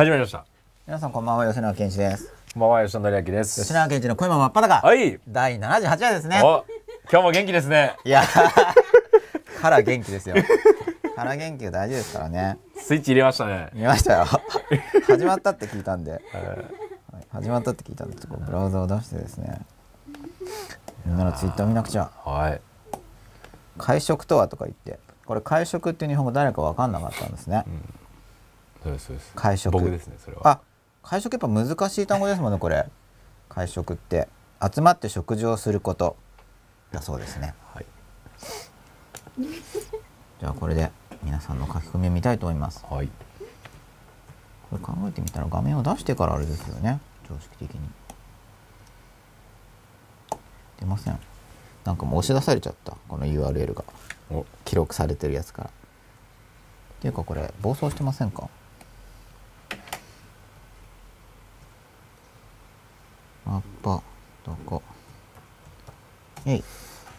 始まりました。皆さんこんばんは吉永健一です。こんばんは吉田紀明です。吉永健一の声も真っ裸、はい。第78話ですね。お今日も元気ですね。いやから元気ですよ。から元気が大事ですからね。スイッチ入れましたね。見ましたよ。始まったって聞いたんで、はい。始まったって聞いたんでちょっとブラウザを出してですね。みんなのツイッター見なくちゃ。はい。会食とはとか言って。これ会食っていう日本語誰か分かんなかったんですね、そうですそうです。会食。僕ですねそれは。あ会食やっぱ難しい単語ですもんねこれ。会食って。集まって食事をすることだそうですね。はい。じゃあこれで皆さんの書き込みを見たいと思います。はい。これ考えてみたら画面を出してからあれですよね。常識的に。出ません。なんかもう押し出されちゃった。この URL が。お。記録されてるやつから。っていうかこれ暴走してませんか？マッパどこ？えい。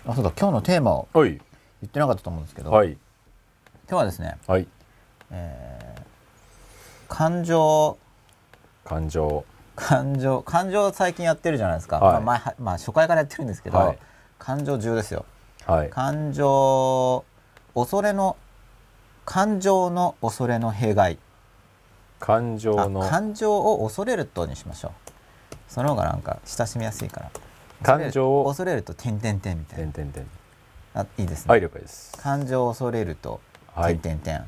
あそうだ今日のテーマをはい。言ってなかったと思うんですけど、はい。今日はですね、はい。えー感情。感情。感情感情最近やってるじゃないですか、はい。まあ前はまあ初回からやってるんですけど、はい。感情重ですよ。はい。感情恐れの感情の恐れの弊害。感情あの感情を恐れるとにしましょうその方がなんか親しみやすいから。感情を恐れると点々点みたいな。点々点。あいいですね、はい了解です。感情を恐れるとはい。点々点、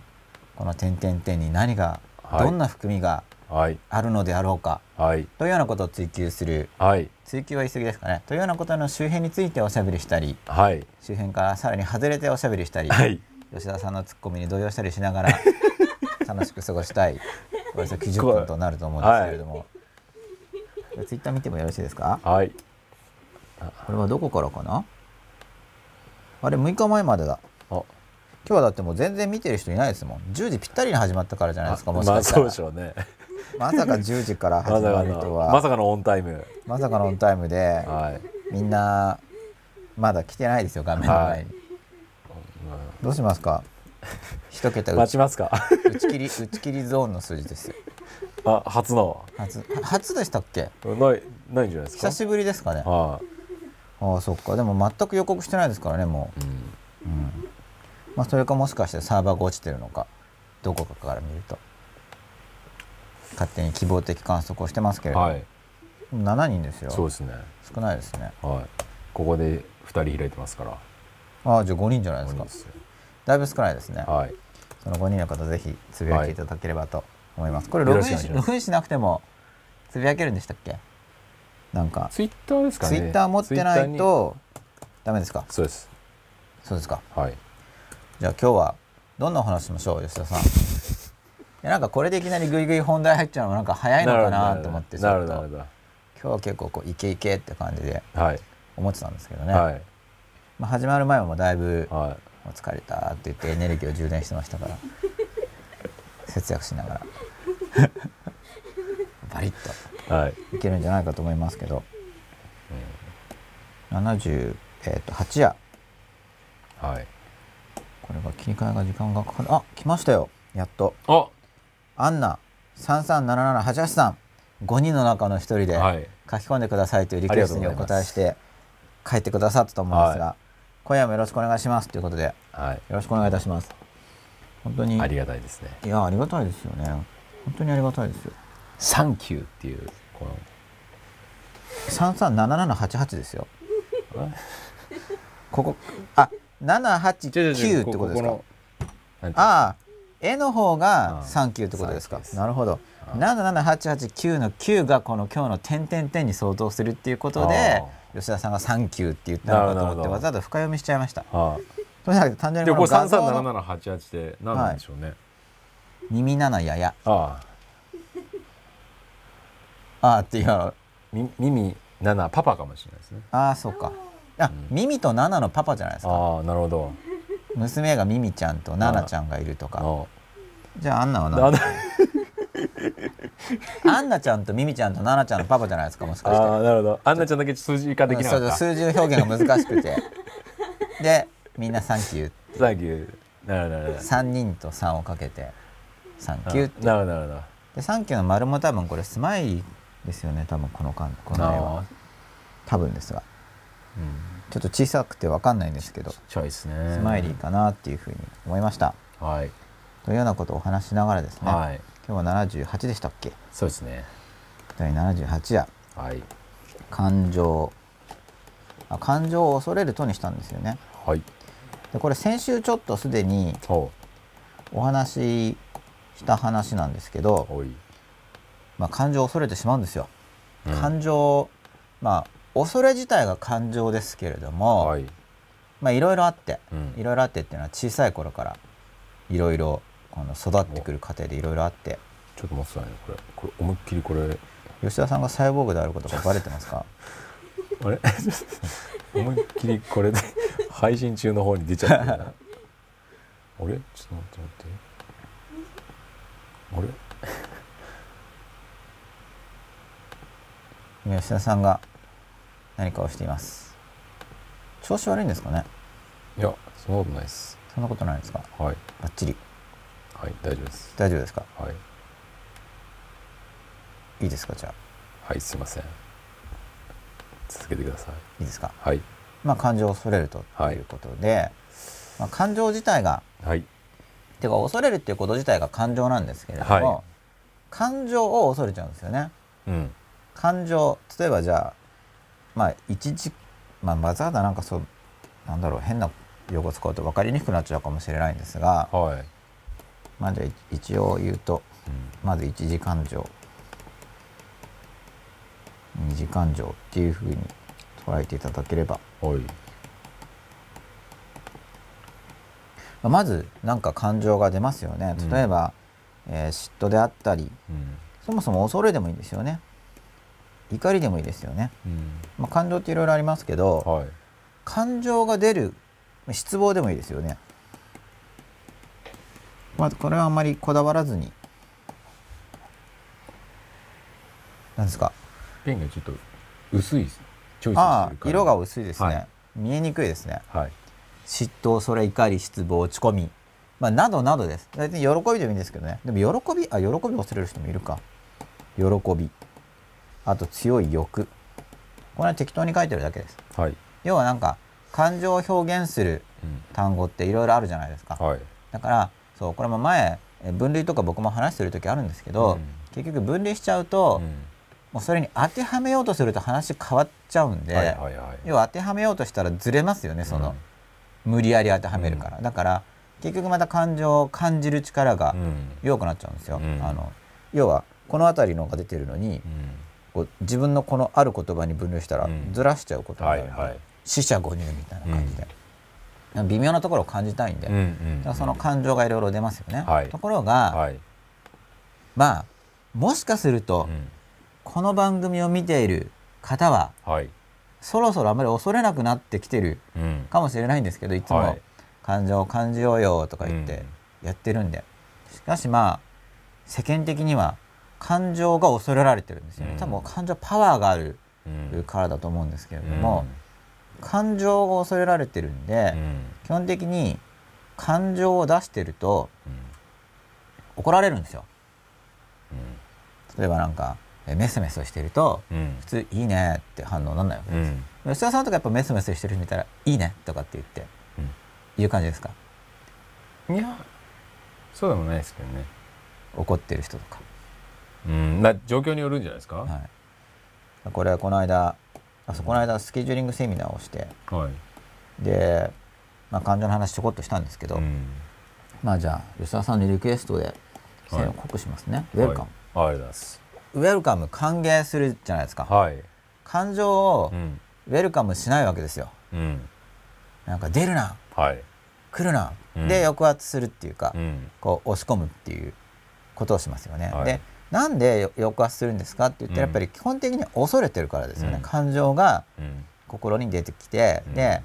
この点々点に何が、はい。どんな含みがはい。あるのであろうか。はい。というようなことを追求する。はい。追求は言い過ぎですかね。というようなことの周辺についておしゃべりしたりはい。周辺からさらに外れておしゃべりしたり、はい。吉田さんのツッコミに動揺したりしながら 楽しく過ごしたい。およ。そ90分となると思うんですけれども、ツイッター見てもよろしいですか？はい。これはどこからかな？あれ6日前までだ。あ。今日はだってもう全然見てる人いないですもん。10時ぴったりに始まったからじゃないですかもしまあかしたら、そうでしょうね。まさか10時からま始まさかのるとはまさかのオンタイム。まさかのオンタイムではい。みんなまだ来てないですよ画面の前に、どうしますか？一桁打ち待ちますか？打ち切り打ち切りゾーンの数字ですよあ初の。初。初でしたっけ？ないないんじゃないですか？久しぶりですかね。はああそっか。でも全く予告してないですからねもい、うん。う、うん。まあ、それかもしかしてサーバーが落ちてるのかどこかから見ると。勝手に希望的観測をしてますけれど。も、はい。7人ですよ。そうですね。少ないですね。はい。ここで2人開いてますから。ああじゃあ5人じゃないですか。だいぶ少ないですね。はい。その5人の方ぜひつぶやいていただければと思います、これよログインしログインしなくてもつぶやけるんでしたっけ？なんか。ツイッターですかね。ツイッター持ってないとダメですか？そうです。そうですか。はい。じゃあ今日はどんなお話しましょう吉田さん。いやなんかこれでいきなりグイグイ本題入っちゃうのもなんか早いのかなと思ってちなょっと。今日は結構こうイケイケって感じで思ってたんですけどね、はい。まあ、始まる前はもうだいぶはもう疲れたって言ってエネルギーを充電してましたから節約しながら。バリッいはい。といけるんじゃないかと思いますけど、70、えー、と8夜。はい。これが切り替えが時間がかかる。あ来ましたよ。やっと。あ。アンナ337788さん。5人の中の一人ではい。書き込んでくださいというリクエストにお答えして書いてくださったと思うんですが、は今夜もよろしくお願いしますということでよはい。ろしくお願いいたします本当に。ありがたいですね。いやありがたいですよね。本当にありがたいですよ。サンキューっていうこの。337788ですよ。ここあ789ってことですか？ああ絵の方がうんサンキューってことですか？なるほど。うん77889の9がこの今日の点々点に相当するっていうことで吉田さんがサンキューって言ったのかと思ってわざわざ深読みしちゃいました。はそうじゃなくて単純いでこれにこの画像の337788って何なんでしょうね。耳七やや。ああ。あーっていう。耳7パパかもしれないですね。あーそうか。あ、耳とナナのパパじゃないですか。ああなるほど。娘がミミちゃんとナナちゃんがいるとか。あじゃあアンナはあ何？な アンナちゃんとミミちゃんとナナちゃんのパパじゃないですかもしかして。あーなるほど。あんなちゃんだけ数字化できなかった。そう数字の表現が難しくて。でみんな「サンキュー」サンキュー。なるほどなるほど。3人と3をかけて「サンキュー」って。なるなるほど。で3期の丸も多分これスマイリーですよね多分この間この絵は多分ですが、うん、ちょっと小さくて分かんないんですけど。ちっちゃいですね。スマイリーかなっていうふうに思いました。はい、というようなことをお話しながらですね、はい、今日は78でしたっけ？そうですね。第78夜、はい、感情。あ感情を恐れるとにしたんですよね。はい、でこれ先週ちょっとすでにお話しした話なんですけど、まあ、感情を恐れてしまうんですよ。うん、感情まあ恐れ自体が感情ですけれども、はい、まあいろいろあって、いろいろあってっていうのは小さい頃からいろいろ育ってくる過程でいろいろあって。ちょっと待ってくださいね。これこれ思いっきりこれ。吉田さんがサイボーグであることがバレてますか？あれ？思いっきりこれで配信中の方に出ちゃったあれ？ちょっと待って待って。あれ？吉田さんが何かをしています。調子悪いんですかね？いやそんなことないです。そんなことないですか？はい。バッチリ。はい大丈夫です。大丈夫ですか？はい。いいですか？じゃあ。はいすいません続けてください。いいですか？はい。まあ感情を恐れるということで、はい、まあ、感情自体がはい。ていうか恐れるっていうこと自体が感情なんですけれども、はい、感情を恐れちゃうんですよね、うん、感情例えばじゃあまあ一時まあわざわざなんかそうなんだろう変な用語使うと分かりにくくなっちゃうかもしれないんですが、はい、まあじゃあ一応言うと、うん、まず一時感情二次感情っていうふうに捉えていただければ、はい。まず何か感情が出ますよね。例えば、うん、えー、嫉妬であったり、うん、そもそも恐れでもいいんですよね。怒りでもいいですよね、うん、まあ、感情っていろいろありますけど、はい、感情が出る失望でもいいですよね。まあ、これはあんまりこだわらずに。何ですか？ペンがちょっと薄いチョイスああ色が薄いですね、はい、見えにくいですね、はい、嫉妬それ怒り失望落ち込み、まあ、などなどです。大体喜びでもいいんですけどね。でも喜びあ喜び忘れる人もいるか。喜び。あと強い欲。これは適当に書いてるだけです、はい、要はなんか感情を表現する単語っていろいろあるじゃないですか、はい、だからそうこれも前分類とか僕も話してる時あるんですけど、うん、結局分類しちゃうと、うん、もうそれに当てはめようとすると話変わっちゃうんで、はいはいはい、要は当てはめようとしたらずれますよねその、うん、無理やり当てはめるから、だから結局また感情を感じる力が弱くなっちゃうんですよ。あの要はこの辺りのが出てるのに、こう自分のこのある言葉に分類したらずらしちゃうことになるので、はいはい、四捨五入みたいな感じで。微妙なところを感じたいんで、うんうんうん、その感情がいろいろ出ますよね。はい、ところが、はい、まあもしかすると、うん、この番組を見ている方は、はい、そろそろあまり恐れなくなってきてるかもしれないんですけどいつも「感情を感じようよ」とか言ってやってるんで、しかしまあ世間的には感情が恐れられてるんですよね、多分感情パワーがあるからだと思うんですけれども。うん。感情が恐れられてるんで、うん、基本的に感情を出してると、怒られるんですよ。例えばなんかメソメソしてると、普通「いいね」って反応なんないわけです。吉田さんとかやっぱメソメソしてる人見たら「いいね」とかって言って、いう感じですか？いやそうでもないですけどね。怒ってる人とか。うん。な状況によるんじゃないですか、はい、これはこの間あそこの間スケジューリングセミナーをして、はい、で、まあ、患者の話ちょこっとしたんですけど、うん、まあじゃあ吉田さんのリクエストで線を濃くしますね、はい、ウェルカム、はい、ありがとうございますウェルカム歓迎するじゃないですか、はい、感情をウェルカムしないわけですよ、うん、なんか出るな、はい、来るな、うん、で抑圧するっていうか、うん、こう押し込むっていうことをしますよね、でなんで抑圧するんですかって言ったらやっぱり基本的に恐れてるからですよね、うん、感情が心に出てきて、うん、で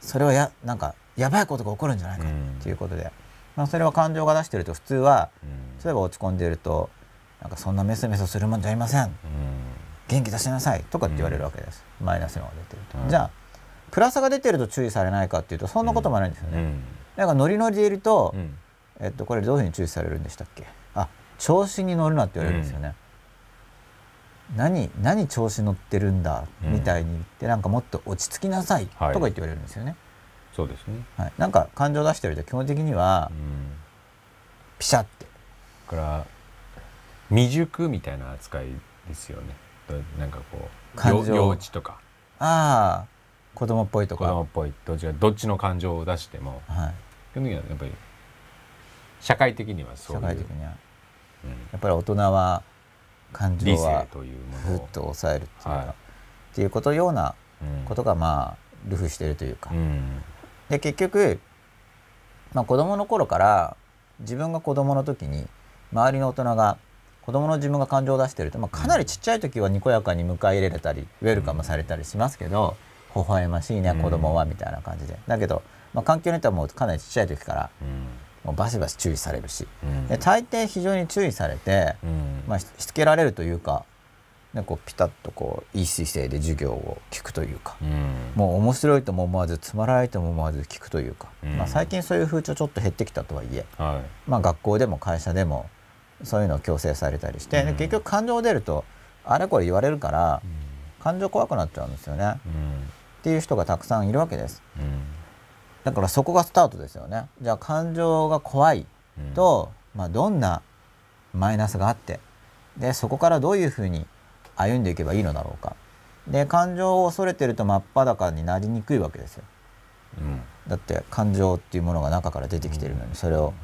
それはやなんかやばいことが起こるんじゃないかということで、まあ、それは感情が出してると普通は、例えば落ち込んでいるとなんかそんなメソメソするもんじゃありません、元気出しなさい。とかって言われるわけです、マイナスのが出てると、じゃあプラスが出てると注意されないかっていうとそんなこともないんですよね、だからノリノリでいると、えっと、これどういうふうに注意されるんでしたっけ？あ調子に乗るなって言われるんですよね、うん、何何調子乗ってるんだみたいに言って、なんかもっと落ち着きなさいとか言って言われるんですよね、はい、そうですね、はい、なんか感情出してると基本的には、ピシャって。から未熟みたいな扱いですよね。なんかこう感情。幼稚とか。ああ子供っぽいとか。子供っぽいどっちどっちの感情を出しても、はい、基本的にはやっぱり社会的にはそういう。社会的には、うん、やっぱり大人は感情はふっと抑えるっていうか、はい、っていうことようなことがまあルフしているというか、うん、で結局、まあ、子供の頃から自分が子供の時に周りの大人が子供の自分が感情を出してると、まあ、かなりちっちゃい時はにこやかに迎え入れれたりウェルカムされたりしますけど、微笑ましいね子供はみたいな感じで。だけど、まあ、環境によってはもうかなりちっちゃい時からもうバシバシ注意されるし、で大抵非常に注意されて、まあ、しつけられるというかね、こうピタッとこういい姿勢で授業を聞くというか、うん、もう面白いとも思わずつまらないとも思わず聞くというか、うん、まあ、最近そういう風潮ちょっと減ってきたとはいえ、はい、まあ、学校でも会社でもそういうのを強制されたりして、うん、結局感情出るとあれこれ言われるから、感情怖くなっちゃうんですよね、っていう人がたくさんいるわけです、だからそこがスタートですよね。じゃあ感情が怖いと、まあ、どんなマイナスがあってでそこからどういうふうに歩んでいけばいいのだろうか。で感情を恐れてると真っ裸になりにくいわけですよ、うん、だって感情っていうものが中から出てきてるのにそれを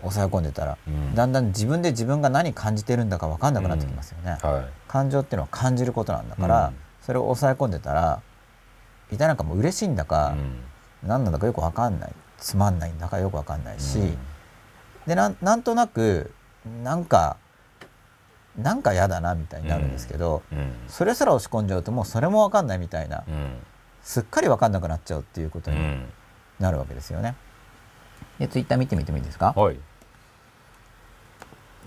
抑え込んでたら、うん、だんだん自分で自分が何感じてるんだか分かんなくなってきますよね、感情っていうのは感じることなんだから、それを抑え込んでたらいたなんかもう嬉しいんだか、何なんだかよく分かんない。つまんないんだかよく分かんないし、でなんとなくなんかなんか嫌だなみたいになるんですけど、それすら押し込んじゃうともうそれも分かんないみたいな、うん、すっかり分かんなくなっちゃうっていうことになるわけですよね。でツイッター見てみてもいいですか、はい、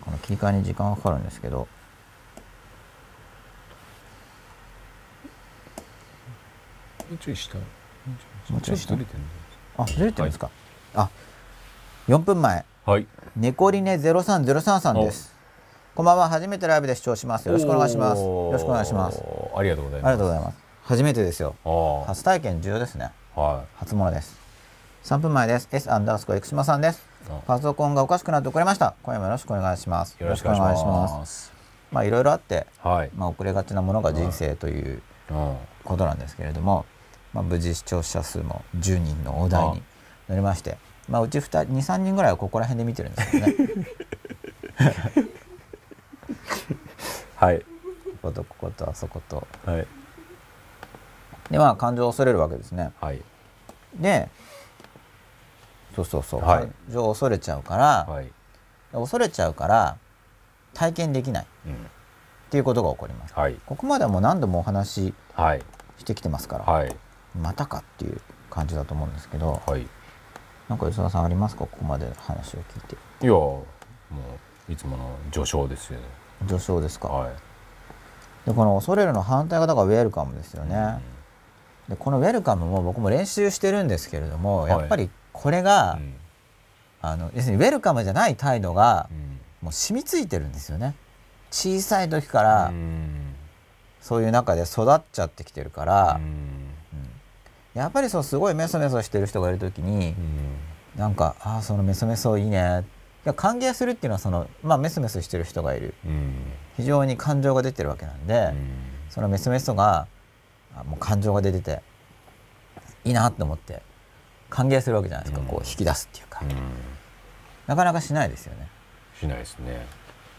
この切り替えに時間がかかるんですけど。もうちょい下。もうちょい下？あずれてるんですか、はい、あ4分前、はい、ネコリネ0303さんです。こんばんは。初めてライブで視聴します。よろしくお願いします。よろしくお願いします。ありがとうございます。ありがとうございます。初めてですよ。初体験重要ですね。はい。初物です3分前です。S アンダースコエクシマさんです。パソコンがおかしくなって遅れました。今夜もよろしくお願いします。よろしくお願いします。まあいろいろあって、はい、まあ遅れがちなものが人生ということなんですけれども、まあ無事視聴者数も10人の大台になりまして、まあうち2 23人ぐらいはここら辺で見てるんですけどね。はい。こことこことあそこと。はい。でまあ感情を恐れるわけですね。はい。でそうそうそう、はい、感情を恐れちゃうから、はい、恐れちゃうから体験できない、うん、っていうことが起こります、はい、ここまではもう何度もお話ししてきてますから、はい、またかっていう感じだと思うんですけど、はい、なんか吉田さんありますか？ここまで話を聞いて。いやもういつもの序章ですよね。序章ですか、はい、でこの恐れるの反対がだからウェルカムですよね、うん、でこのウェルカムも僕も練習してるんですけれども、やっぱりこれが、うん、あの要するにウェルカムじゃない態度が、もう染みついてるんですよね。小さい時から、そういう中で育っちゃってきてるから、やっぱりそうすごいメソメソしてる人がいる時に、うん、なんか「ああそのメソメソいいね」や歓迎するっていうのはその、まあ、メスメスしてる人がいる、うん、非常に感情が出てるわけなんで、うん、そのメスメスがもう感情が出てていいなって思って歓迎するわけじゃないですか、うん、こう引き出すっていうか、なかなかしないですよね。しないですね。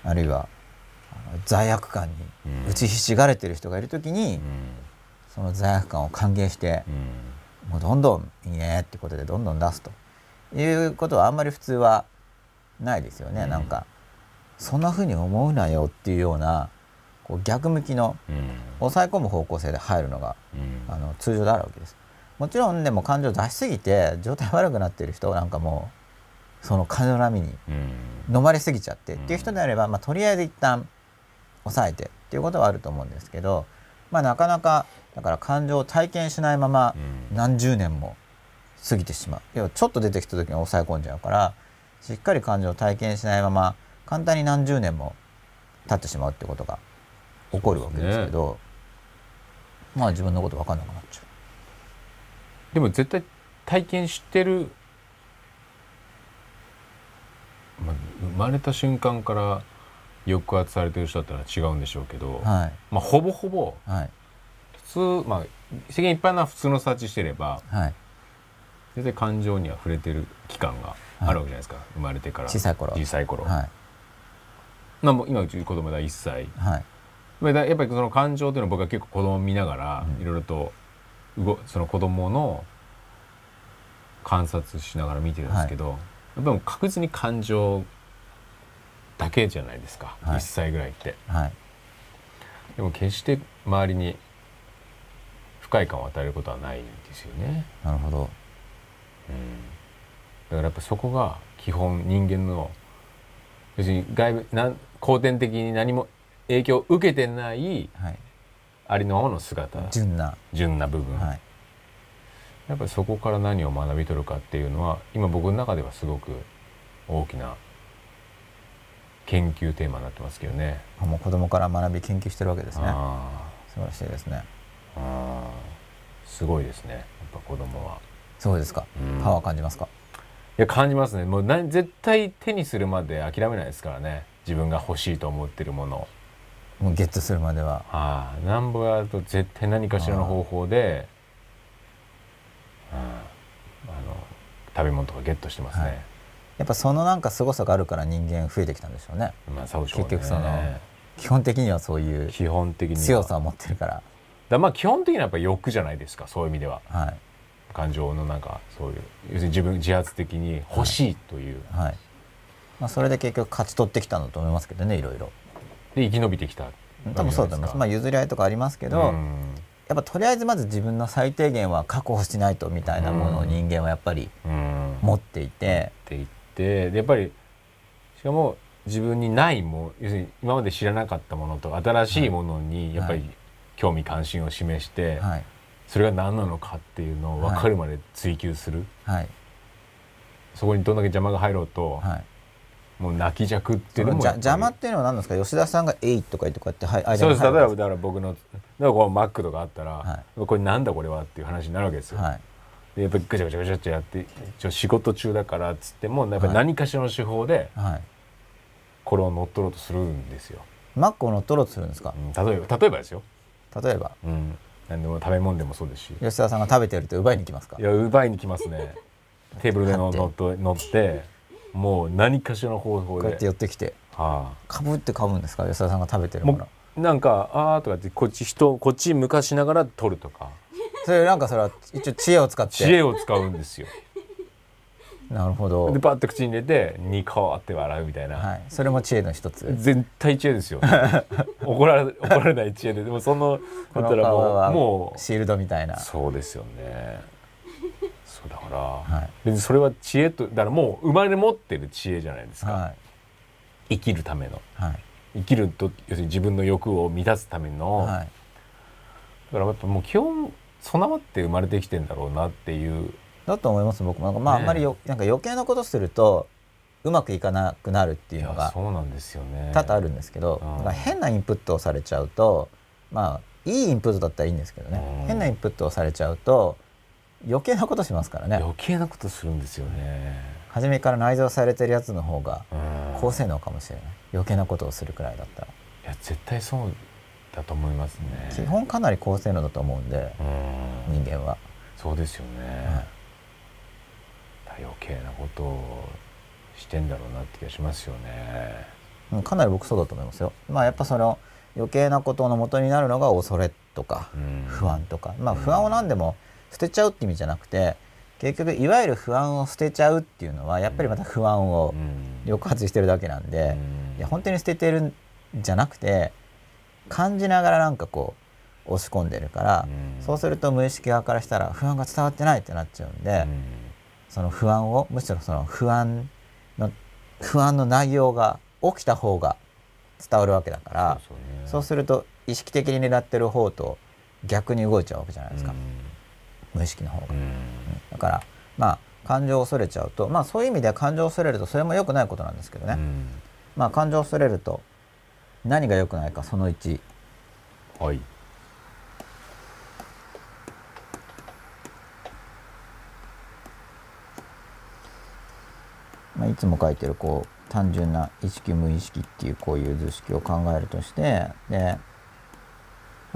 あるいは罪悪感に打ちひしがれてる人がいる時に、その罪悪感を歓迎して、もうどんどんいいねってことでどんどん出すということはあんまり普通はないですよね、うん、なんかそんなふうに思うなよっていうようなこう逆向きの抑え込む方向性で入るのが、うん、あの通常であるわけです。もちろんでも感情を出しすぎて状態悪くなっている人なんかもその感情波に飲まれすぎちゃってっていう人であれば、まあ、とりあえず一旦抑えてっていうことはあると思うんですけど、まあ、なかなかだから感情を体験しないまま何十年も過ぎてしまう。要はちょっと出てきた時に抑え込んじゃうからしっかり感情を体験しないまま簡単に何十年も経ってしまうってことが起こるわけですけど、ね、まあ自分のこと分かんなくなっちゃうでも絶対体験してる、まあ、生まれた瞬間から抑圧されてる人だったら違うんでしょうけど、はい、まあほぼほぼ、普通まあ世間一般な普通の育ちしてれば、はい、全然感情には触れてる期間があるわけじゃないですか、はい、生まれてから。小さい頃。小さい頃、はい、まあ、今うち子供だ1歳、はい、やっぱりその感情っていうのは僕は結構子供見ながらいろいろとその子供の観察しながら見てるんですけど、はい、やっぱ確実に感情だけじゃないですか、はい、1歳ぐらいって、はい、でも決して周りに不快感を与えることはないんですよね。なるほど、うん、だからやっぱそこが基本人間の別に外部なん後天的に何も影響を受けてない、はい、ありのままの姿。純な。純な部分、はい、やっぱりそこから何を学び取るかっていうのは今僕の中ではすごく大きな研究テーマになってますけどね。もう子供から学び研究してるわけですね。素晴らしいですね。すごいですね。やっぱ子供は。そうですか、うん、パワー感じますか？いや感じますね。もうな絶対手にするまで諦めないですからね。自分が欲しいと思ってるものもうゲットするまでは。ああなんぼやると絶対何かしらの方法であの食べ物とかゲットしてますね、はい、やっぱそのなんか凄さがあるから人間増えてきたんでしょうね,、まあ、そうでしょうね。結局その基本的にはそういう基本的に強さを持ってるから。だまあ基本的にはやっぱ欲じゃないですかそういう意味では、はい、感情のなんかそういう要するに自分自発的に欲しいという、はい、はい、まあ、それで結局勝ち取ってきたんだと思いますけどねいろいろで生き延びてきた多分そうだと思いますまあ譲り合いとかありますけど、やっぱとりあえずまず自分の最低限は確保しないとみたいなものを人間はやっぱり持っていて。っていってでやっぱりしかも自分にないも要するに今まで知らなかったものと新しいものにやっぱり興味関心を示して、はい、それが何なのかっていうのを分かるまで追求する、はい、そこにどんだけ邪魔が入ろうと、はい、もう泣き弱っていうのも邪魔っていうのは何ですか？吉田さんが「えい」とか言ってこうやってはいそうです。例えばだから僕のだからこのマックとかあったら、これなんだこれはっていう話になるわけですよ。でやっぱりぐちゃぐちゃぐちゃってやって一応仕事中だからっつってもやっぱり何かしらの手法で、これを乗っ取ろうとするんですよ。マックを乗っ取ろうとするんですか、うん、例えば例えばですよ。例えば、うん、何でも食べ物でもそうですし。吉田さんが食べてると奪いに来ますか？いや奪いに来ますね。テーブルでの乗って乗ってもう何かしらの方法で。こうやって寄ってきて、はあ、かぶってかぶんですか？吉田さんが食べてるもの。なんかああとかってこっち人こっち向かしながら取るとか。それなんかそれは一応知恵を使って。知恵を使うんですよ。なるほど。でパッと口に入れてニコって笑うみたいな、はい、それも知恵の一つ。絶対知恵ですよ。怒られ怒られない知恵で。でもそのだったらもうもう。シールドみたいな。そうですよねだから、はい、別にそれは知恵とだからもう生まれ持ってる知恵じゃないですか、はい、生きるための、はい、生きると要するに自分の欲を満たすための、はい、だからやっぱもう基本備わって生まれてきてんだろうなっていう。だと思います僕も。まあ、あんまりよなんか余計なことするとうまくいかなくなるっていうのがそうなんですよね。多々あるんですけど、うん、変なインプットをされちゃうとまあいいインプットだったらいいんですけどね、うん、変なインプットをされちゃうと余計なことしますからね。余計なことするんですよね。初めから内蔵されてるやつの方が高性能かもしれない。余計なことをするくらいだったら。いや絶対そうだと思いますね。基本かなり高性能だと思うんで、うん、人間は。そうですよね、はい。余計なことをしてんだろうなって気がしますよね。かなり僕そうだと思いますよ。まあやっぱその余計なことの元になるのが恐れとか不安とか、まあ不安を何でも捨てちゃうって意味じゃなくて結局いわゆる不安を捨てちゃうっていうのはやっぱりまた不安を抑圧してるだけなんで、いや本当に捨ててるんじゃなくて感じながらなんかこう押し込んでるから、そうすると無意識側からしたら不安が伝わってないってなっちゃうんで。その不安をむしろその不安の不安の内容が起きた方が伝わるわけだからそう、ね,、そうすると意識的に狙ってる方と逆に動いちゃうわけじゃないですか、無意識の方が、だからまあ感情を恐れちゃうとまあそういう意味では感情を恐れるとそれも良くないことなんですけどね、まあ感情を恐れると何が良くないかその1はい。まあ、いつも書いてるこう単純な意識無意識っていうこういう図式を考えるとしてで、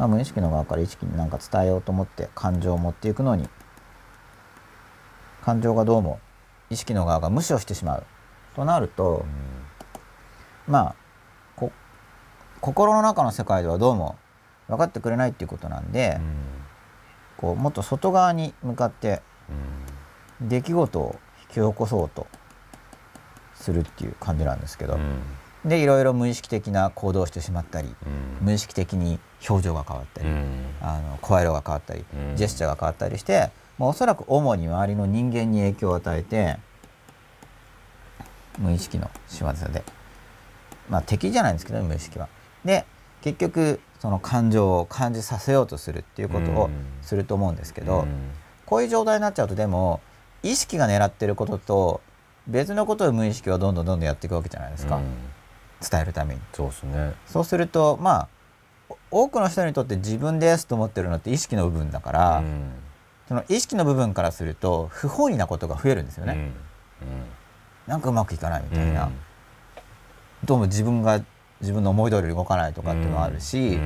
まあ、無意識の側から意識に何か伝えようと思って感情を持っていくのに感情がどうも意識の側が無視をしてしまう。となると、うん、まあ心の中の世界ではどうも分かってくれないっていうことなんで、うん、こうもっと外側に向かって出来事を引き起こそうとするっていう感じなんですけど、うん、でいろいろ無意識的な行動をしてしまったり、うん、無意識的に表情が変わったり、うん、あの声色が変わったり、ジェスチャーが変わったりして、まあ、おそらく主に周りの人間に影響を与えて無意識の仕業で、まあ、敵じゃないんですけど無意識は。で結局その感情を感じさせようとするっていうことをすると思うんですけど、こういう状態になっちゃうとでも意識が狙ってることと別のことを無意識はどんどんどんどんやっていくわけじゃないですか、うん、伝えるために。そうですね。そうするとまあ多くの人にとって自分ですと思ってるのって意識の部分だから、うん、その意識の部分からすると不本意なことが増えるんですよね、うん、なんかうまくいかないみたいな、どうも自分が自分の思い通りに動かないとかっていうのもあるし、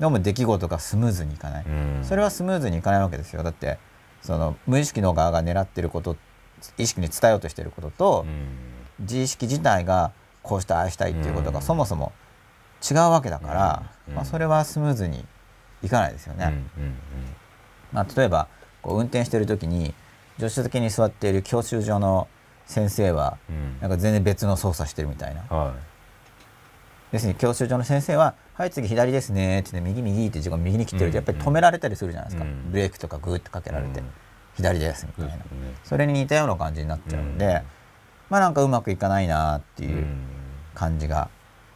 どうも出来事がスムーズにいかない、それはスムーズにいかないわけですよ。だってその無意識の側が狙ってること意識に伝えようとしていることと、自意識自体がこうしたああしたいっていうことがそもそも違うわけだから、まあ、それはスムーズにいかないですよね。まあ、例えばこう運転してる時に助手席に座っている教習所の先生はなんか全然別の操作してるみたいな。はい。要するに教習所の先生は「はい次左ですね」って言って「右右」って自分右に切ってるとやっぱり止められたりするじゃないですか、ブレーキとかグーってかけられて、左ですみたいな、それに似たような感じになっちゃうんで、まあなんかうまくいかないなっていう感じが、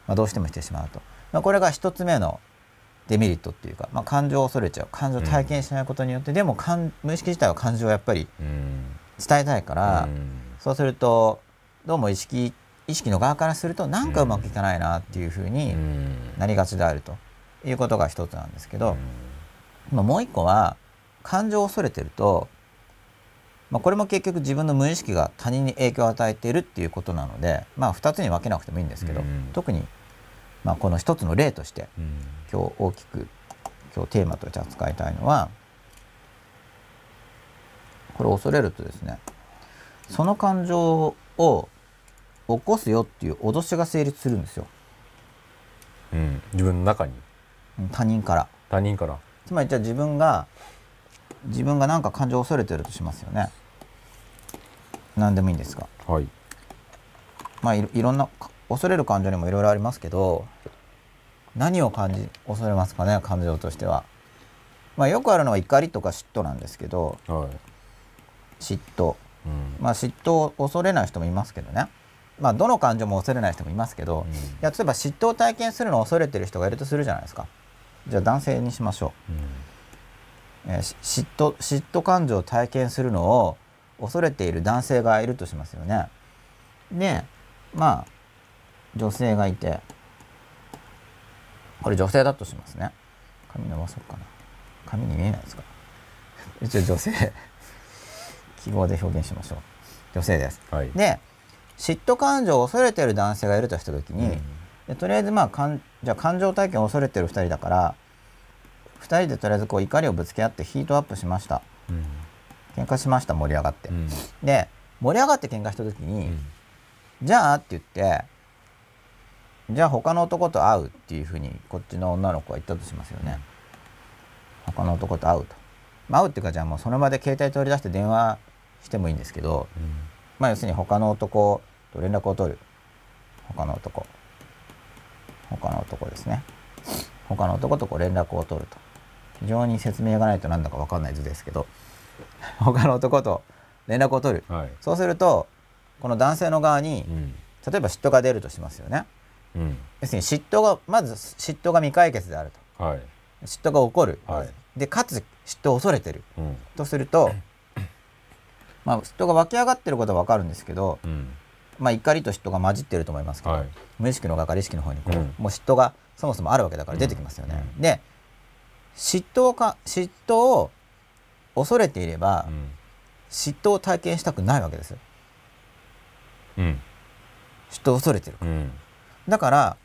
まあ、どうしてもしてしまうと、まあ、これが一つ目のデメリットっていうか、まあ、感情を恐れちゃう。感情を体験しないことによって、でも無意識自体は感情をやっぱり伝えたいから、そうするとどうも意識意識の側からするとなんかうまくいかないなっていうふうになりがちであると。いうことが一つなんですけど、まあ、もう一個は感情を恐れてるとまあ、これも結局自分の無意識が他人に影響を与えているっていうことなので、まあ、2つに分けなくてもいいんですけど、うん、特に、まあ、この1つの例として、うん、今日大きく今日テーマとして扱いたいのはこれ恐れるとですねその感情を起こすよっていう脅しが成立するんですよ。うん、自分の中に？他人から。他人から？つまりじゃあ自分が自分が何か感情を恐れてるとしますよね。何でもいいんですが、はい、まあいろんな恐れる感情にもいろいろありますけど何を感じ恐れますかね感情としては。まあ、よくあるのは怒りとか嫉妬なんですけど、はい、嫉妬、うん、まあ嫉妬を恐れない人もいますけどね。まあどの感情も恐れない人もいますけど、うん、いや例えば嫉妬を体験するのを恐れてる人がいるとするじゃないですか。じゃあ男性にしましょう。うん。え嫉妬嫉妬感情を体験するのを恐れている男性がいるとしますよね。でまあ女性がいて。これ女性だとしますね。髪伸ばそうかな。髪に見えないですか？一応女性。記号で表現しましょう。女性です。はい、で嫉妬感情を恐れている男性がいるとした時に、うん、でとりあえずまあかんじゃあ感情体験を恐れてる2人だから2人でとりあえずこう怒りをぶつけ合ってヒートアップしました、うん、喧嘩しました盛り上がって、うん、で盛り上がって喧嘩した時に、うん、じゃあって言ってじゃあ他の男と会うっていうふうにこっちの女の子は言ったとしますよね。他の男と会うと、まあ、会うっていうかじゃあもうその場で携帯取り出して電話してもいいんですけど、まあ要するに他の男と連絡を取る。他の男。他の男ですね。他の男とこう連絡を取ると。非常に説明がないと何だか分かんない図ですけど。他の男と連絡を取る、はい、そうするとこの男性の側に、うん、例えば嫉妬が出るとしますよね、うん、要するに嫉妬がまず嫉妬が未解決であると、はい、嫉妬が起こる、はい、でかつ嫉妬を恐れてる、うん、とすると、まあ、嫉妬が湧き上がってることは分かるんですけど、まあ、怒りと嫉妬が混じってると思いますけど、はい、無意識の側から意識の方にこう、うん、もう嫉妬がそもそもあるわけだから出てきますよね。うん、で嫉妬か嫉妬を恐れていれば、うん、嫉妬を体験したくないわけですよ。うん、嫉妬を恐れてるから。だから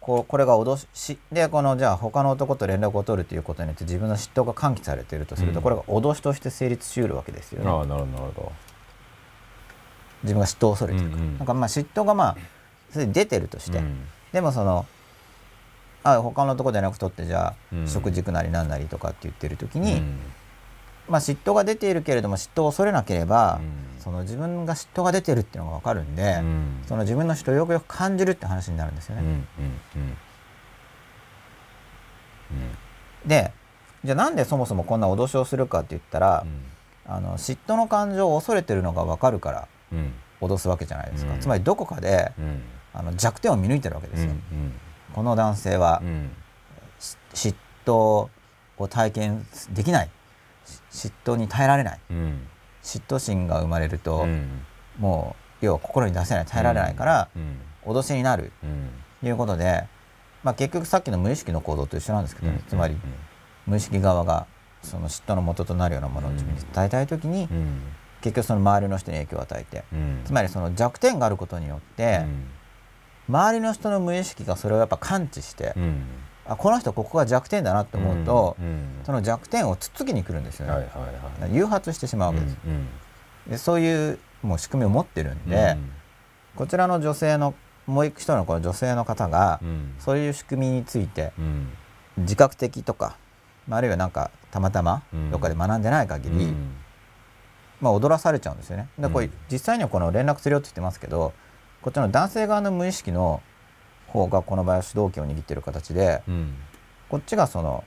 こうこれが脅しでこのじゃあ他の男と連絡を取るということによって自分の嫉妬が喚起されているとすると、これが脅しとして成立しうるわけですよね。あなるほど自分が嫉妬を恐れてる。から、うんうん、なんかまあ嫉妬がまあそれ出てるとして、うん、でもそのあ他のとこじゃなくとってじゃあ、食軸なりなんなりとかって言ってる時に、まあ、嫉妬が出ているけれども嫉妬を恐れなければ、その自分が嫉妬が出てるっていうのが分かるんで、その自分の嫉妬をよくよく感じるって話になるんですよね。でじゃあなんでそもそもこんな脅しをするかって言ったら、あの嫉妬の感情を恐れてるのが分かるから脅すわけじゃないですか、つまりどこかで、あの弱点を見抜いてるわけですよ。この男性は、嫉妬を体験できない嫉妬に耐えられない、嫉妬心が生まれると、もう要は心に出せない。耐えられないから、脅しになる。ということで、まあ、結局さっきの無意識の行動と一緒なんですけど、つまり無意識側がその嫉妬の元となるようなものを自分に伝えたい時に、結局その周りの人に影響を与えて、つまりその弱点があることによって、周りの人の無意識がそれをやっぱ感知して、あこの人ここが弱点だなって思うと、その弱点をつっつきに来るんですよね、はいはいはい、誘発してしまうわけです、でそういうもう仕組みを持ってるんで、こちらの女性のもう一人のこの女性の方が、そういう仕組みについて、自覚的とか、あるいはなんかたまたまどっかで学んでない限り、まあ、踊らされちゃうんですよね。でこれ実際にはこの連絡するよって言ってますけどこっちの男性側の無意識の方がこの場合は主導権を握っている形で、うん、こっちがその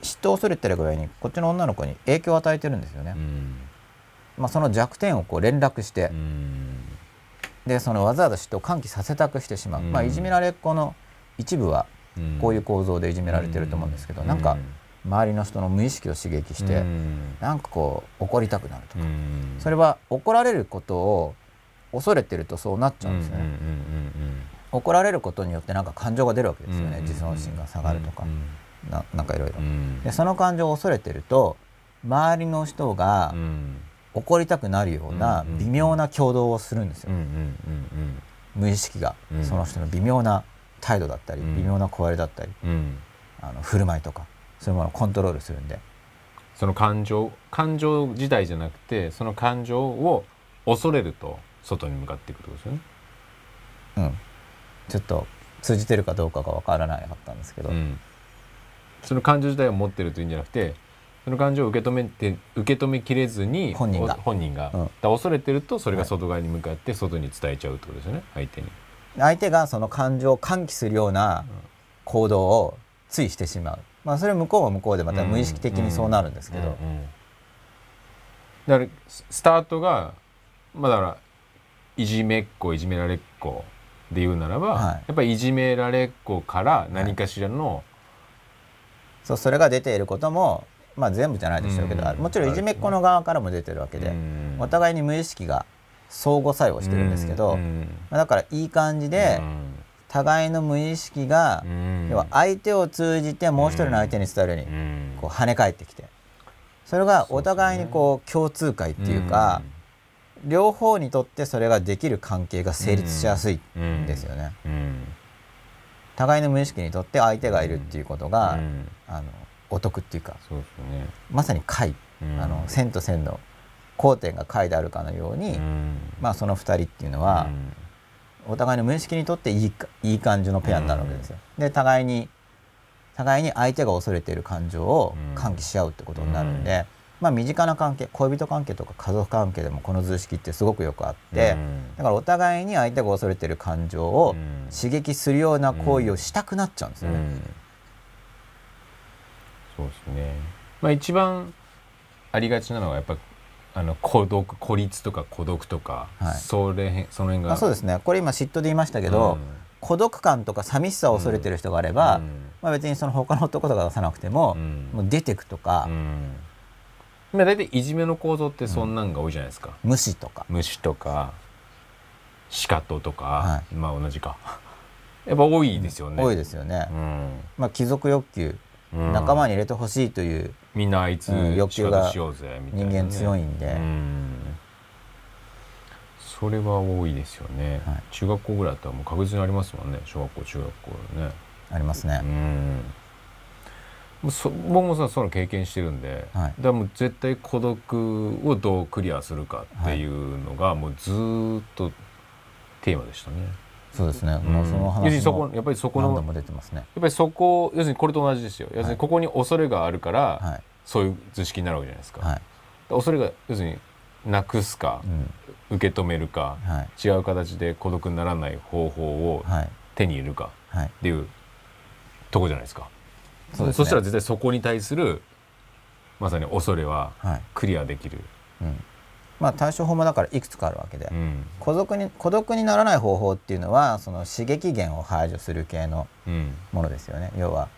嫉妬を恐れてるぐらいにこっちの女の子に影響を与えてるんですよね。うん、まあ、その弱点をこう連絡して、うん、でそのわざわざ嫉妬を喚起させたくしてしまう、まあ、いじめられっ子の一部はこういう構造でいじめられてると思うんですけど、うん、なんか周りの人の無意識を刺激して、うん、なんかこう怒りたくなるとか、それは怒られることを恐れてるとそうなっちゃうんですよね。怒られることによってなんか感情が出るわけですよね、自尊心が下がるとか、ななんかいろいろ。でその感情を恐れてると周りの人が怒りたくなるような微妙な挙動をするんですよ。無意識が。その人の微妙な態度だったり、微妙な声だったり、あの振る舞いとか。そういうものをコントロールするんで。その感情感情自体じゃなくてその感情を恐れると外に向かっていくってことですよね。うんちょっと通じてるかどうかが分からなかったんですけど、うん、その感情自体を持ってるというんじゃなくてその感情を受け止めて受け止めきれずに本人が。本人が、うん、恐れてるとそれが外側に向かって外に伝えちゃうってことですよね、はい、相手に。相手がその感情を喚起するような行動をついしてしまう、まあ、それは向こうは向こうでまた無意識的にそうなるんですけど、だからスタートがまあだからいじめっ子いじめられっ子で言うならば、はい、やっぱりいじめられっ子から何かしらの、はい、そうそれが出ていることも、まあ、全部じゃないでしょうけど、もちろんいじめっ子の側からも出てるわけで、お互いに無意識が相互作用してるんですけど、まあ、だからいい感じで、互いの無意識が、要は相手を通じてもう一人の相手に伝えるように、こう跳ね返ってきてそれがお互いにこう共通解っていうか。両方にとってそれができる関係が成立しやすいん。ですよね。互いの無意識にとって相手がいるっていうことが、あのお得っていうかね、まさに解、あの線と線の交点が解であるかのように、まあその2人っていうのは、お互いの無意識にとっていいいい感じのペアになるわけですよ。で互いに互いに相手が恐れている感情を喚起し合うってことになるんで、まあ、身近な関係恋人関係とか家族関係でもこの図式ってすごくよくあって、うん、だからお互いに相手が恐れてる感情を刺激するような行為をしたくなっちゃうんですよね。うん、そうですね、まあ、一番ありがちなのはやっぱあの孤独孤立とか孤独とか、はい、それその辺がそうですね。これ今嫉妬で言いましたけど、うん、孤独感とか寂しさを恐れてる人があれば、まあ、別にその他の男とか出さなくても,、もう出てくとか。まあ大体いじめの構造ってそんなんが多いじゃないですか、無視とか。無視とかしかととか、はい、まあ同じか。やっぱ多いですよね、多いですよね、うん、まあ貴族欲求、うん、仲間に入れてほしいという。みんなあいつ、欲求が人間強いんで、それは多いですよね、はい、中学校ぐらいだったらもう確実にありますもんね。小学校中学校ね。ありますね。うん。そ僕もさその経験してるんで、はい、だもう絶対孤独をどうクリアするかっていうのがもうずっとテーマでしたね。そうですね。うん、もうその話要するにそこやっぱりそこの、ね、やっぱりそこ要するにこれと同じですよ。要するにここに恐れがあるから、はい、そういう図式になるわけじゃないですか。はい、恐れが要するになくすか、うん、受け止めるか、はい、違う形で孤独にならない方法を手に入れるかっていうとこじゃないですか。そ、ね、したら絶対そこに対するまさに恐れはクリアできる。うん。まあ、対処法もだからいくつかあるわけで、うん、孤独に孤独にならない方法っていうのはその刺激源を排除する系のものですよね、うん、要は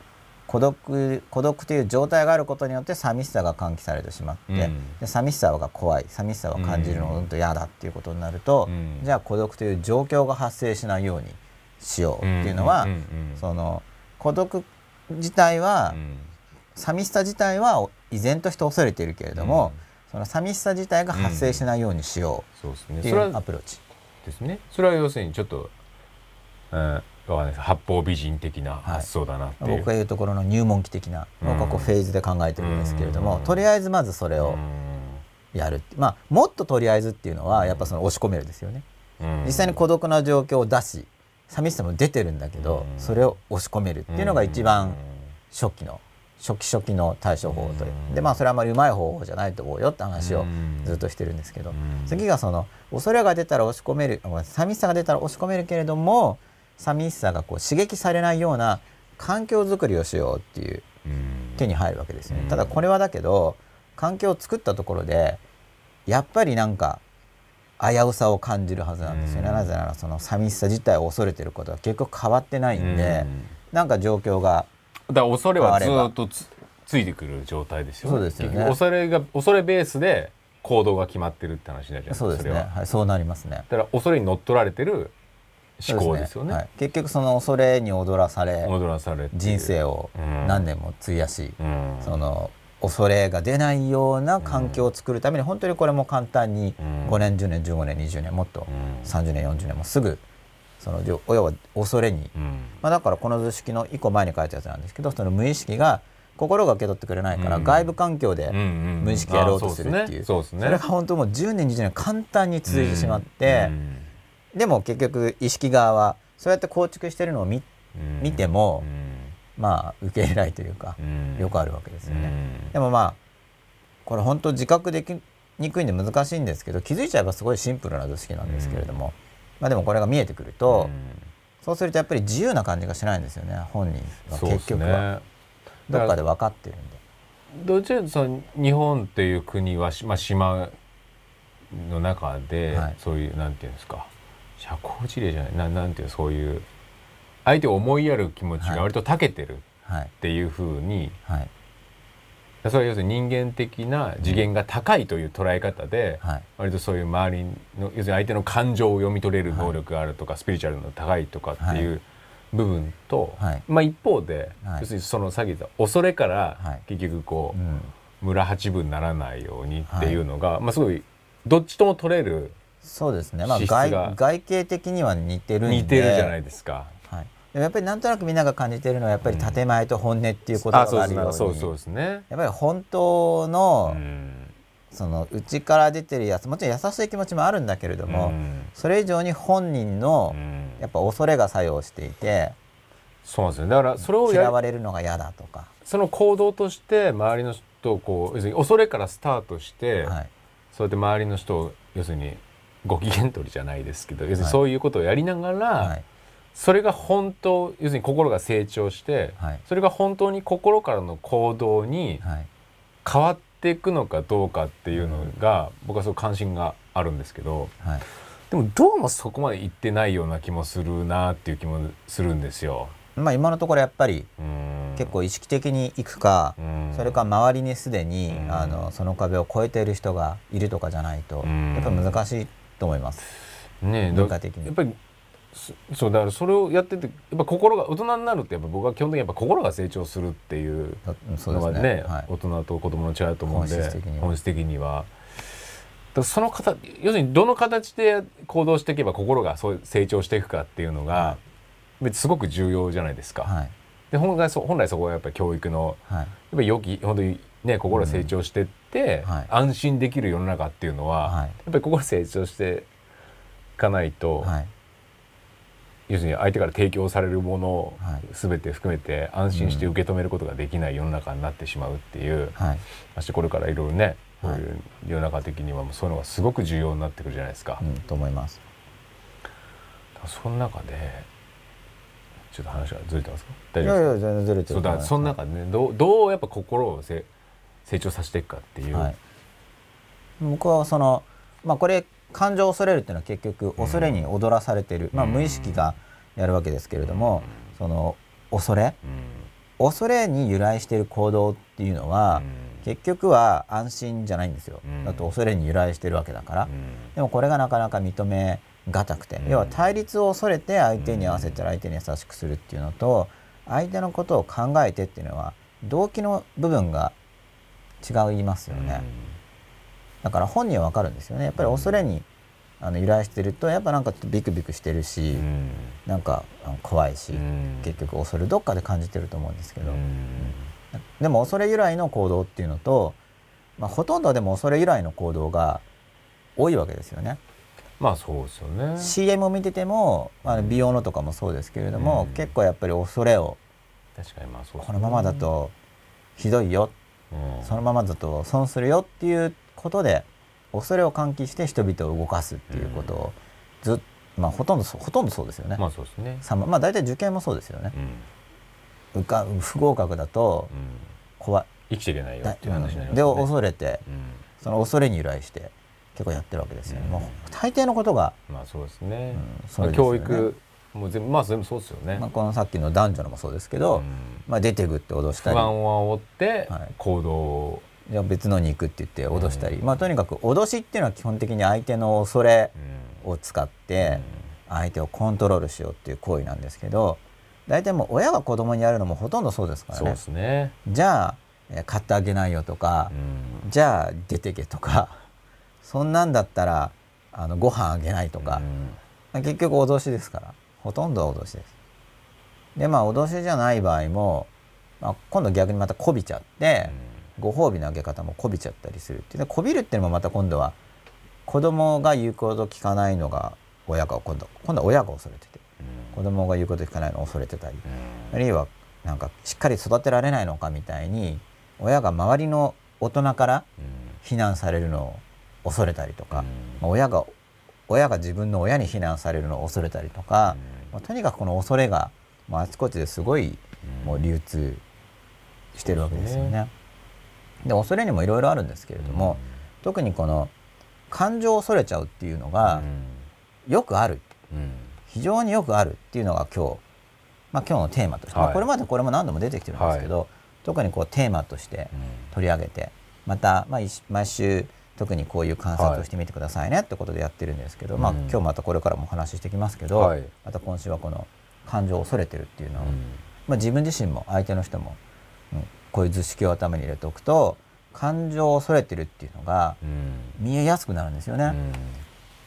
孤独孤独という状態があることによって寂しさが喚起されてしまって、うん、で寂しさが怖い。寂しさを感じるのがうんと嫌だっていうことになると、じゃあ孤独という状況が発生しないようにしようっていうのは、その孤独自体は、寂しさ自体は依然として恐れているけれども、その寂しさ自体が発生しないようにしようっていうアプローチ、ですね。それは要するにちょっと、うん、八方美人的な発想だなっていう、はい、僕が言うところの入門期的な僕はこうフェーズで考えてるんですけれども、とりあえずまずそれをやるまあもっととりあえずっていうのはやっぱその押し込めるですよね。実際に孤独な状況を出し寂しさも出てるんだけどそれを押し込めるっていうのが一番初期の初期初期の対処法という。でまあそれはあまりうまい方法じゃないと思うよって話をずっとしてるんですけど次がその恐れが出たら押し込める寂しさが出たら押し込めるけれども寂しさがこう刺激されないような環境づくりをしようっていう手に入るわけですよね。ただこれはだけど環境を作ったところでやっぱりなんか危うさを感じるはずなんですよね。なぜならその寂しさ自体を恐れてることは結局変わってないんでなんか状況がだから恐れはずっとつついてくる状態ですよね。そうですよね恐れが恐れベースで行動が決まってるって話になるじゃないですか。そうですね。はい、そうなりますね。だから恐れに乗っ取られてる思考ですよね、ねはい、結局その恐れに踊らされ踊らされ人生を何年も費やし、うん、その恐れが出ないような環境を作るために、本当にこれも簡単に5年10年15年20年もっと30年40年もすぐその親は恐れに、うん、まあ、だからこの図式の1個前に書いたやつなんですけどその無意識が心が受け取ってくれないから、外部環境で無意識やろうとするっていう,、それが本当もう10年20年簡単に続いてしまって、でも結局意識側はそうやって構築してるのを見,、見ても、まあ受け入れないというか、よくあるわけですよね。でもまあこれ本当自覚できにくいんで難しいんですけど気づいちゃえばすごいシンプルな図式なんですけれども。まあ、でもこれが見えてくると、そうするとやっぱり自由な感じがしないんですよね本人は。結局は、ね、どっかで分かってるんで。どちらかと日本っていう国は、まあ、島の中で、はい、そういうなんていうんですか。社交辞令じゃないななんていうそういう相手を思いやる気持ちが割と長けてるっていうふうに、はい。はいそれは要するに人間的な次元が高いという捉え方で、はい、割とそういう周りの要するに相手の感情を読み取れる能力があるとか、はい、スピリチュアルの高いとかっていう部分と、はい、まあ一方で、要するにそのさっき言った恐れから結局こう、うん、村八分にならないようにっていうのが、まあすごいどっちとも取れるそうですね、まあ外、外形的には似てるんで。似てるじゃないですか。でもやっぱりなんとなくみんなが感じているのはやっぱり建前と本音っていうことがあるように、そうそうですね、やっぱり本当の、その内から出てるやつもちろん優しい気持ちもあるんだけれども、それ以上に本人のやっぱ恐れが作用していて、そうですねだからそれを嫌われるのが嫌だとか。その行動として周りの人をこう要するに恐れからスタートして、はい、そうやって周りの人を要するにご機嫌取りじゃないですけど要するにそういうことをやりながら、はいそれが本当要するに心が成長して、はい、それが本当に心からの行動に変わっていくのかどうかっていうのが、僕はすごく関心があるんですけど、はい、でもどうもそこまでいってないような気もするなっていう気もするんですよ。まあ、今のところやっぱり結構意識的にいくかそれか周りにすでにあのその壁を越えている人がいるとかじゃないとやっぱり難しいと思います。ね文化的に。やっぱりそうだからそれをやっててやっぱ心が大人になるってやっぱ僕は基本的にやっぱ心が成長するっていうのがね、ねはい、大人と子供の違いだと思うんで本質的には。その方要するにどの形で行動していけば心がそう成長していくかっていうのが、別にすごく重要じゃないですか。はい、で本来そ本来そこはやっぱり教育の、はい、やっぱり良き本当にね心が成長してって、うん。はい、安心できる世の中っていうのは、やっぱり心成長していかないと、要するに相手から提供されるものを全て含めて安心して受け止めることができない世の中になってしまうっていう、はい、そしてこれからいろいろねこういう世の中的にはもうそういうのがすごく重要になってくるじゃないですか。うん、と思います。その中でちょっと話がずれてますか？大丈夫ですか？いやいや全然ずれてるそうだその中でねどうどうやっぱ心をせ成長させていくかっていう、はい、僕はそのまあこれ感情を恐れるっていうのは結局恐れに踊らされてる、まあ、無意識がやるわけですけれども、その恐れ、恐れに由来している行動っていうのは、結局は安心じゃないんですよ、だと恐れに由来してるわけだから、でもこれがなかなか認めがたくて、要は対立を恐れて相手に合わせたら相手に優しくするっていうのと相手のことを考えてっていうのは動機の部分が違いますよね。だから本人は分かるんですよね。やっぱり恐れにあの由来してるとやっぱなんかちょっとビクビクしてるし、うん、なんか怖いし、うん、結局恐れどっかで感じてると思うんですけど、うん、でも恐れ由来の行動っていうのと、まあ、ほとんどでも恐れ由来の行動が多いわけですよね。まあそうですよね。CM を見てても、まあ、美容のとかもそうですけれども、結構やっぱり恐れを確かにまあそう、ね、このままだとひどいよ、そのままだと損するよっていうことで恐れを喚起して人々を動かすっていうことをずっまあほとんどほとんどそうですよね。まあそうですね。まあ大体受験もそうですよね。うん、受か不合格だと怖い、生きていけないよっていう話になります、ね、で恐れて、うん、その恐れに由来して結構やってるわけですよね。もう大抵のことがまあそうですね。うん、ねまあ、教育もう全部まあ全部そうですよね。まあこのさっきの男女のもそうですけど、まあ出てくって脅したり、不安を煽って行動をじゃ別のに行くって言って脅したり、まあとにかく脅しっていうのは基本的に相手の恐れを使って相手をコントロールしようっていう行為なんですけど大体もう親が子供にやるのもほとんどそうですからね。ね。じゃあ買ってあげないよとか、じゃあ出てけとか そんなんだったらあのご飯あげないとか、結局脅しですから。ほとんどは脅しです。でまあ脅しじゃない場合も、まあ、今度逆にまたこびちゃって。ご褒美のあげ方もこびちゃったりするっていうこびるっていうのもまた今度は子供が言うこと聞かないのが親が今度今度は親が恐れてて、うん、子供が言うこと聞かないのを恐れてたり、うん、あるいはなんかしっかり育てられないのかみたいに親が周りの大人から非難されるのを恐れたりとか、うん、親が親が自分の親に非難されるのを恐れたりとか、まあ、とにかくこの恐れが、まあ、あちこちですごいもう流通してるわけですよね。で恐れにもいろいろあるんですけれども、うん、特にこの感情を恐れちゃうっていうのがよくある、うん、非常によくあるっていうのが今日、まあ、今日のテーマとして、はい、まあ、これまでこれも何度も出てきてるんですけど、はい、特にこうテーマとして取り上げて、また、まあ、毎週特にこういう観察をしてみてくださいねってことでやってるんですけど、はい、まあ、今日またこれからもお話ししてきますけど、また今週はこの感情を恐れてるっていうのを、まあ、自分自身も相手の人もこういう図式を頭に入れておくと感情を恐れてるっていうのが見えやすくなるんですよね。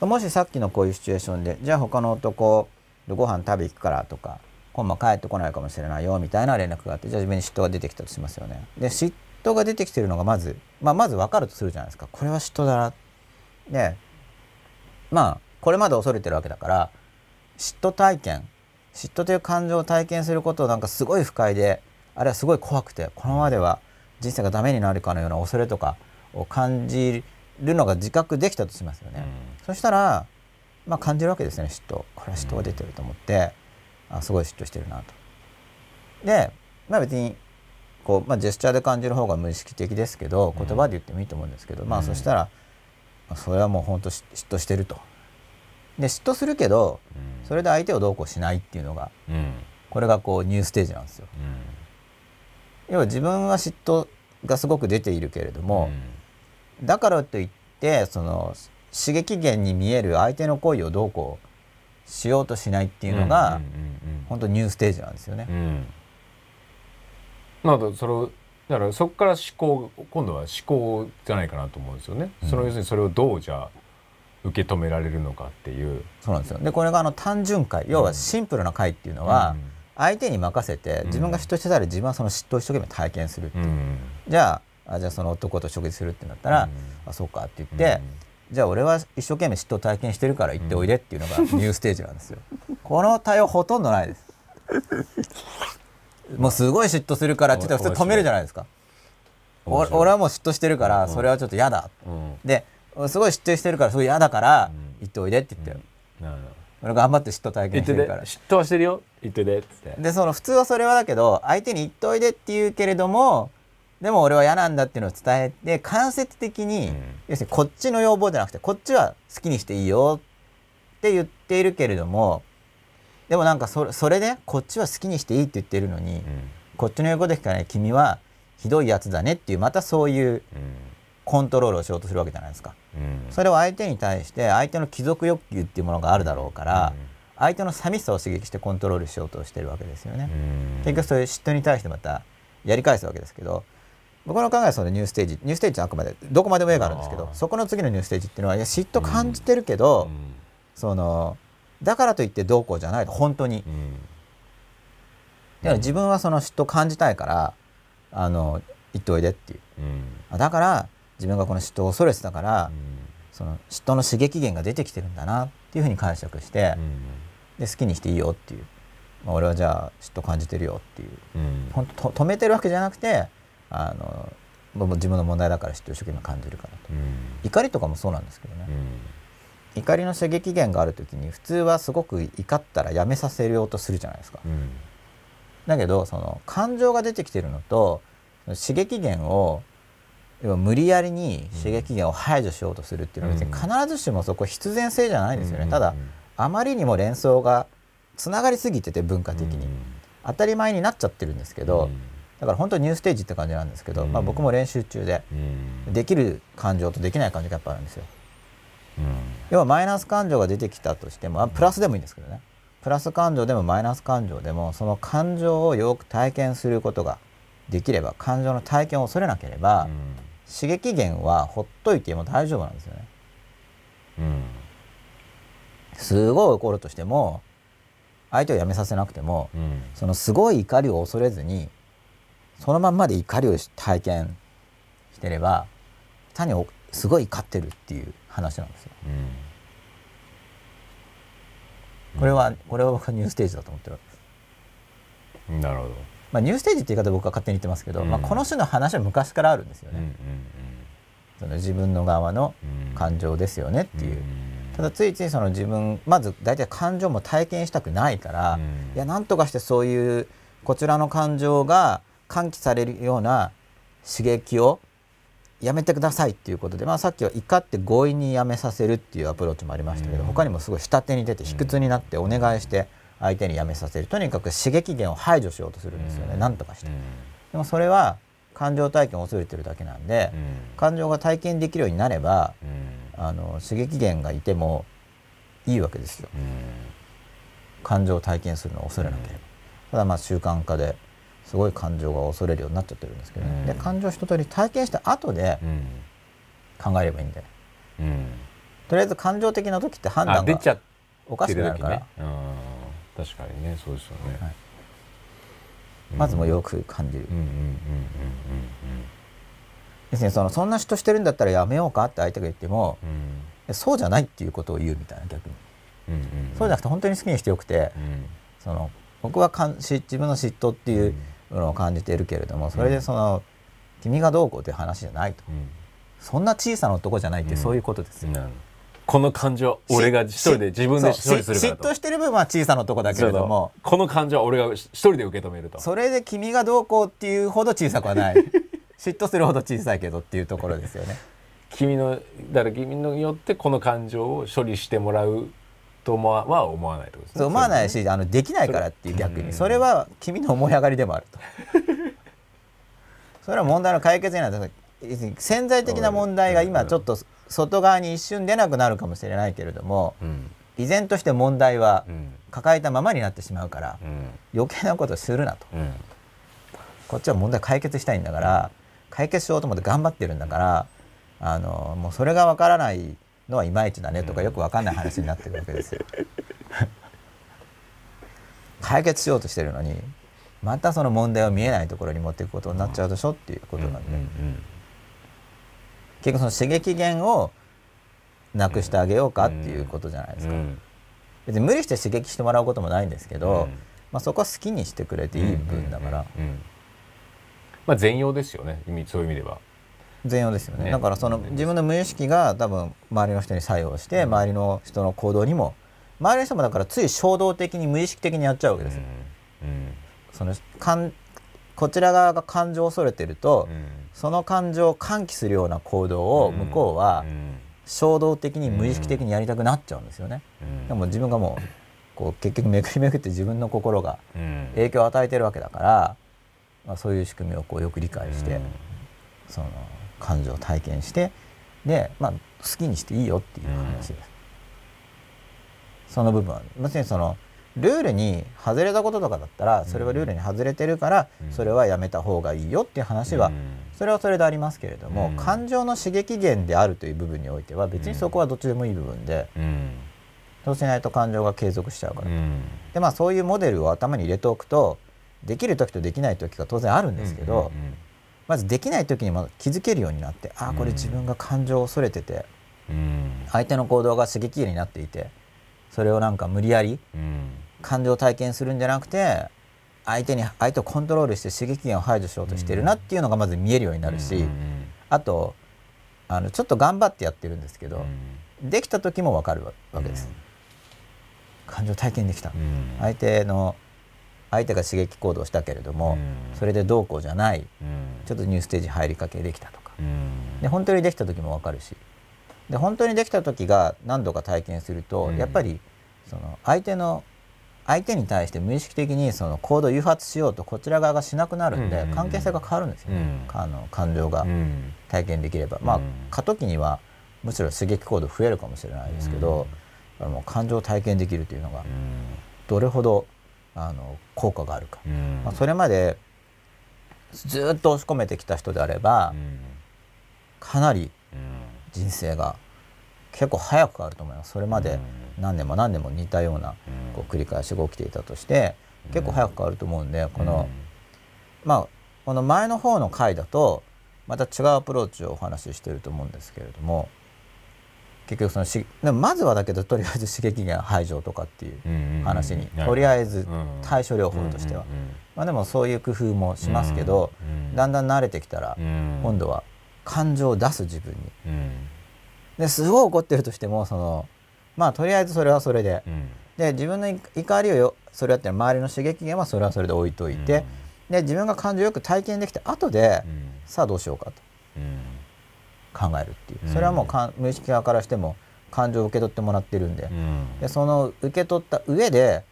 うん、もしさっきのこういうシチュエーションでじゃあ他の男とご飯食べ行くからとか今晩帰ってこないかもしれないよみたいな連絡があってじゃあ自分に嫉妬が出てきたとしますよね。で嫉妬が出てきてるのがまず、まあ、まず分かるとするじゃないですかこれは嫉妬だな。でまあこれまで恐れてるわけだから嫉妬体験嫉妬という感情を体験することをなんかすごい不快であるいはすごい怖くてこのままでは人生がダメになるかのような恐れとかを感じるのが自覚できたとしますよね。うん、そしたら、まあ、感じるわけですね嫉妬これは嫉妬が出てると思って、うん、あすごい嫉妬してるなと。で、まあ、別にこう、まあ、ジェスチャーで感じる方が無意識的ですけど言葉で言ってもいいと思うんですけど、うん、まあそしたら、それはもう本当嫉妬してると。で嫉妬するけど、それで相手をどうこうしないっていうのが、これがこうニューステージなんですよ。要は自分は嫉妬がすごく出ているけれども、うん、だからといってその刺激源に見える相手の行為をどうこうしようとしないっていうのが、うんうんうんうん、本当ニューステージなんですよね。うん、なるほどそれをだからそこから思考今度は思考じゃないかなと思うんですよね。うん、その要するにそれをどうじゃ受け止められるのかっていう。そうなんですよ。でこれがあの単純解要はシンプルな解っていうのは、相手に任せて自分が嫉妬してたら自分はその嫉妬を一生懸命体験するっていう、じゃああじゃあその男と食事するってなったら、あそうかって言って、じゃあ俺は一生懸命嫉妬体験してるから行っておいでっていうのがニューステージなんですよ。この対応ほとんどないです。もうすごい嫉妬するからって言ったら普通止めるじゃないですか。俺はもう嫉妬してるからそれはちょっと嫌だ、ですごい嫉妬してるからすごい嫌だから行っておいでって言ってる、俺頑張って嫉妬体験してるから。嫉妬はしてるよ。言ってでっって。でその普通はそれはだけど相手に言っておいでって言うけれどもでも俺は嫌なんだっていうのを伝えて間接的に、うん、要するにこっちの要望じゃなくてこっちは好きにしていいよって言っているけれどもでもなんかそれそれでこっちは好きにしていいって言ってるのに、うん、こっちの言うこと聞かない君はひどいやつだねっていうまたそういうコントロールをしようとするわけじゃないですか。うん、それを相手に対して相手の貴族欲求っていうものがあるだろうから、相手の寂しさを刺激してコントロールしようとしてるわけですよね。結局そういう嫉妬に対してまたやり返すわけですけど僕の考えはそのニューステージニューステージはあくまでどこまでも絵があるんですけどそこの次のニューステージっていうのはいや嫉妬感じてるけど、うん、そのだからといってどうこうじゃないと本当に。うん、だから自分はその嫉妬感じたいからあの言っておいでっていう、うん、だから自分がこの嫉妬を恐れてたから、その嫉妬の刺激源が出てきてるんだなっていうふうに解釈して、で好きにしていいよっていう、まあ、俺はじゃあ嫉妬感じてるよっていう、うん、本当止めてるわけじゃなくてあの僕も自分の問題だから知って一生懸命感じるかなと、うん、怒りとかもそうなんですけどね、うん、怒りの刺激源がある時に普通はすごく怒ったらやめさせようとするじゃないですか、うん、だけどその感情が出てきてるのと刺激源を要は無理やりに刺激源を排除しようとするっていうのは別に必ずしもそこ必然性じゃないんですよね、ただあまりにも連想がつながりすぎてて文化的に、当たり前になっちゃってるんですけど、だから本当にニューステージって感じなんですけど、まあ、僕も練習中で、できる感情とできない感情がやっぱあるんですよ。要はマイナス感情が出てきたとしてもプラスでもいいんですけどね。プラス感情でもマイナス感情でもその感情をよく体験することができれば感情の体験を恐れなければ、刺激源はほっといても大丈夫なんですよね。すごい怒るとしても相手をやめさせなくても、そのすごい怒りを恐れずにそのまんまで怒りを体験してれば単にすごい怒ってるっていう話なんですよ。うん、これはこれは僕はニューステージだと思ってるわけです。なるほど。まあニューステージって言い方僕は勝手に言ってますけど、うん、まあこの種の話は昔からあるんですよね。その自分の側の感情ですよねっていう。ただついついその自分まず大体感情も体験したくないから、いや何とかしてそういうこちらの感情が喚起されるような刺激をやめてくださいっていうことで、まあ、さっきは怒って強引にやめさせるっていうアプローチもありましたけど、うん、他にもすごい下手に出て卑屈になってお願いして相手にやめさせる。とにかく刺激源を排除しようとするんですよね、うん、何とかして。でもそれは感情体験を恐れてるだけなんで、うん、感情が体験できるようになれば、あの刺激源がいてもいいわけですよ。感情を体験するのを恐れなければ。ただまあ習慣化ですごい感情が恐れるようになっちゃってるんですけど、ね、うん、で感情一通り体験した後で考えればいいんで、うん、とりあえず感情的な時って判断がおかしくなるから、ね、確かにねそうですよね、はい、まずもよく感じる。ですねそのそんな人してるんだったらやめようかって相手が言っても、うん、そうじゃないっていうことを言うみたいな逆に、うんうんうん、そうじゃなくて本当に好きにしてよくて、その僕はかん自分の嫉妬っていう、のを感じているけれどもそれでその、君がどうこうという話じゃないと、そんな小さな男じゃないってそういうことですよ。この感情俺が一人で自分で処理するから嫉妬してる部分は小さな男だけれども。この感情は俺が一人で受け止めると。それで君がどうこうっていうほど小さくはない。嫉妬するほど小さいけどっていうところですよね。君のだから君によってこの感情を処理してもらうと思わは思わないとですね。思わないしあのできないからっていう逆に。それは君の思い上がりでもあると。それは問題の解決になって潜在的な問題が今ちょっと外側に一瞬出なくなるかもしれないけれども、うん、依然として問題は抱えたままになってしまうから、うん、余計なことするなと、こっちは問題解決したいんだから、解決しようと思って頑張ってるんだからあのもうそれがわからないのはいまいちだねとかよくわかんない話になってるわけですよ。解決しようとしてるのにまたその問題を見えないところに持っていくことになっちゃうでしょっていうことなんで、結局その刺激源をなくしてあげようかっていうことじゃないですか。別に無理して刺激してもらうこともないんですけど、まあ、そこは好きにしてくれていい分だから。まあ、全容ですよね。そういう意味では。全容ですよね、ね、だからその自分の無意識が多分周りの人に作用して、周りの人の行動にも周りの人もだからつい衝動的に無意識的にやっちゃうわけですよ。そのかんこちら側が感情を恐れてると、その感情を喚起するような行動を向こうは衝動的に無意識的にやりたくなっちゃうんですよね。でも自分がもうこう結局めくりめくって自分の心が影響を与えてるわけだから、まあ、そういう仕組みをこうよく理解して、その感情を体験してで、まあ、好きにしていいよっていう話です。その部分。は要するにそのルールに外れたこととかだったらそれはルールに外れてるからそれはやめた方がいいよっていう話はそれはそれでありますけれども感情の刺激源であるという部分においては別にそこはどっちでもいい部分でそうしないと感情が継続しちゃうから。でまあそういうモデルを頭に入れておくとできる時とできない時が当然あるんですけどまずできない時にも気づけるようになってああこれ自分が感情を恐れてて相手の行動が刺激源になっていてそれをなんか無理やり感情体験するんじゃなくて相手に相手をコントロールして刺激源を排除しようとしてるなっていうのがまず見えるようになるしあとあのちょっと頑張ってやってるんですけどできた時も分かるわけです。感情体験できた。相手の相手が刺激行動したけれどもそれでどうこうじゃないちょっとニューステージ入りかけできたとか。で本当にできた時も分かるし。で本当にできた時が何度か体験するとやっぱりその相手の相手に対して無意識的にその行動を誘発しようとこちら側がしなくなるんで関係性が変わるんですよ。ね、あの感情が。体験できれば、まあ過渡期にはむしろ刺激行動増えるかもしれないですけど、うん、もう感情を体験できるというのがどれほどあの効果があるか、まあ、それまでずっと押し込めてきた人であればかなり人生が結構早く変わると思います。それまで何年も何年も似たようなこう繰り返しが起きていたとして結構早く変わると思うんでこのまあこの前の方の回だとまた違うアプローチをお話ししてると思うんですけれども結局そのしでもまずはだけどとりあえず刺激源排除とかっていう話にとりあえず対処療法としては。まあでもそういう工夫もしますけどだんだん慣れてきたら今度は感情を出す自分に。ですごい怒ってるとしてもそのまあとりあえずそれはそれで、うん、で自分の怒りをよそれやって周りの刺激源はそれはそれで置いといて、うん、で自分が感情よく体験できて後で、うん、さあどうしようかと。考えるっていう。それはもうか無意識側からしても感情を受け取ってもらってるんで,、でその受け取った上で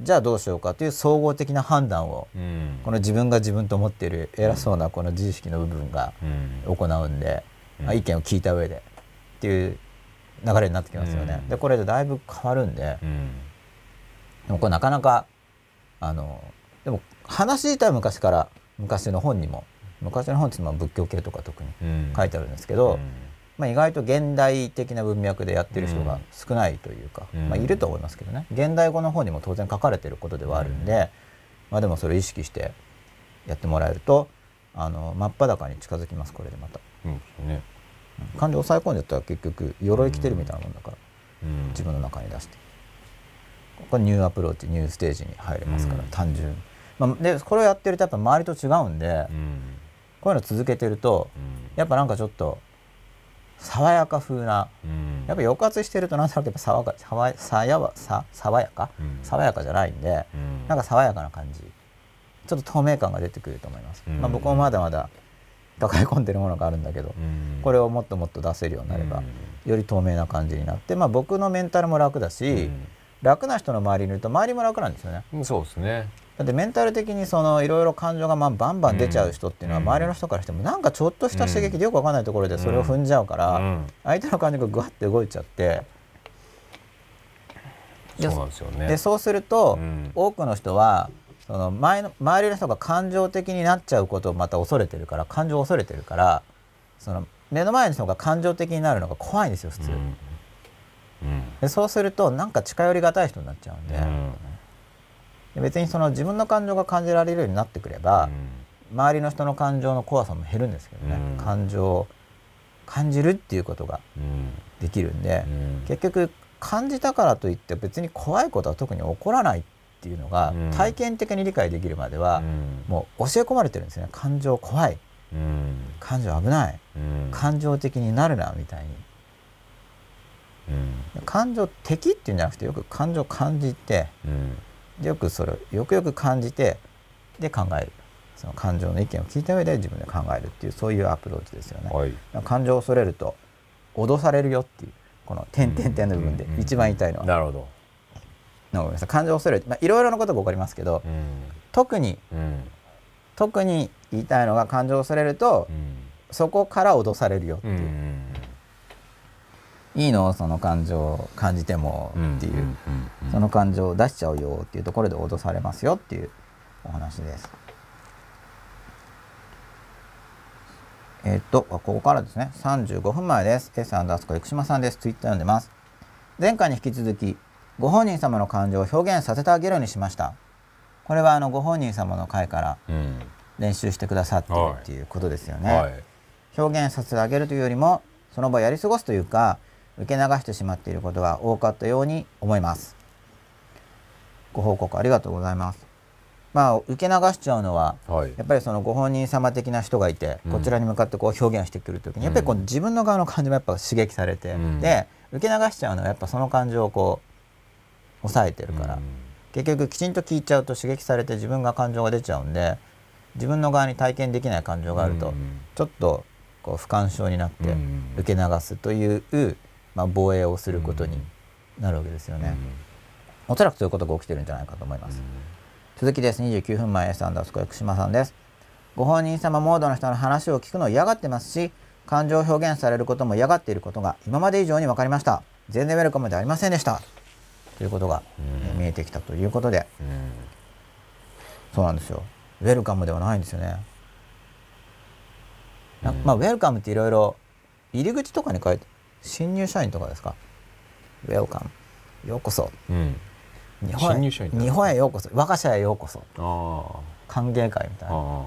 じゃあどうしようかという総合的な判断を、この自分が自分と思っている偉そうなこの自意識の部分が行うんで、まあ、意見を聞いた上でっていう流れになってきますよね。でこれでだいぶ変わるんで、でもこれなかなかあのでも話自体は昔から昔の本にも昔の本っていうのは仏教系とか特に書いてあるんですけど、まあ、意外と現代的な文脈でやってる人が少ないというか、まあ、いると思いますけどね。現代語の方にも当然書かれてることではあるんで、まあ、でもそれを意識してやってもらえるとあの真っ裸に近づきますこれでまた。うんね感情を抑え込んでたら結局鎧着てるみたいなもんだから、うん、自分の中に出して。これニューアプローチニューステージに入れますから、うん、単純、まあ、でこれをやってるとやっぱ周りと違うんで、うん、こういうの続けてると、やっぱなんかちょっと爽やか風な、やっぱ抑圧してるとなんとなくやっぱ爽やか爽やさ爽やか、爽やかじゃないんで、うん、なんか爽やかな感じ。ちょっと透明感が出てくると思います、まあ、僕もまだまだ抱え込んでるものがあるんだけど、これをもっともっと出せるようになれば、より透明な感じになって、まあ、僕のメンタルも楽だし、楽な人の周りにいると周りも楽なんですよね。そうですね。だってメンタル的にそのいろいろ感情がまあバンバン出ちゃう人っていうのは周りの人からしてもなんかちょっとした刺激でよく分かんないところでそれを踏んじゃうから相手の感情がぐわって動いちゃってそうなんですよね。でそうすると多くの人はその前の周りの人が感情的になっちゃうことをまた恐れてるから感情を恐れてるからその目の前の人が感情的になるのが怖いんですよ普通、うん。でそうするとなんか近寄りがたい人になっちゃうんで、うん、別にその自分の感情が感じられるようになってくれば、周りの人の感情の怖さも減るんですけどね、感情を感じるっていうことができるんで、結局感じたからといって別に怖いことは特に起こらないっていうのが体験的に理解できるまではもう教え込まれてるんですね。感情怖い、感情危ない、感情的になるなみたいに。感情敵っていうんじゃなくてよく感情を感じて、よくそれをよくよく感じてで考える。その感情の意見を聞いた上で自分で考えるっていうそういうアプローチですよね。はい、感情を恐れると脅されるよっていうこの点々点の部分で一番言いたいのは。なるほど感情を恐れる、まあ、いろいろなことが起こりますけど、特に、特に言いたいのが感情を恐れると、そこから脅されるよっていう。いいの？その感情を感じてもっていう,、その感情を出しちゃうよっていうところで脅されますよっていう。お話です。えっ、と、ここからですね、35分前です。S アンダースコ生島さんです。ツイッター読んでます。前回に引き続き、ご本人様の感情を表現させてあげるようにしました。これはあのご本人様の回から練習してくださってるっていうことですよね。はいはい、表現させてあげるというよりも、その場やり過ごすというか、受け流してしまっていることが多かったように思います。ご報告ありがとうございます。まあ、受け流しちゃうのは、はい、やっぱりそのご本人様的な人がいて、こちらに向かってこう表現してくる時に、やっぱりこう自分の側の感情もやっぱ刺激されて、うん、で受け流しちゃうのはやっぱその感情をこう抑えてるから、うん、結局きちんと聞いちゃうと刺激されて自分が感情が出ちゃうんで自分の側に体験できない感情があると、ちょっとこう不干渉になって受け流すというまあ、防衛をすることになるわけですよね。うん、おそらくそういうことが起きてるんじゃないかと思います。うん、続きです。29分前 S アンダースコ福島さんです。ご本人様モードの人の話を聞くのを嫌がってますし、感情を表現されることも嫌がっていることが今まで以上に分かりました。全然ウェルカムでありませんでした。ということが、うん、見えてきたということで、そうなんですよ。ウェルカムではないんですよね。まあ、ウェルカムっていろいろ入り口とかに書いて新入社員とかですか？ウェルカム。ようこそ、うん、日本へ日本へようこそ。我が社へようこそ。歓迎会みたいな。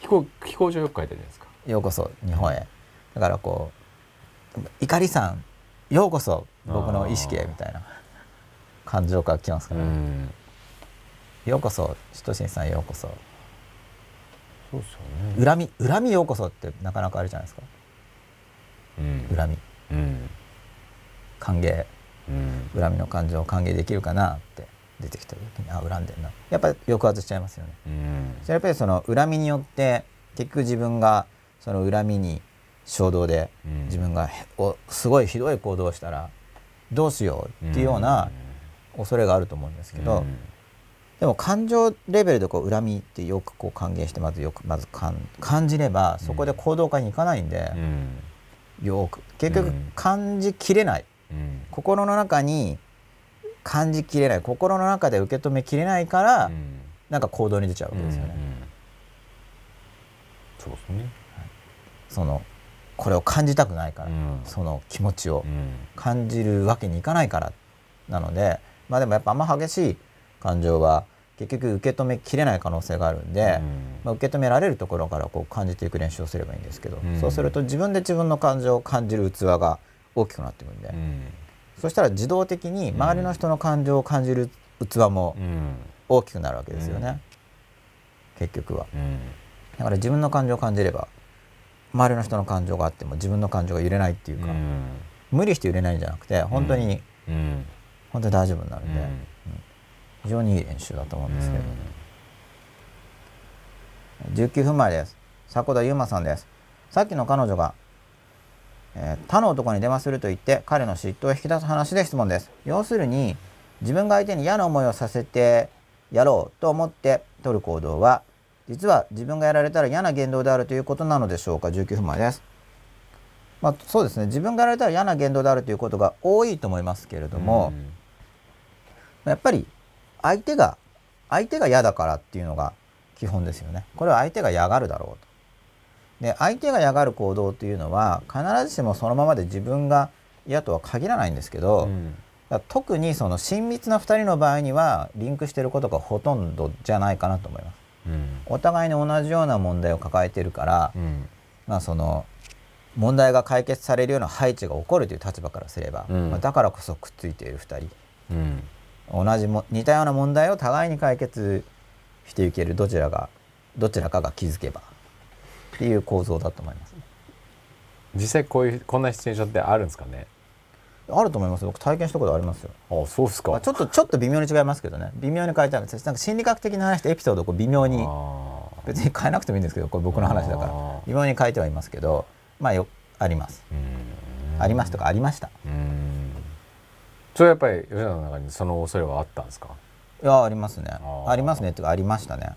飛行飛行場よく書いてるじゃないですか。ようこそ日本へ。だからこう怒りさんようこそ僕の意識へみたいな感情から来ますから、ね、ようこそしとしんさんようこそ。そうですよね。恨み恨みようこそってなかなかあるじゃないですか。恨み、うん、歓迎、うん、恨みの感情を歓迎できるかなって出てきた時にあ恨んでるな。やっぱり抑圧しちゃいますよね。うん、やっぱりその恨みによって結局自分がその恨みに衝動で自分がおすごいひどい行動をしたらどうしようっていうような恐れがあると思うんですけど、でも感情レベルでこう恨みってよくこう歓迎してまずよくまず感じればそこで行動化にいかないんで、よく。結局感じきれない、うん、心の中に感じきれない。心の中で受け止めきれないから、うん、なんか行動に出ちゃうわけですよね。そうですね、そのこれを感じたくないから、うん、その気持ちを感じるわけにいかないからなのでまあでもやっぱあんま激しい感情は結局受け止めきれない可能性があるんで、うん、まあ、受け止められるところからこう感じていく練習をすればいいんですけど、うん、そうすると自分で自分の感情を感じる器が大きくなっていくんで、うん、そしたら自動的に周りの人の感情を感じる器も大きくなるわけですよね、結局は、だから自分の感情を感じれば周りの人の感情があっても自分の感情が揺れないっていうか、無理して揺れないんじゃなくて本当に、本当に大丈夫になるんで。非常にいい練習だと思うんですけど、19分前です。迫田悠馬さんです。さっきの彼女が、えー、他の男に電話すると言って彼の嫉妬を引き出す話で質問です。要するに自分が相手に嫌な思いをさせてやろうと思って取る行動は実は自分がやられたら嫌な言動であるということなのでしょうか？19分前です。まあ、そうですね自分がやられたら嫌な言動であるということが多いと思いますけれども、やっぱり相手が相手が嫌だからっていうのが基本ですよね。これは相手が嫌がるだろうと。で相手が嫌がる行動というのは必ずしもそのままで自分が嫌とは限らないんですけど、うん、特にその親密な2人の場合にはリンクしてることがほとんどじゃないかなと思います。うん、お互いに同じような問題を抱えてるから、うん、まあその問題が解決されるような配置が起こるという立場からすれば、まあ、だからこそくっついている2人、同じも似たような問題を互いに解決していけるどちらがどちらかが気づけばっていう構造だと思います。実際こういうこんなシチュエーションってあるんですかね？あると思います僕体験したことありますよ。あそうですか、まあ、ちょっとちょっと微妙に違いますけどね。微妙に変えてあるんです。なんか心理学的な話とエピソードをこう微妙に別に変えなくてもいいんですけどこれ僕の話だから。微妙に変えてはいますけどまあよあります。ありますとか？ありました。それやっぱり吉田の中にその恐れはあったんですか？いやありますね。ありますね。っていうかありましたね。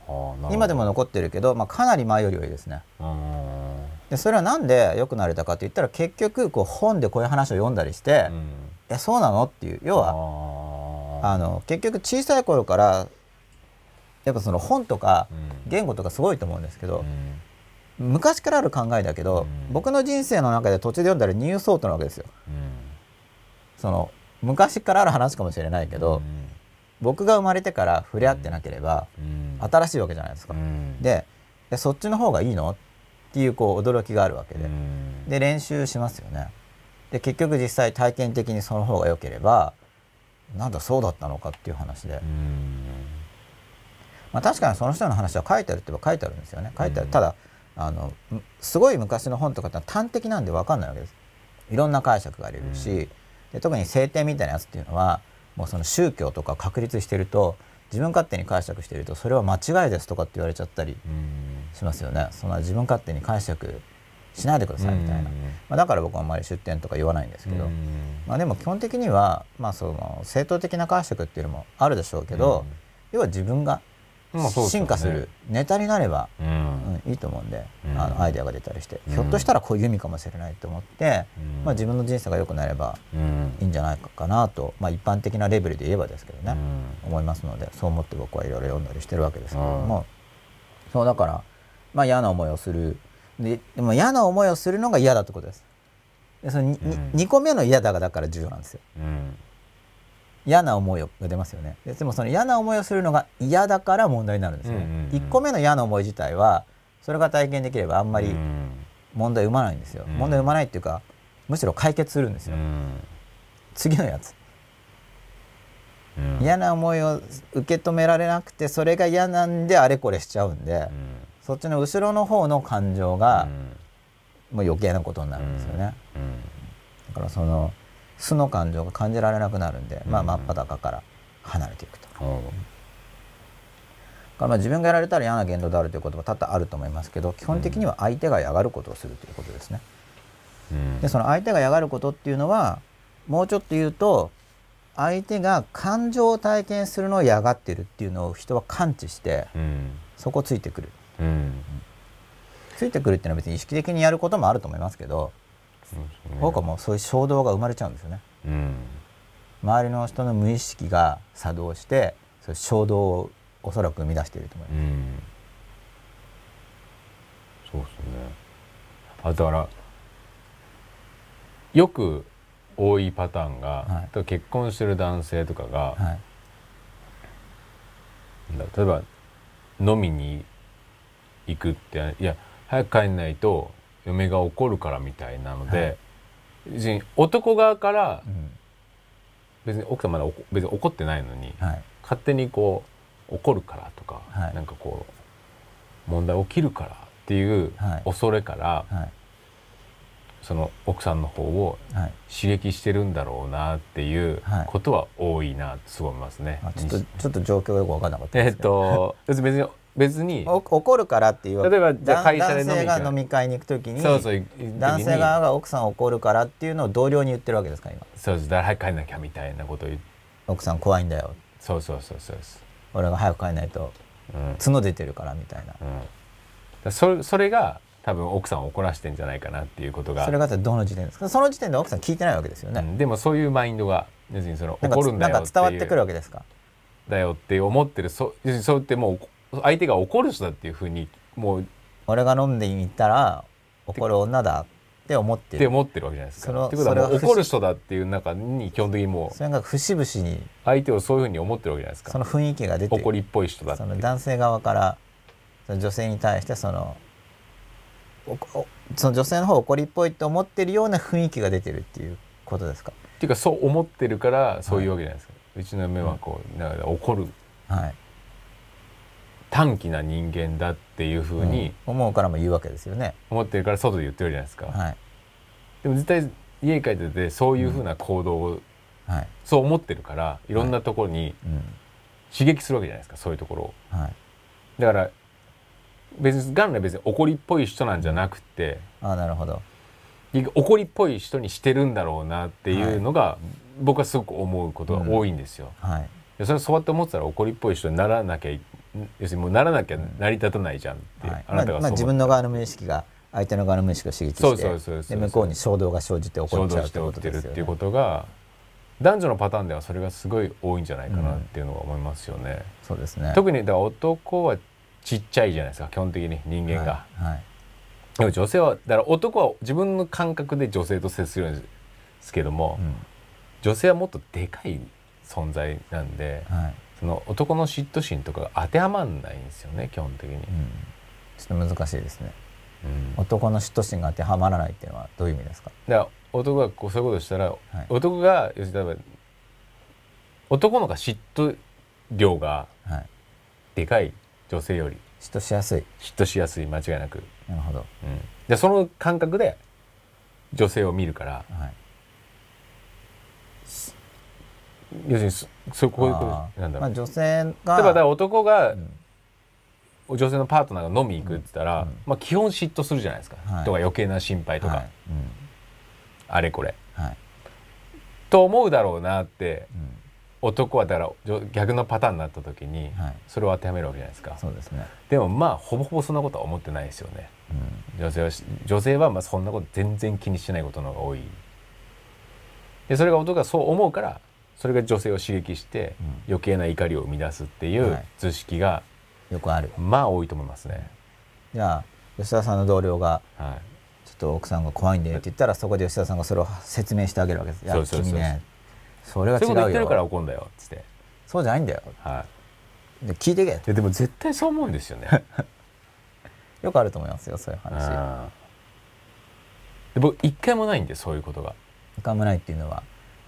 今でも残ってるけど、まあ、かなり前よりはいいですねでそれは何で良くなれたかって言ったら結局こう本でこういう話を読んだりして「うん、えそうなの?」っていう。要はあの結局小さい頃からやっぱその本とか言語とかすごいと思うんですけど、うん、昔からある考えだけど、うん、僕の人生の中で途中で読んだらニュースオートなわけですよ。その昔からある話かもしれないけど、僕が生まれてから触れ合ってなければ新しいわけじゃないですか。でそっちの方がいいの？っていうこう驚きがあるわけでで練習しますよね。で結局実際体験的にその方が良ければなんだそうだったのかっていう話で。まあ、確かにその人の話は書いてあるって言えば書いてあるんですよね。書いてあるただあのすごい昔の本とかって端的なんで分かんないわけです。いろんな解釈があるし、で特に聖典みたいなやつっていうのはもうその宗教とか確立してると自分勝手に解釈してるとそれは間違いですとかって言われちゃったりしますよね。そんな自分勝手に解釈しないでくださいみたいな、まあ、だから僕はあんまり出典とか言わないんですけど、まあ、でも基本的には、まあ、その正当的な解釈っていうのもあるでしょうけど、要は自分が進化する。ネタになれば、うん、いいと思うんで、あのアイデアが出たりして、ひょっとしたらこういう意味かもしれないと思って、まあ、自分の人生が良くなればいいんじゃないかなと、まあ、一般的なレベルで言えばですけどね、思いますのでそう思って僕はいろいろ読んだりしてるわけですけれども、そうだから、まあ、嫌な思いをする。ででも嫌な思いをするのが嫌だってことです。でその 2,、うん、2個目の嫌だがだから重要なんですよ。うん嫌な思いが出ますよね。でもその嫌な思いをするのが嫌だから問題になるんですね、うんうんうん、1個目の嫌な思い自体はそれが体験できればあんまり問題生まないんですよ、うん、問題生まないっていうかむしろ解決するんですよ、うん、次のやつ、うん、嫌な思いを受け止められなくてそれが嫌なんであれこれしちゃうんで、そっちの後ろの方の感情がもう余計なことになるんですよね、だからその素の感情が感じられなくなるんで、まあ、真っ裸から離れていくと。からまあ自分がやられたら嫌な言動であるということは多々あると思いますけど基本的には相手が嫌がることをするということですね。でその相手が嫌がることっていうのはもうちょっと言うと相手が感情を体験するのを嫌がってるっていうのを人は感知して、そこついてくる、うん、ついてくるっていうのは別に意識的にやることもあると思いますけど僕はもうそういう衝動が生まれちゃうんですよね、うん、周りの人の無意識が作動してそういう衝動をおそらく生み出していると思います、うん、そうですね。あだからよく多いパターンが、はい、結婚してる男性とかが、はい、例えば飲みに行くっていや早く帰んないと嫁が怒るからみたいなので、はい、男側から、別に奥さんまだ別に怒ってないのに、はい、勝手にこう怒るからとか、はい、なんかこう問題起きるからっていう恐れから、はい、その奥さんの方を刺激してるんだろうなっていうことは多いなってすごい思いますね。ちょっとちょっと状況がよく分からなかった。えっと別に別に。怒るからっていう例えばじゃ会社で男性が飲み会に行くときに男性側が奥さん怒るからっていうのを同僚に言ってるわけですか今。そうです。だから早く帰んなきゃみたいなことを言奥さん怖いんだよ。そうそうそうそう俺が早く帰んないと角出てるからみたいな、うん、それそれが多分奥さんを怒らしてんじゃないかなっていうことが。それがどの時点ですか？その時点で奥さん聞いてないわけですよね、うん、でもそういうマインドが要するにその怒るんだよって伝わってくるわけですか？だよって思ってる。そ要するにそうってもう相手が怒る人だっていうふうにもう俺が飲んでいったら怒る女だって思ってる。って思ってるわけじゃないですか。ってことは怒る人だっていう中に基本的にもうそれが節々に相手をそういうふうに思ってるわけじゃないですか。その雰囲気が出て怒りっぽい人だその男性側から女性に対してそのその女性の方怒りっぽいと思ってるような雰囲気が出てるっていうことですか？っていうかそう思ってるからそういうわけじゃないですか、はい、うちの目はこう、なんか怒る、はい、短気な人間だっていうふうに、うん、思うからも言うわけですよね。思ってるから外で言ってるじゃないですか、はい、でも絶対家に帰っててそういうふうな行動を、はい、そう思ってるからいろんなところに刺激するわけじゃないですかそういうところを、はい、だから別に元来別に怒りっぽい人なんじゃなくてあなるほど。怒りっぽい人にしてるんだろうなっていうのが、僕はすごく思うことが多いんですよ。うん、はい、それそうやって思ってたら怒りっぽい人にならなきゃ要するにもうならなきゃ成り立たないじゃんって、はい、あなたがまあ、自分の側の無意識が相手の側の無意識を刺激して向こうに衝動が生じて起こっちゃうってことですよ、ね、っていうことが男女のパターンではそれがすごい多いんじゃないかなっていうのは思いますよね。うん、そうですね。特にだ男はちっちゃいじゃないですか基本的に人間が。はい、はい。でも女性はだから男は自分の感覚で女性と接するんですけども、うん、女性はもっとでかい存在なんで、はい、その男の嫉妬心とかが当てはまらないんですよね基本的に、うん、ちょっと難しいですね、うん、男の嫉妬心が当てはまらないっていうのはどういう意味ですか？だから男がこうそういうことしたら、はい、男が要するに例えば男のが嫉妬量がでかい女性より嫉妬しやすい。嫉妬しやすい間違いなく。なるほど、うん、でその感覚で女性を見るから、はい。要するにそうこういうことなんだろう、まあ、女性が例えば男が、うん、女性のパートナーが飲み行くって言ったら、うん、まあ、基本嫉妬するじゃないですか、はい、とか余計な心配とか、はい。うん、あれこれ、はい、と思うだろうなって、男はだから逆のパターンになった時に、それを当てはめるわけじゃないですか。そうですね。でもまあほぼほぼそんなことは思ってないですよね、女性は女性はまあそんなこと全然気にしてないことの方が多い。でそれが男がそう思うからそれが女性を刺激して余計な怒りを生み出すっていう図式が、よくある。まあ多いと思いますね。じゃあ吉田さんの同僚が、はい、ちょっと奥さんが怖いんでって言ったらそこで吉田さんがそれを説明してあげるわけです「いや君ねそれは違うよ」そう言ってるから怒るんだよっつって。そうじゃないんだよ、はい、で聞いてけ。でも絶対そう思うんですよね。よくあると思いますよそういう話。で僕一回もないんでそういうことが。一回もないっていうのは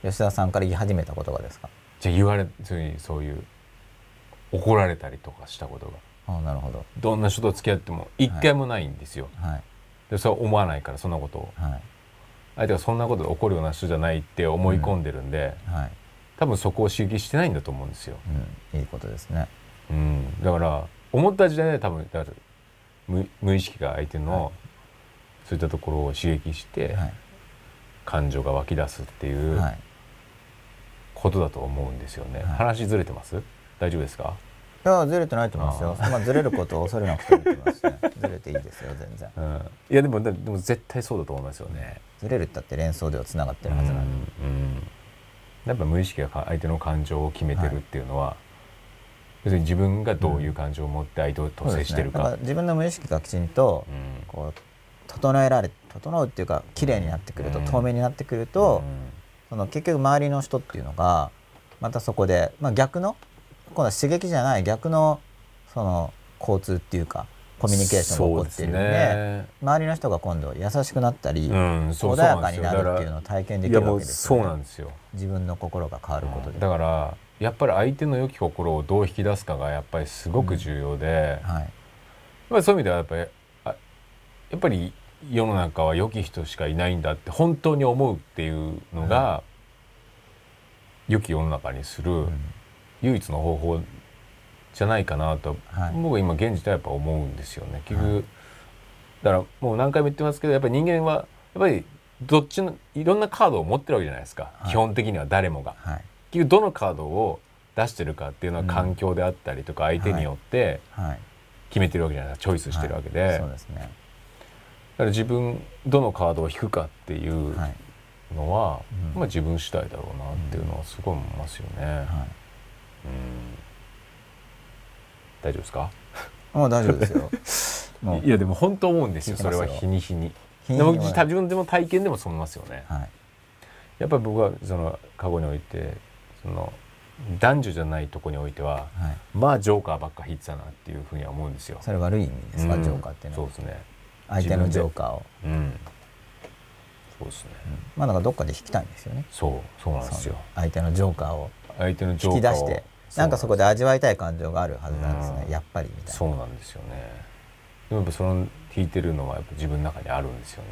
吉田さんから言い始めたことがですか？じゃあ言われそういう怒られたりとかしたことが。あなるほど。どんな人と付き合っても一回もないんですよ、はい、でそれは思わないからそんなことを、はい、相手がそんなことで怒るような人じゃないって思い込んでるんで、うん、はい、多分そこを刺激してないんだと思うんですよ、うん、いいことですね、うん、だから思った時代で多分だ無無意識が相手の、そういったところを刺激して、感情が湧き出すっていう、ことだと思うんですよね、はい、話ずれてます？大丈夫ですか？いやずれてないと思いますよ。まあずれることを恐れなくてもいいますね。ずれていいですよ全然、うん、いやでもでも絶対そうだと思いますよね。ずれるったって連想ではつながってるはずなんで、うん、やっぱ無意識が相手の感情を決めてるっていうのは、はい、要するに自分がどういう感情を持って相手と接してるか。うんね、自分の無意識がきちんとこう整えられ整うっていうか綺麗になってくると、透明になってくると、その結局周りの人っていうのがまたそこで、まあ、逆の今度は刺激じゃない逆のその交通っていうかコミュニケーションが起こっているんで、ね、周りの人が今度優しくなったり、うん、穏やかになるっていうのを体験できるわけですよ、ね、そうなんですよ。自分の心が変わることで、だからやっぱり相手の良き心をどう引き出すかがやっぱりすごく重要で、うん、はい、そういう意味ではやっぱりやっぱり世の中は良き人しかいないんだって本当に思うっていうのが、良き世の中にする唯一の方法じゃないかなと、はい、僕は今現時点はやっぱ思うんですよね。結局、はい、だからもう何回も言ってますけどやっぱり人間はやっぱりどっちのいろんなカードを持ってるわけじゃないですか、はい、基本的には誰もが。結局どのカードを出してるかっていうのは環境であったりとか相手によって決めてるわけじゃないですか。チョイスしてるわけで、そうですね、だから自分どのカードを引くかっていうのは、まあ、自分次第だろうなっていうのはすごい思いますよね。はい、うん。大丈夫ですか？もう大丈夫ですよ。いやでも本当思うんですよ。それは日に日に。でも自分でも体験でもそう思いますよね、はい、やっぱり僕はその過去においてその男女じゃないとこにおいては、はい、まあジョーカーばっか引いてたなっていうふうには思うんですよ。それ悪い意味ですか、うん、ジョーカーっていうのは。そうですね相手のジョーカーを。うん。そうですね、うん、まあだからどっかで引きたいんですよね。そうそうなんですよ。相手のジョーカーを。相手のジョーカーを。引き出してなんかそこで味わいたい感情があるはずなんですね、うん、やっぱりみたいな。そうなんですよね。でもやっぱその引いてるのはやっぱ自分の中にあるんですよね、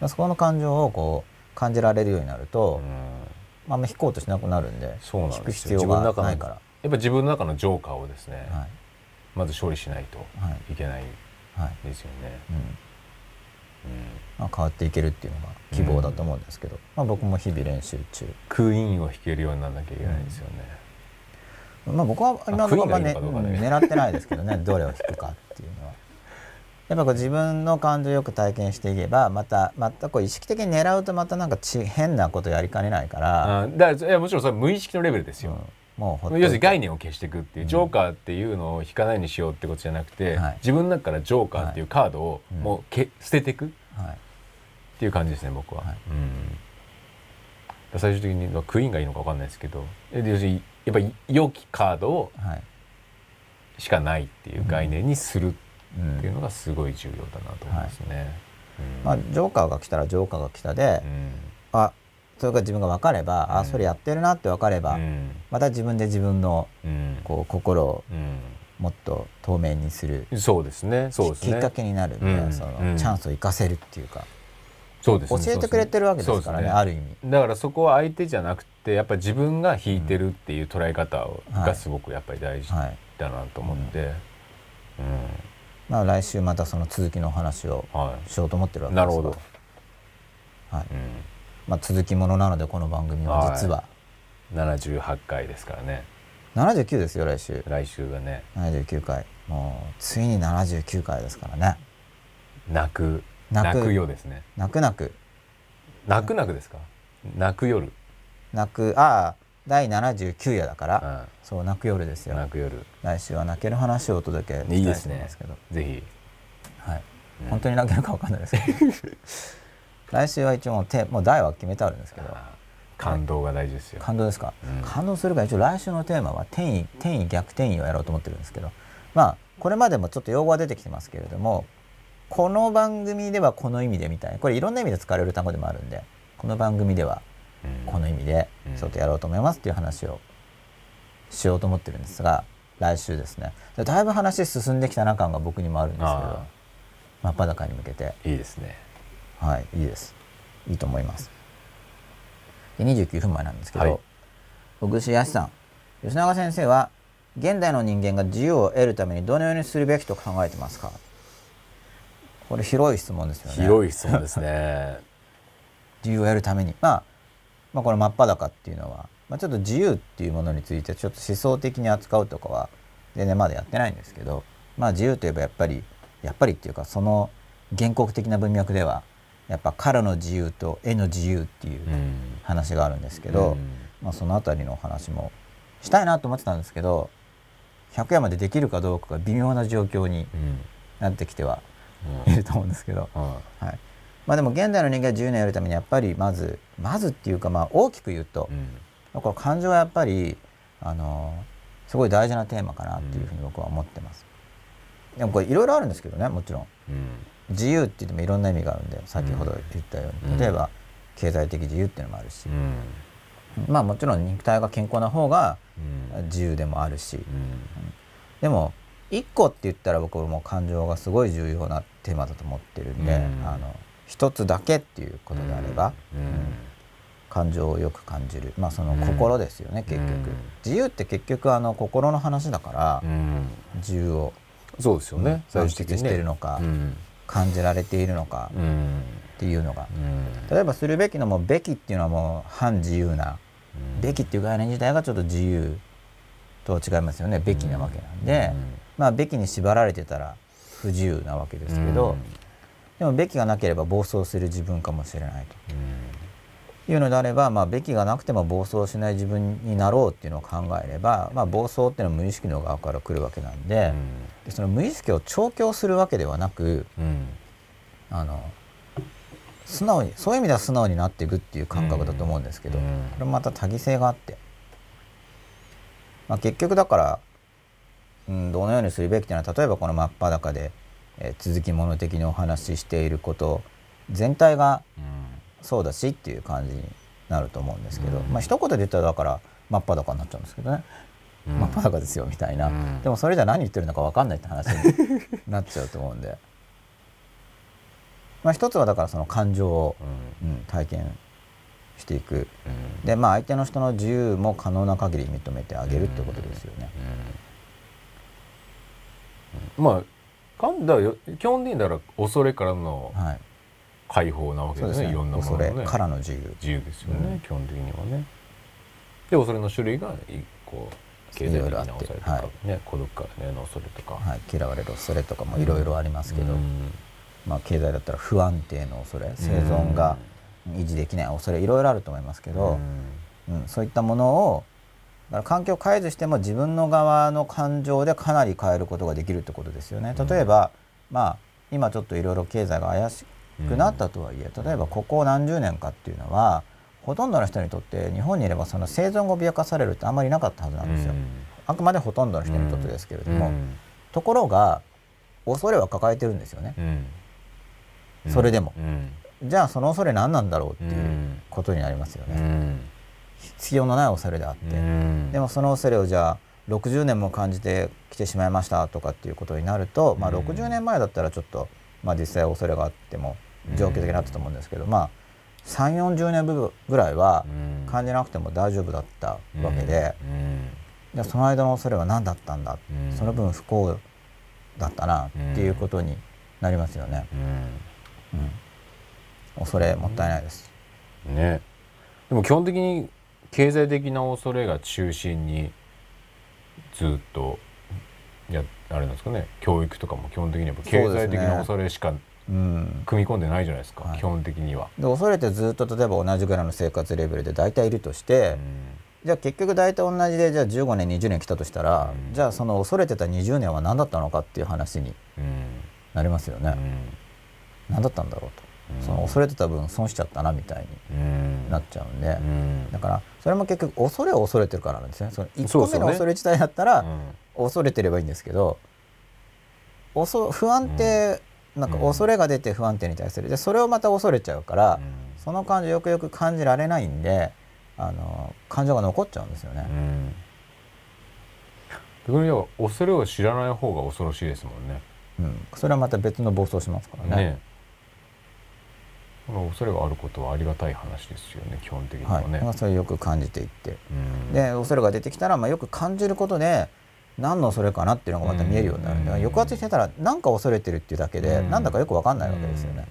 はい、そこの感情をこう感じられるようになると、うん、あんま引こうとしなくなるんでそうなんです必要がないから。やっぱ自分の中のジョーカーをですね、はい、まず処理しないといけないですよね、はい、うん。まあ、変わっていけるっていうのが希望だと思うんですけど、まあ、僕も日々練習中。クイーンを弾けるようにならなきゃいけないですよね、まあ、僕は今のところ、ね、狙ってないですけどね。どれを弾くかっていうのは。やっぱこう自分の感情をよく体験していけばまたまたこう意識的に狙うとまたなんかち変なことやりかねないから。あだからいやもちろんそれ無意識のレベルですよ、うん、もう要するに概念を消していくっていう、うん、ジョーカーっていうのを引かないにしようってことじゃなくて、はい、自分の中からジョーカーっていうカードをもうけ、捨てていく、はい、っていう感じですね僕は、はい、うん、最終的にクイーンがい。いのか分かん。ないですけど要するにやっぱり良きカードをしかないっていう概念にするっていうのがすごい重要だなと思いますね。まあ、ジョーカーが来たらジョーカーが来たで、うん、あそれが自分が分かれば、うん、あそれやってるなって分かれば、うん、また自分で自分の、こう心をもっと透明にする、そうですね。そうですね。きっかけになるそのチャンスを生かせるっていうか。そうですね、教えてくれてるわけですからね、ね、ある意味。だからそこは相手じゃなくてやっぱり自分が弾いてるっていう捉え方がすごくやっぱり大事だなと思って、はいうん。まあ、来週またその続きの話をしようと思ってるわけです、はい、なるほど、はい。うんまあ、続きものなのでこの番組は実は、はい、78回ですからね。79ですよ来週。来週がね。79回。もうついに79回ですからね。泣く。泣く。よですね。泣く泣く。泣く泣くですか？泣く夜。泣く。ああ第79夜だから、うん、そう泣く夜ですよ。泣く夜。来週は泣ける話をお届けしたいと思いますけど。ぜひ。はい、うん、本当に泣けるかわかんないですけど 来週は一応もうてもう題は決めてあるんですけど。感動が大事ですよ。感動ですか、うん、感動するから一応来週のテーマは転移転移逆転移をやろうと思ってるんですけど。まあこれまでもちょっと用語は出てきてますけれどもこの番組ではこの意味でみたいなこれいろんな意味で使われる単語でもあるんでこの番組ではこの意味でちょっとやろうと思いますっていう話をしようと思ってるんですが来週ですね。だいぶ話進んできたな感が僕にもあるんですけど真っ裸に向けて。いいですねはいいいです。いいと思います。で29分前なんですけど、はい、小串康さん。吉永先生は現代の人間が自由を得るためにどのようにするべきと考えてますか？これ広い質問ですよね。広い質問ですね。自由を得るために、まあ、まあこの真っ裸っていうのは、まあ、ちょっと自由っていうものについてちょっと思想的に扱うとかは全然まだやってないんですけどまあ自由といえばやっぱりやっぱりっていうかその原告的な文脈ではやっぱからの自由と絵の自由っていう話があるんですけど、うん、まあ、その辺りの話もしたいなと思ってたんですけど100夜までできるかどうかが微妙な状況になってきてはいると思うんですけど、はい。まあ、でも現代の人間が自由にやるためにやっぱりまずまずっていうかまあ大きく言うと、うん、この感情はやっぱりあのすごい大事なテーマかなっていうふうに僕は思ってます。でもこれいろいろあるんですけどねもちろん、うん、自由って言ってもいろんな意味があるんで先ほど言ったように、例えば経済的自由っていうのもあるし、まあもちろん肉体が健康な方が自由でもあるし、でも一個って言ったら僕も感情がすごい重要なテーマだと思ってるんで、うん、あの一つだけっていうことであれば、感情をよく感じる。まあその心ですよね、結局。自由って結局あの心の話だから、自由をそうですよね。最終的にしているのか、感じられているのかっていうのが、例えばするべきのもべきっていうのはもう反自由なべきっていう概念自体がちょっと自由とは違いますよね。べきなわけなんで、まあべきに縛られてたら不自由なわけですけど、でもべきがなければ暴走する自分かもしれないと、いうのであれば、まあ、べきがなくても暴走しない自分になろうっていうのを考えれば、まあ、暴走っていうのは無意識の側から来るわけなんで,、でその無意識を調教するわけではなく、あの素直にそういう意味では素直になっていくっていう感覚だと思うんですけど、これもまた多義性があって、まあ、結局だから、うん、どのようにするべきというのは例えばこの真っ裸で、えー、続きもの的にお話ししていること全体がそうだしっていう感じになると思うんですけど、まあ一言で言ったらだから真っ裸になっちゃうんですけどね。真っ裸ですよみたいな、でもそれじゃ何言ってるのか分かんないって話になっちゃうと思うんで。まあ、一つはだからその感情を、うん、体験していく、うん、でまあ相手の人の自由も可能な限り認めてあげるってことですよね。うん、まあかんだ基本的にだから恐れからの解放なわけですね、はい、いろんなもの、ね、恐れからの自由。自由ですよね、基本的にはね。で恐れの種類がこう経済的な恐れとか、はい、ね、孤独からねの恐れとか、はい、嫌われる恐れとかもいろいろありますけど。まあ、経済だったら不安定の恐れ生存が維持できない恐れいろいろあると思いますけど、うん、そういったものをだから環境を変えずしても自分の側の感情でかなり変えることができるってことですよね。例えば、まあ、今ちょっといろいろ経済が怪しくなったとはいえ例えばここ何十年かっていうのはほとんどの人にとって日本にいればその生存が脅かされるってあんまりなかったはずなんですよ。あくまでほとんどの人にとってですけれども、ところが恐れは抱えてるんですよね。それでも、じゃあその恐れ何なんだろうっていうことになりますよね。必要のない恐れであって、でもその恐れをじゃあ60年も感じてきてしまいましたとかっていうことになると、まあ、60年前だったらちょっと、まあ、実際恐れがあっても状況的になったと思うんですけど、まあ、3 4 0年ぐらいは感じなくても大丈夫だったわけで、でその間の恐れは何だったんだ、その分不幸だったなっていうことになりますよね。うん、恐れもったいないです。ね、でも基本的に経済的な恐れが中心にずっとやあれなんですかね。教育とかも基本的にやっぱ経済的な恐れしか、うん、組み込んでないじゃないですか、はい、基本的には。で恐れてずっと例えば同じぐらいの生活レベルで大体いるとして、うん、じゃあ結局大体同じでじゃあ15年20年来たとしたら、うん、じゃあその恐れてた20年は何だったのかっていう話になりますよね。何だったんだろうと。その恐れてた分損しちゃったなみたいになっちゃうんで、だからそれも結局恐れを恐れてるからなんですね。その1個目の恐れ自体だったら恐れてればいいんですけど不安定、なんか恐れが出て不安定に対する。でそれをまた恐れちゃうから、その感情よくよく感じられないんであの感情が残っちゃうんですよね。逆に恐れを知らない方が恐ろしいですもんね。うん、それはまた別の暴走しますからね。ね。恐れがあることはありがたい話ですよね基本的にはね。はい、それよく感じていって、で恐れが出てきたら、まあ、よく感じることで何の恐れかなっていうのがまた見えるようになる。ん。で、抑圧してたら何か恐れてるっていうだけで、なんだかよく分かんないわけですよね。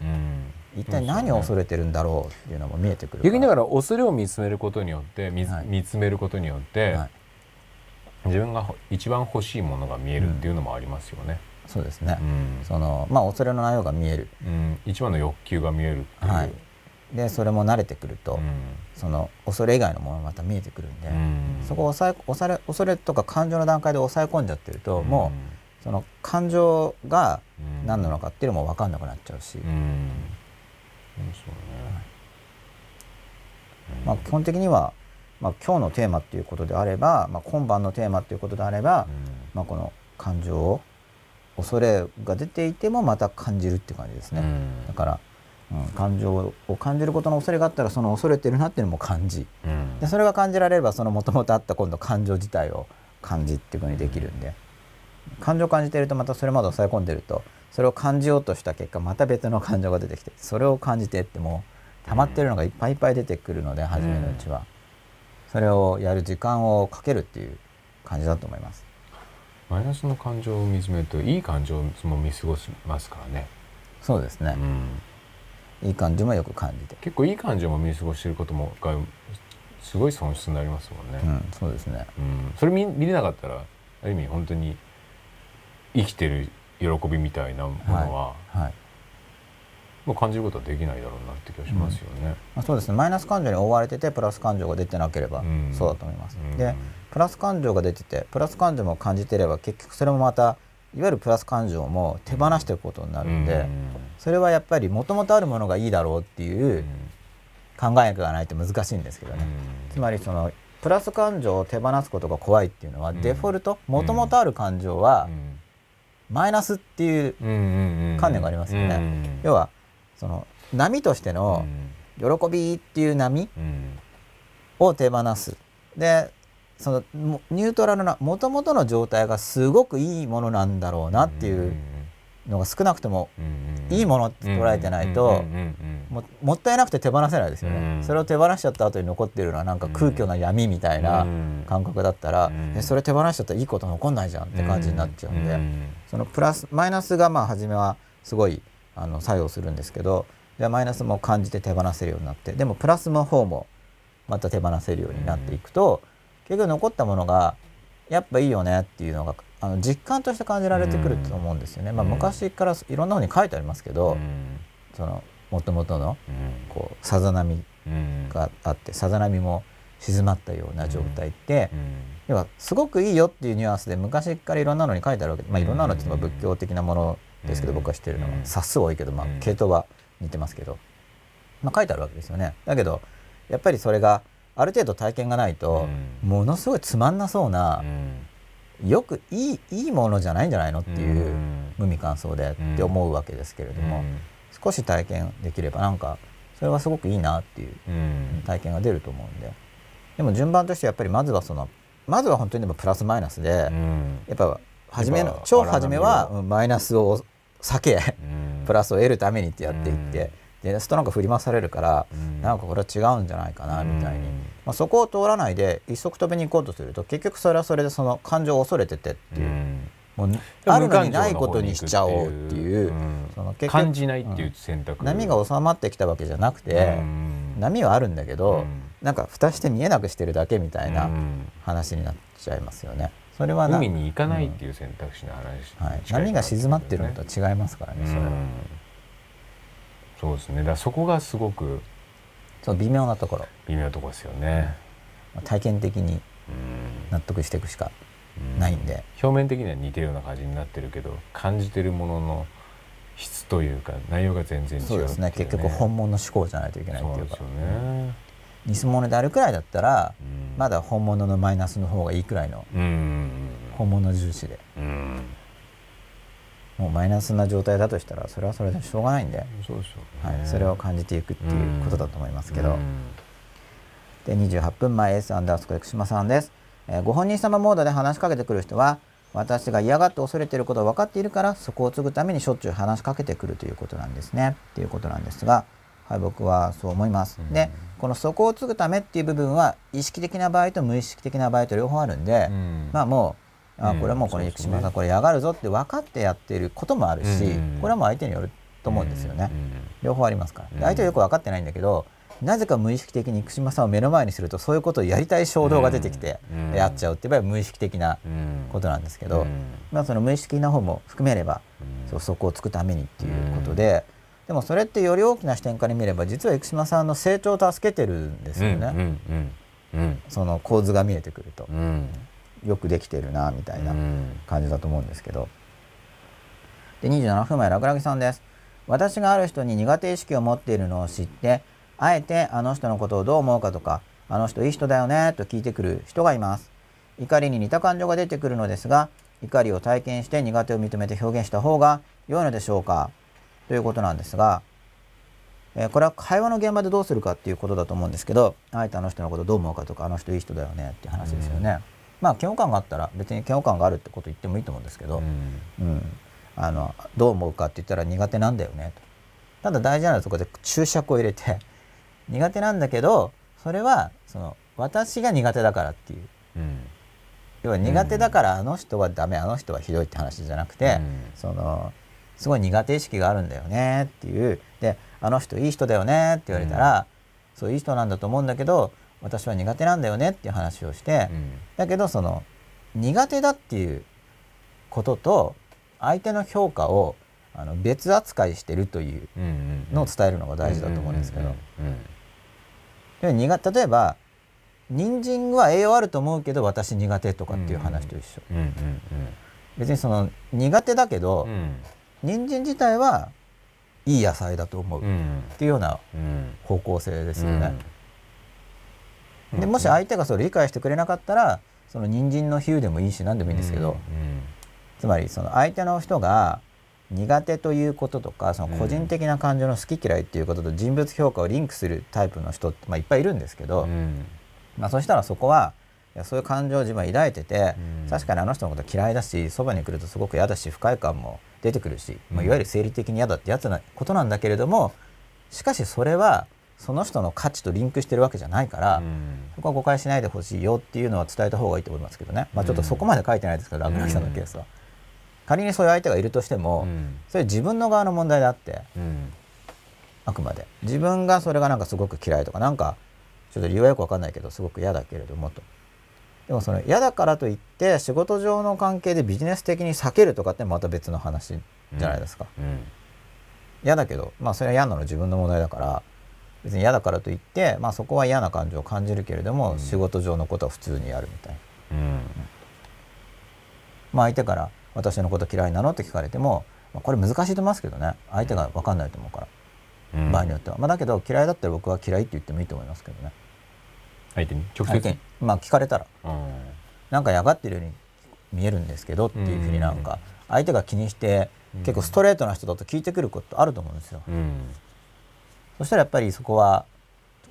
一体何を恐れてるんだろうっていうのも見えてくる逆にだから恐れを見つめることによって見,、見つめることによって、はい、自分が一番欲しいものが見えるっていうのもありますよね。そうですね、うん、そのまあ恐れの内容が見える、うん、一番の欲求が見えるはい、でそれも慣れてくると、うん、その恐れ以外のものがまた見えてくるんで、そこを抑え恐れ恐れとか感情の段階で抑え込んじゃってると、もうその感情が何なのかっていうのも分かんなくなっちゃうし、まあ、基本的には、まあ、今日のテーマっていうことであれば、まあ、今晩のテーマっていうことであれば、まあ、この感情を恐れが出ていてもまた感じるっていう感じですね、だから、うん、感情を感じることの恐れがあったらその恐れてるなっていうのも感じ、うん、でそれが感じられればそのもともとあった今度感情自体を感じっていうふうにできるんで。感情を感じてるとまたそれまで抑え込んでるとそれを感じようとした結果また別の感情が出てきてそれを感じてっても溜まってるのがいっぱいいっぱい出てくるので初めのうちは、それをやる時間をかけるっていう感じだと思います。マイナスの感情を見つめるといい感情も見過ごしますからね。そうですね、うん、いい感情もよく感じて。結構いい感情も見過ごしてることもがすごい損失になりますもんね、うん、そうですね、うん、それ見見れなかったらある意味本当に生きてる喜びみたいなものは、はいはい。もう感じることはできないだろうなって気がしますよね。うん、まあ、そうですね。マイナス感情に覆われててプラス感情が出てなければそうだと思います。うん、でプラス感情が出ててプラス感情も感じてれば結局それもまたいわゆるプラス感情も手放していくことになるんで、それはやっぱりもともとあるものがいいだろうっていう考えがないと難しいんですけどね。つまりそのプラス感情を手放すことが怖いっていうのは、デフォルトもともとある感情は、マイナスっていう観念がありますよね。要はその波としての喜びっていう波を手放す。でそのニュートラルなもともとの状態がすごくいいものなんだろうなっていうのが少なくともいいものって捉えてないとももったいなくて手放せないですよね。それを手放しちゃった後に残ってるのはなんか空虚な闇みたいな感覚だったらえそれ手放しちゃったらいいこと残んないじゃんって感じになっちゃうんでそのプラスマイナスがまあ初めはすごいあの作用するんですけどでマイナスも感じて手放せるようになってでもプラスの方もまた手放せるようになっていくと、結局残ったものがやっぱいいよねっていうのがあの実感として感じられてくると思うんですよね。まあ、昔からいろんなふうに書いてありますけど、その元々のこうさざ波があってさざ波も静まったような状態って、要はすごくいいよっていうニュアンスで昔からいろんなのに書いてあるわけで、まあ、いろんなのっていうのは仏教的なものですけど、僕は知ってるのは。冊数多いけど、まあ、系統は似てますけど、まあ、書いてあるわけですよね。だけどやっぱりそれがある程度体験がないと、ものすごいつまんなそうな、よくいいいいものじゃないんじゃないのっていう、無味乾燥でって思うわけですけれども、少し体験できればなんかそれはすごくいいなっていう体験が出ると思うんででも順番としてやっぱりまずはそのまずは本当にでもプラスマイナスで、やっぱ初めの超初めはマイナスを避け、プラスを得るためにってやっていって、でストなんか振り回されるから、うん、なんかこれは違うんじゃないかなみたいに、まあ、そこを通らないで一足飛びに行こうとすると結局それはそれでその感情を恐れててっていう。もうあるのにないことにしちゃおうっていう、その結感じないっていう選択、波が収まってきたわけじゃなくて、波はあるんだけど、うなんか蓋して見えなくしてるだけみたいな話になっちゃいますよね。それは海に行かないっていう選択肢の話、はい、波が静まってるのと違いますからね、それは。そうですね。だそこがすごくそう微妙なところ。微妙なところですよね、体験的に納得していくしかないんで、表面的には似てるような感じになってるけど感じてるものの質というか内容が全然違う、ね、そうですね。結局本物の思考じゃないといけないっていうか。ね、偽物であるくらいだったら、まだ本物のマイナスの方がいいくらいの本物重視で、もうマイナスな状態だとしたらそれはそれでしょうがないんでそうですよ、ね、はい、それを感じていくっていうことだと思いますけど、で28分前 S アンダースコ生島さんです、えー、ご本人様モードで話しかけてくる人は私が嫌がって恐れていることが分かっているからそこを継ぐためにしょっちゅう話しかけてくるということなんですね。っていうことなんですが、はい、僕はそう思います。でこのそこを継ぐためっていう部分は意識的な場合と無意識的な場合と両方あるんで、まあもうあこれはもうこれ生島さんこれ嫌がるぞって分かってやっていることもあるし、これはもう相手によると思うんですよね、両方ありますから、相手はよく分かってないんだけどなぜか無意識的に生島さんを目の前にするとそういうことをやりたい衝動が出てきてやっちゃうっていう場合は無意識的なことなんですけど、まあ、その無意識的な方も含めれば、そうそこをつくためにっていうことで。でもそれってより大きな視点から見れば実は生島さんの成長を助けてるんですよね、その構図が見えてくると。よくできてるなみたいな感じだと思うんですけど。で27分前ラクラギさんです。私がある人に苦手意識を持っているのを知ってあえてあの人のことをどう思うかとかあの人いい人だよねと聞いてくる人がいます。怒りに似た感情が出てくるのですが怒りを体験して苦手を認めて表現した方が良いのでしょうかということなんですが、えー、これは会話の現場でどうするかっていうことだと思うんですけどあえてあの人のことどう思うかとかあの人いい人だよねっていう話ですよね。うんまあ嫌悪感があったら別に嫌悪感があるってこと言ってもいいと思うんですけど、うん、うん、あのどう思うかって言ったら苦手なんだよねと。ただ大事なのはそこで注釈を入れて 苦手なんだけどそれはその私が苦手だからっていう、うん、要は苦手だからあの人はダメあの人はひどいって話じゃなくて、うん、そのすごい苦手意識があるんだよねっていう。であの人いい人だよねって言われたら、そういい人なんだと思うんだけど私は苦手なんだよねっていう話をして、だけどその苦手だっていうことと相手の評価をあの別扱いしてるというのを伝えるのが大事だと思うんですけど。例えば人参は栄養あると思うけど私苦手とかっていう話と一緒。別にその苦手だけど、うん、人参自体はいい野菜だと思うっていうような方向性ですよね。でもし相手がそれ理解してくれなかったらその人参の比喩でもいいし何でもいいんですけど、つまりその相手の人が苦手ということとかその個人的な感情の好き嫌いっていうことと人物評価をリンクするタイプの人って、まあ、いっぱいいるんですけど、まあ、そしたらそこはいやそういう感情を自分は抱いてて、確かにあの人のこと嫌いだしそばに来るとすごく嫌だし不快感も出てくるし、まあ、いわゆる生理的に嫌だってやつなことなんだけれどもしかしそれはその人の価値とリンクしてるわけじゃないから、そこは誤解しないでほしいよっていうのは伝えた方がいいと思いますけどね、まあ、ちょっとそこまで書いてないですけど落書きさんのケースは。仮にそういう相手がいるとしても、それ自分の側の問題であって、あくまで。自分がそれがなんかすごく嫌いとかなんかちょっと理由はよく分かんないけどすごく嫌だけれどもと。でもその嫌だからといって仕事上の関係でビジネス的に避けるとかってまた別の話じゃないですか。嫌、だけどまあそれは嫌なの自分の問題だから別に嫌だからといって、まあ、そこは嫌な感情を感じるけれども、うん、仕事上のことは普通にやるみたいな、うん、まあ、相手から「私のこと嫌いなの?」って聞かれても、まあ、これ難しいと思いますけどね。相手が分かんないと思うから、うん、場合によっては、まあ、だけど嫌いだったら僕は嫌いって言ってもいいと思いますけどね。相手に？直接？まあ聞かれたら、うん、なんか嫌がってるように見えるんですけどっていうふうになんか相手が気にして結構ストレートな人だと聞いてくることあると思うんですよ。うんそしたらやっぱりそこは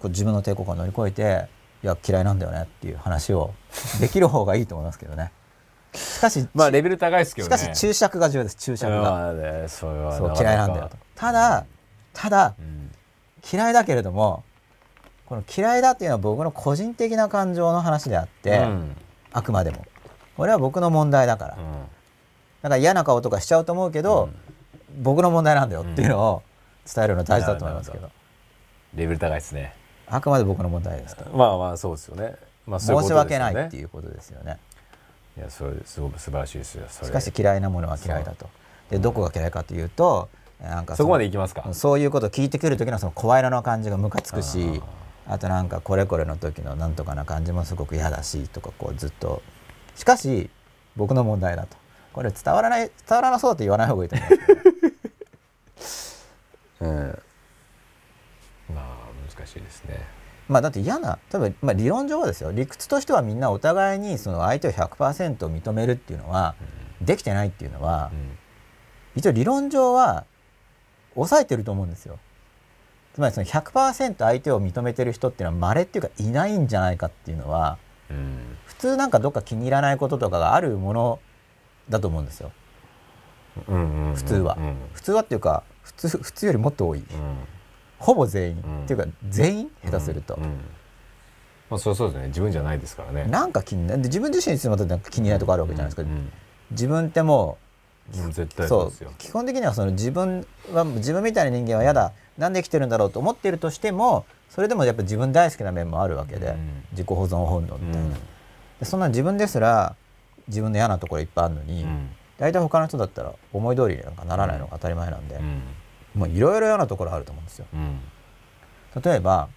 こう自分の抵抗感を乗り越えていや嫌いなんだよねっていう話をできる方がいいと思いますけどね。しかし まあレベル高いですけど、ね、しかし注釈が重要です。注釈が、ね、そう嫌いなんだよと。ただただ、うん、嫌いだけれどもこの嫌いだっていうのは僕の個人的な感情の話であって、うん、あくまでも。これは僕の問題だから、うん、だから嫌な顔とかしちゃうと思うけど、僕の問題なんだよっていうのを伝えるの大事だと思いますけど。レベル高いですね。あくまで僕の問題ですからまあまあそうですよね、まあ、申し訳ないっていうことですよね。いやそれすごく素晴らしいですよしかし嫌いなものは嫌いだと。でどこが嫌いかというとなんかそこまでいきますか？そういうことを聞いてくる時のその声色の感じがムカつくしあとなんかこれこれの時のなんとかな感じもすごく嫌だしとかこうずっと。しかし僕の問題だと。これ伝わらない伝わらなそうって言わない方がいいと思いますうん、まあ難しいですね。まあだって嫌な多分、まあ、理論上はですよ理屈としてはみんなお互いにその相手を100%認めるっていうのは、できてないっていうのは、うん、一応理論上は抑えてると思うんですよ。つまりその100%相手を認めてる人っていうのは稀っていうかいないんじゃないかっていうのは、うん、普通なんかどっか気に入らないこととかがあるものだと思うんですよ。普通は、普通はっていうか普通普通よりもっと多い、ほぼ全員、っていうか全員？下手すると。まあ、そうそうですね。自分じゃないですからね。なんか気になで自分自身にまたなんか気になるとこあるわけじゃないですか、自分ってもう、うん、絶対そう基本的にはその自分は自分みたいな人間は嫌だ、うん、なんで生きてるんだろうと思っているとしてもそれでもやっぱ自分大好きな面もあるわけで、うん、自己保存本能みたいな、でそんな自分ですら自分の嫌なところいっぱいあるのに、大体他の人だったら思い通りになんかならないのが当たり前なんで、もういろいろ嫌なところあると思うんですよ。例えば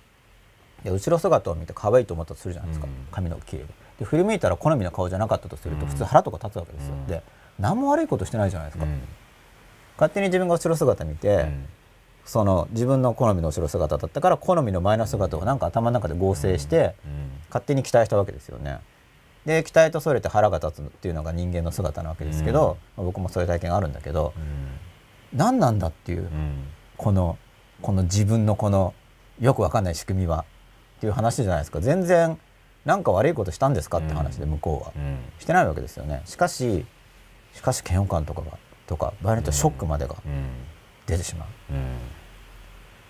後ろ姿を見て可愛いと思ったとするじゃないですか、髪の毛で振り向いたら好みの顔じゃなかったとすると普通腹とか立つわけですよ、で何も悪いことしてないじゃないですか、勝手に自分が後ろ姿見て、その自分の好みの後ろ姿だったから好みの前の姿をなんか頭の中で合成して、勝手に期待したわけですよね。で期待とそれて腹が立つっていうのが人間の姿なわけですけど、まあ、僕もそういう体験があるんだけど、うん、何なんだっていう、このこの自分のこのよくわかんない仕組みはっていう話じゃないですか。全然何か悪いことしたんですかって話で向こうは、してないわけですよね。しかししかし嫌悪感とかがとか場合によってはショックまでが出てしま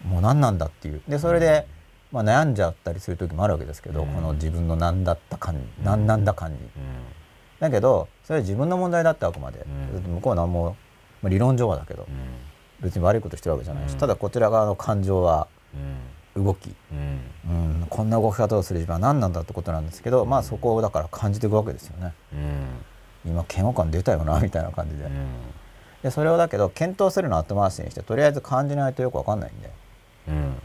う、もう何なんだっていう。でそれで、まあ、悩んじゃったりする時もあるわけですけど、うん、この自分の何だった感に、うん、何なんだ感に、うん、だけどそれは自分の問題だってあくまで、向こうは何も、まあ、理論上はだけど、別に悪いことしてるわけじゃないし、ただこちら側の感情は動き、うん、うん、こんな動き方をする自分は何なんだってことなんですけど、まあそこをだから感じていくわけですよね。今嫌悪感出たよなみたいな感じで。でそれをだけど検討するの後回しにしてとりあえず感じないとよく分かんないんで、うん、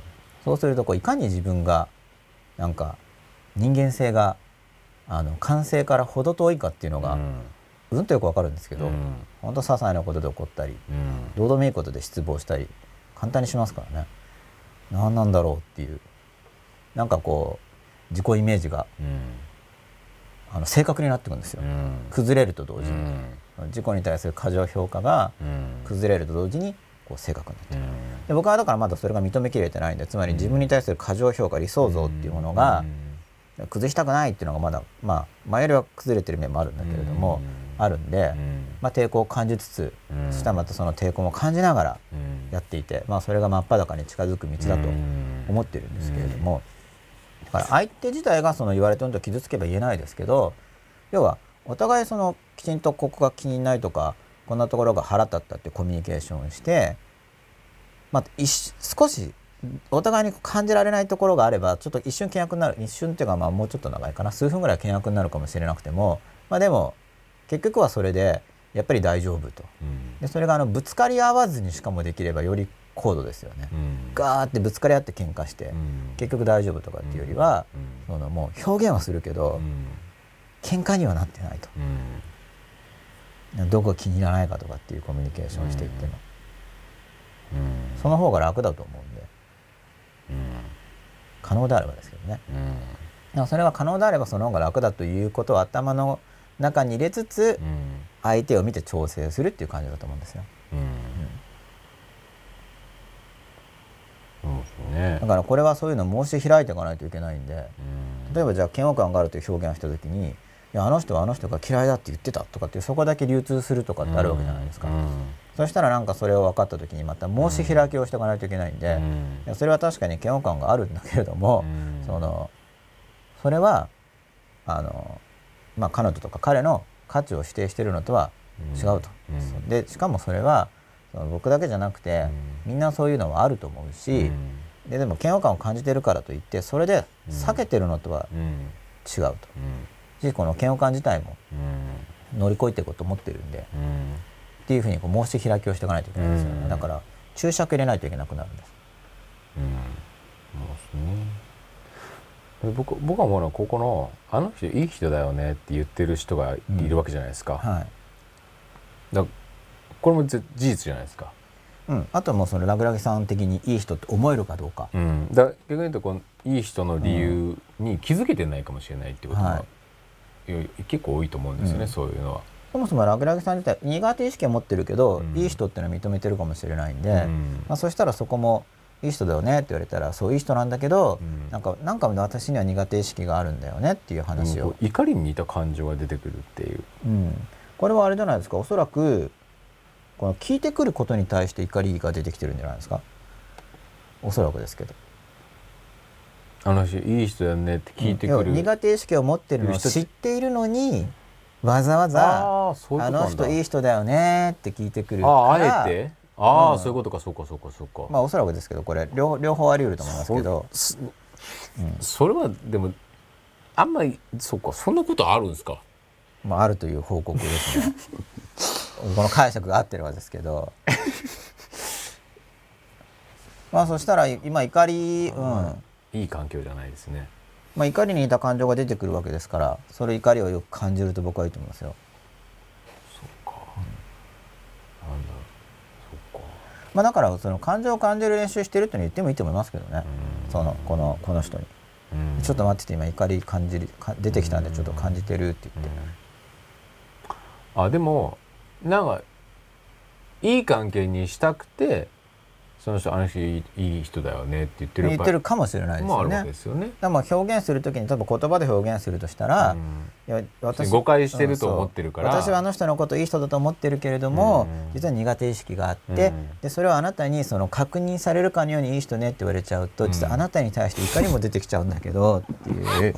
そうするとこういかに自分がなんか人間性があの完成から程遠いかっていうのが、うん、とよく分かるんですけど、うん、本当些細なことで起こったり、うん、どうでもいいことで失望したり簡単にしますからね。何なんだろうっていうなんかこう自己イメージが、あの正確になってくるんですよ、崩れると同時に。自己に対する過剰評価が崩れると同時にこう正確になってる、で僕はだからまだそれが認めきれてないんでつまり自分に対する過剰評価理想像っていうものが崩したくないっていうのがまだまあ前よりは崩れてる面もあるんだけれども、あるんで、まあ、抵抗を感じつつ、そしたらまたその抵抗も感じながらやっていて、まあ、それが真っ裸に近づく道だと思ってるんですけれども、だから相手自体がその言われてると傷つけば言えないですけど要はお互いそのきちんとここが気にないとかこんなところが腹立ったってコミュニケーションをして、まあ、少しお互いに感じられないところがあればちょっと一瞬険悪になる一瞬っていうかまあもうちょっと長いかな。数分ぐらい険悪になるかもしれなくても、まあ、でも結局はそれでやっぱり大丈夫と、うん、でそれがあのぶつかり合わずにしかもできればより高度ですよね、うん、ガーってぶつかり合って喧嘩して、うん、結局大丈夫とかっていうよりは、そのもう表現はするけど、喧嘩にはなってないと、うん、どこが気に入らないかとかっていうコミュニケーションをしていっても、うん、その方が楽だと思うんで、うん、可能であればですけどね、うん、それが可能であればその方が楽だということを頭の中に入れつつ、相手を見て調整するっていう感じだと思うんですよ。ね、だからこれはそういうのを申し開いていかないといけないんで、例えばじゃあ嫌悪感があるという表現をした時にやあの人はあの人が嫌いだって言ってたとかってそこだけ流通するとかってあるわけじゃないですか、うん。うん、そしたらなんかそれを分かった時にまた申し開きをしておかないといけないんで、うん、それは確かに嫌悪感があるんだけれども、そのそれはあの、まあ、彼女とか彼の価値を否定しているのとは違うと。でしかもそれはその僕だけじゃなくて、みんなそういうのはあると思うし、ででも嫌悪感を感じてるからといってそれで避けてるのとは違うと。しこの嫌悪感自体も乗り越えていこうと思ってるんで、っていうふうにこう申し開きをしていかないといけないですよね、だから注釈入れないといけなくなるんです。うん、僕僕は思うのはここの「あの人いい人だよね」って言ってる人がいるわけじゃないですか。うん。はい、だこれも事実じゃないですか。うん、あとはもうそのラグラギさん的にいい人って思えるかどうか。うん、だ逆に言うとこのいい人の理由に気づけてないかもしれないってことが結構多いと思うんですよね、うん、そういうのは。そもそもラグラギさん自体苦手意識は持ってるけど、うん、いい人っていうのは認めてるかもしれないんで、うん、まあ、そしたらそこもいい人だよねって言われたらそういい人なんだけど、うん、なんかなんか私には苦手意識があるんだよねっていう話を、怒りに似た感情が出てくるっていう、うん、これはあれじゃないですか。おそらくこの聞いてくることに対して怒りが出てきてるんじゃないですか。おそらくですけどあの人いい人だねって聞いてくる、うん、苦手意識を持ってるのを知っているのにわざわざあの人いい人だよねって聞いてくるああえて？ああ、うん、そういうことかそうかそうかそうか。まあおそらくですけどこれ両両方あり得ると思いますけど。そ,、うん、それはでもあんまりそうかそんなことあるんですか？まああるという報告ですね。この解釈が合ってるわけですけど。まあそしたら今怒りうんいい環境じゃないですね。まあ、怒りに似た感情が出てくるわけですからそれ怒りをよく感じると僕はいいと思いますよ。そうか、うん、なんだそうかまあだからその感情を感じる練習してるって言ってもいいと思いますけどねそのこのこの人に。ちょっと待ってて今怒り感じる出てきたんでちょっと感じてるって言って。あでもなんかいい関係にしたくてその人あの人いい人だよねって言ってる言ってるかもしれないですよね。ですよね。だまあ表現する時に多分言葉で表現するとしたら、うん、いや私誤解してると思ってるから。私はあの人のこといい人だと思ってるけれども、うん、実は苦手意識があって、うん、でそれをあなたにその確認されるかのようにいい人ねって言われちゃうと実はあなたに対して怒りも出てきちゃうんだけどっていう。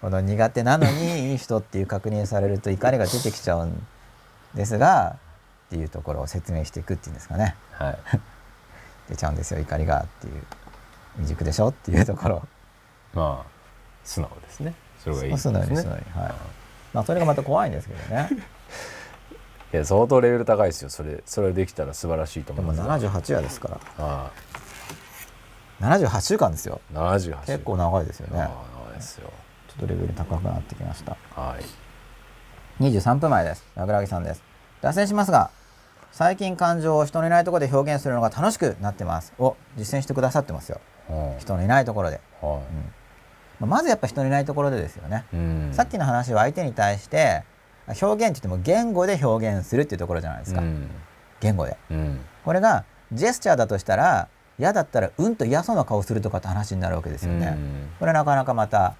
この苦手なのにいい人っていう確認されると怒りが出てきちゃうんですがっていうところを説明していくっていうんですかね。はい出ちゃうんですよ怒りがっていう。未熟でしょっていうところ。まあ素直ですね。それがいい。ですね。素直に。はい、まあそれがまた怖いんですけどね。いや相当レベル高いですよ。それそれできたら素晴らしいと思います。でも78夜ですから。ああ。78週間ですよ。78結構長いですよね。長いですよ。ちょっとレベル高くなってきました。はい。23分前です。桜木さんです。脱線しますが最近感情を人のいないところで表現するのが楽しくなってます。を実践してくださってますよ、人のいないところで、はい。うん、まずやっぱ人のいないところでですよね、うん、さっきの話は相手に対して表現って言っても言語で表現するっていうところじゃないですか、うん、言語で、これがジェスチャーだとしたら嫌だったらうんと嫌そうな顔するとかって話になるわけですよね、これなかなかまた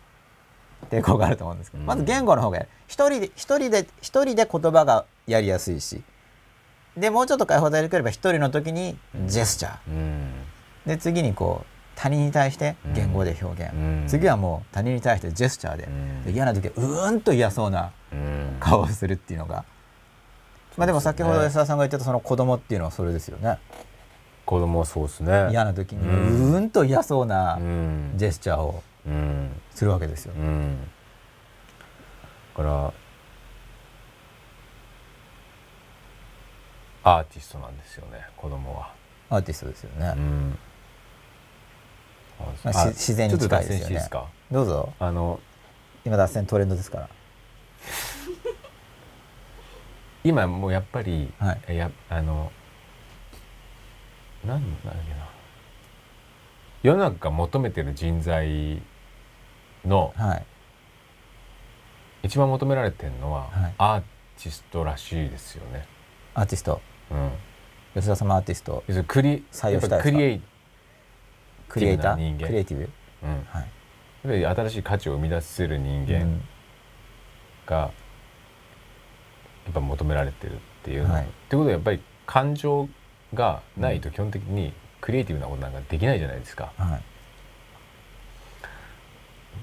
抵抗があると思うんですけど、まず言語の方が一人で一人で一人で言葉がやりやすいしでもうちょっと解放されれば一人の時にジェスチャー、うん、で次にこう他人に対して言語で表現、うん、次はもう他人に対してジェスチャーでで嫌な時はうーんと嫌そうな顔をするっていうのが、まあでも先ほど安田さんが言ってたその子供っていうのはそれですよね。子供そうですね。嫌な時にうーんと嫌そうなジェスチャーをするわけですよ。だからアーティストなんですよね子供は。アーティストですよね、うん。まあ、自然に近いですよね。どうぞ。あの今脱線トレンドですから。今もうやっぱり、はい、やあのなんだっけな。世の中が求めてる人材の、はい、一番求められてるのは、はい、アーティストらしいですよね。アーティスト。うん、吉田様アーティストクリ採用したいクリエイクリエイター？クリエイティブ、うん。はい、やっぱり新しい価値を生み出せる人間がやっぱ求められてるっていう、はい、ってことはやっぱり感情がないと基本的にクリエイティブなことなんかできないじゃないですか。はい。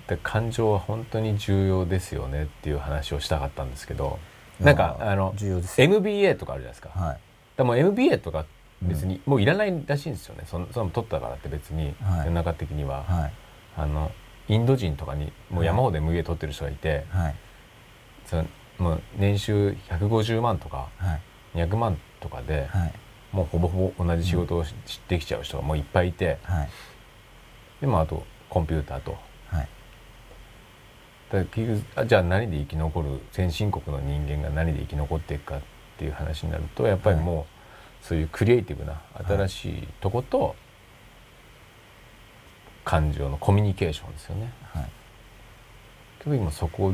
で感情は本当に重要ですよねっていう話をしたかったんですけど。なんかあの MBA とかあるじゃないですか、はい、でも MBA とか別にもういらないらしいんですよね、そのその取ったからって別に世の中的には、はい、あのインド人とかにもう山ほど MBA 取ってる人がいて、はい、そのもう年収150万とか200万とかで、もうほぼほぼ同じ仕事をしてきちゃう人がもういっぱいいて、でもあとコンピューターと。だ結局じゃあ何で生き残る先進国の人間が何で生き残っていくかっていう話になるとやっぱりもうそういうクリエイティブな新しいとこと感情のコミュニケーションですよね。はい、けど今そこ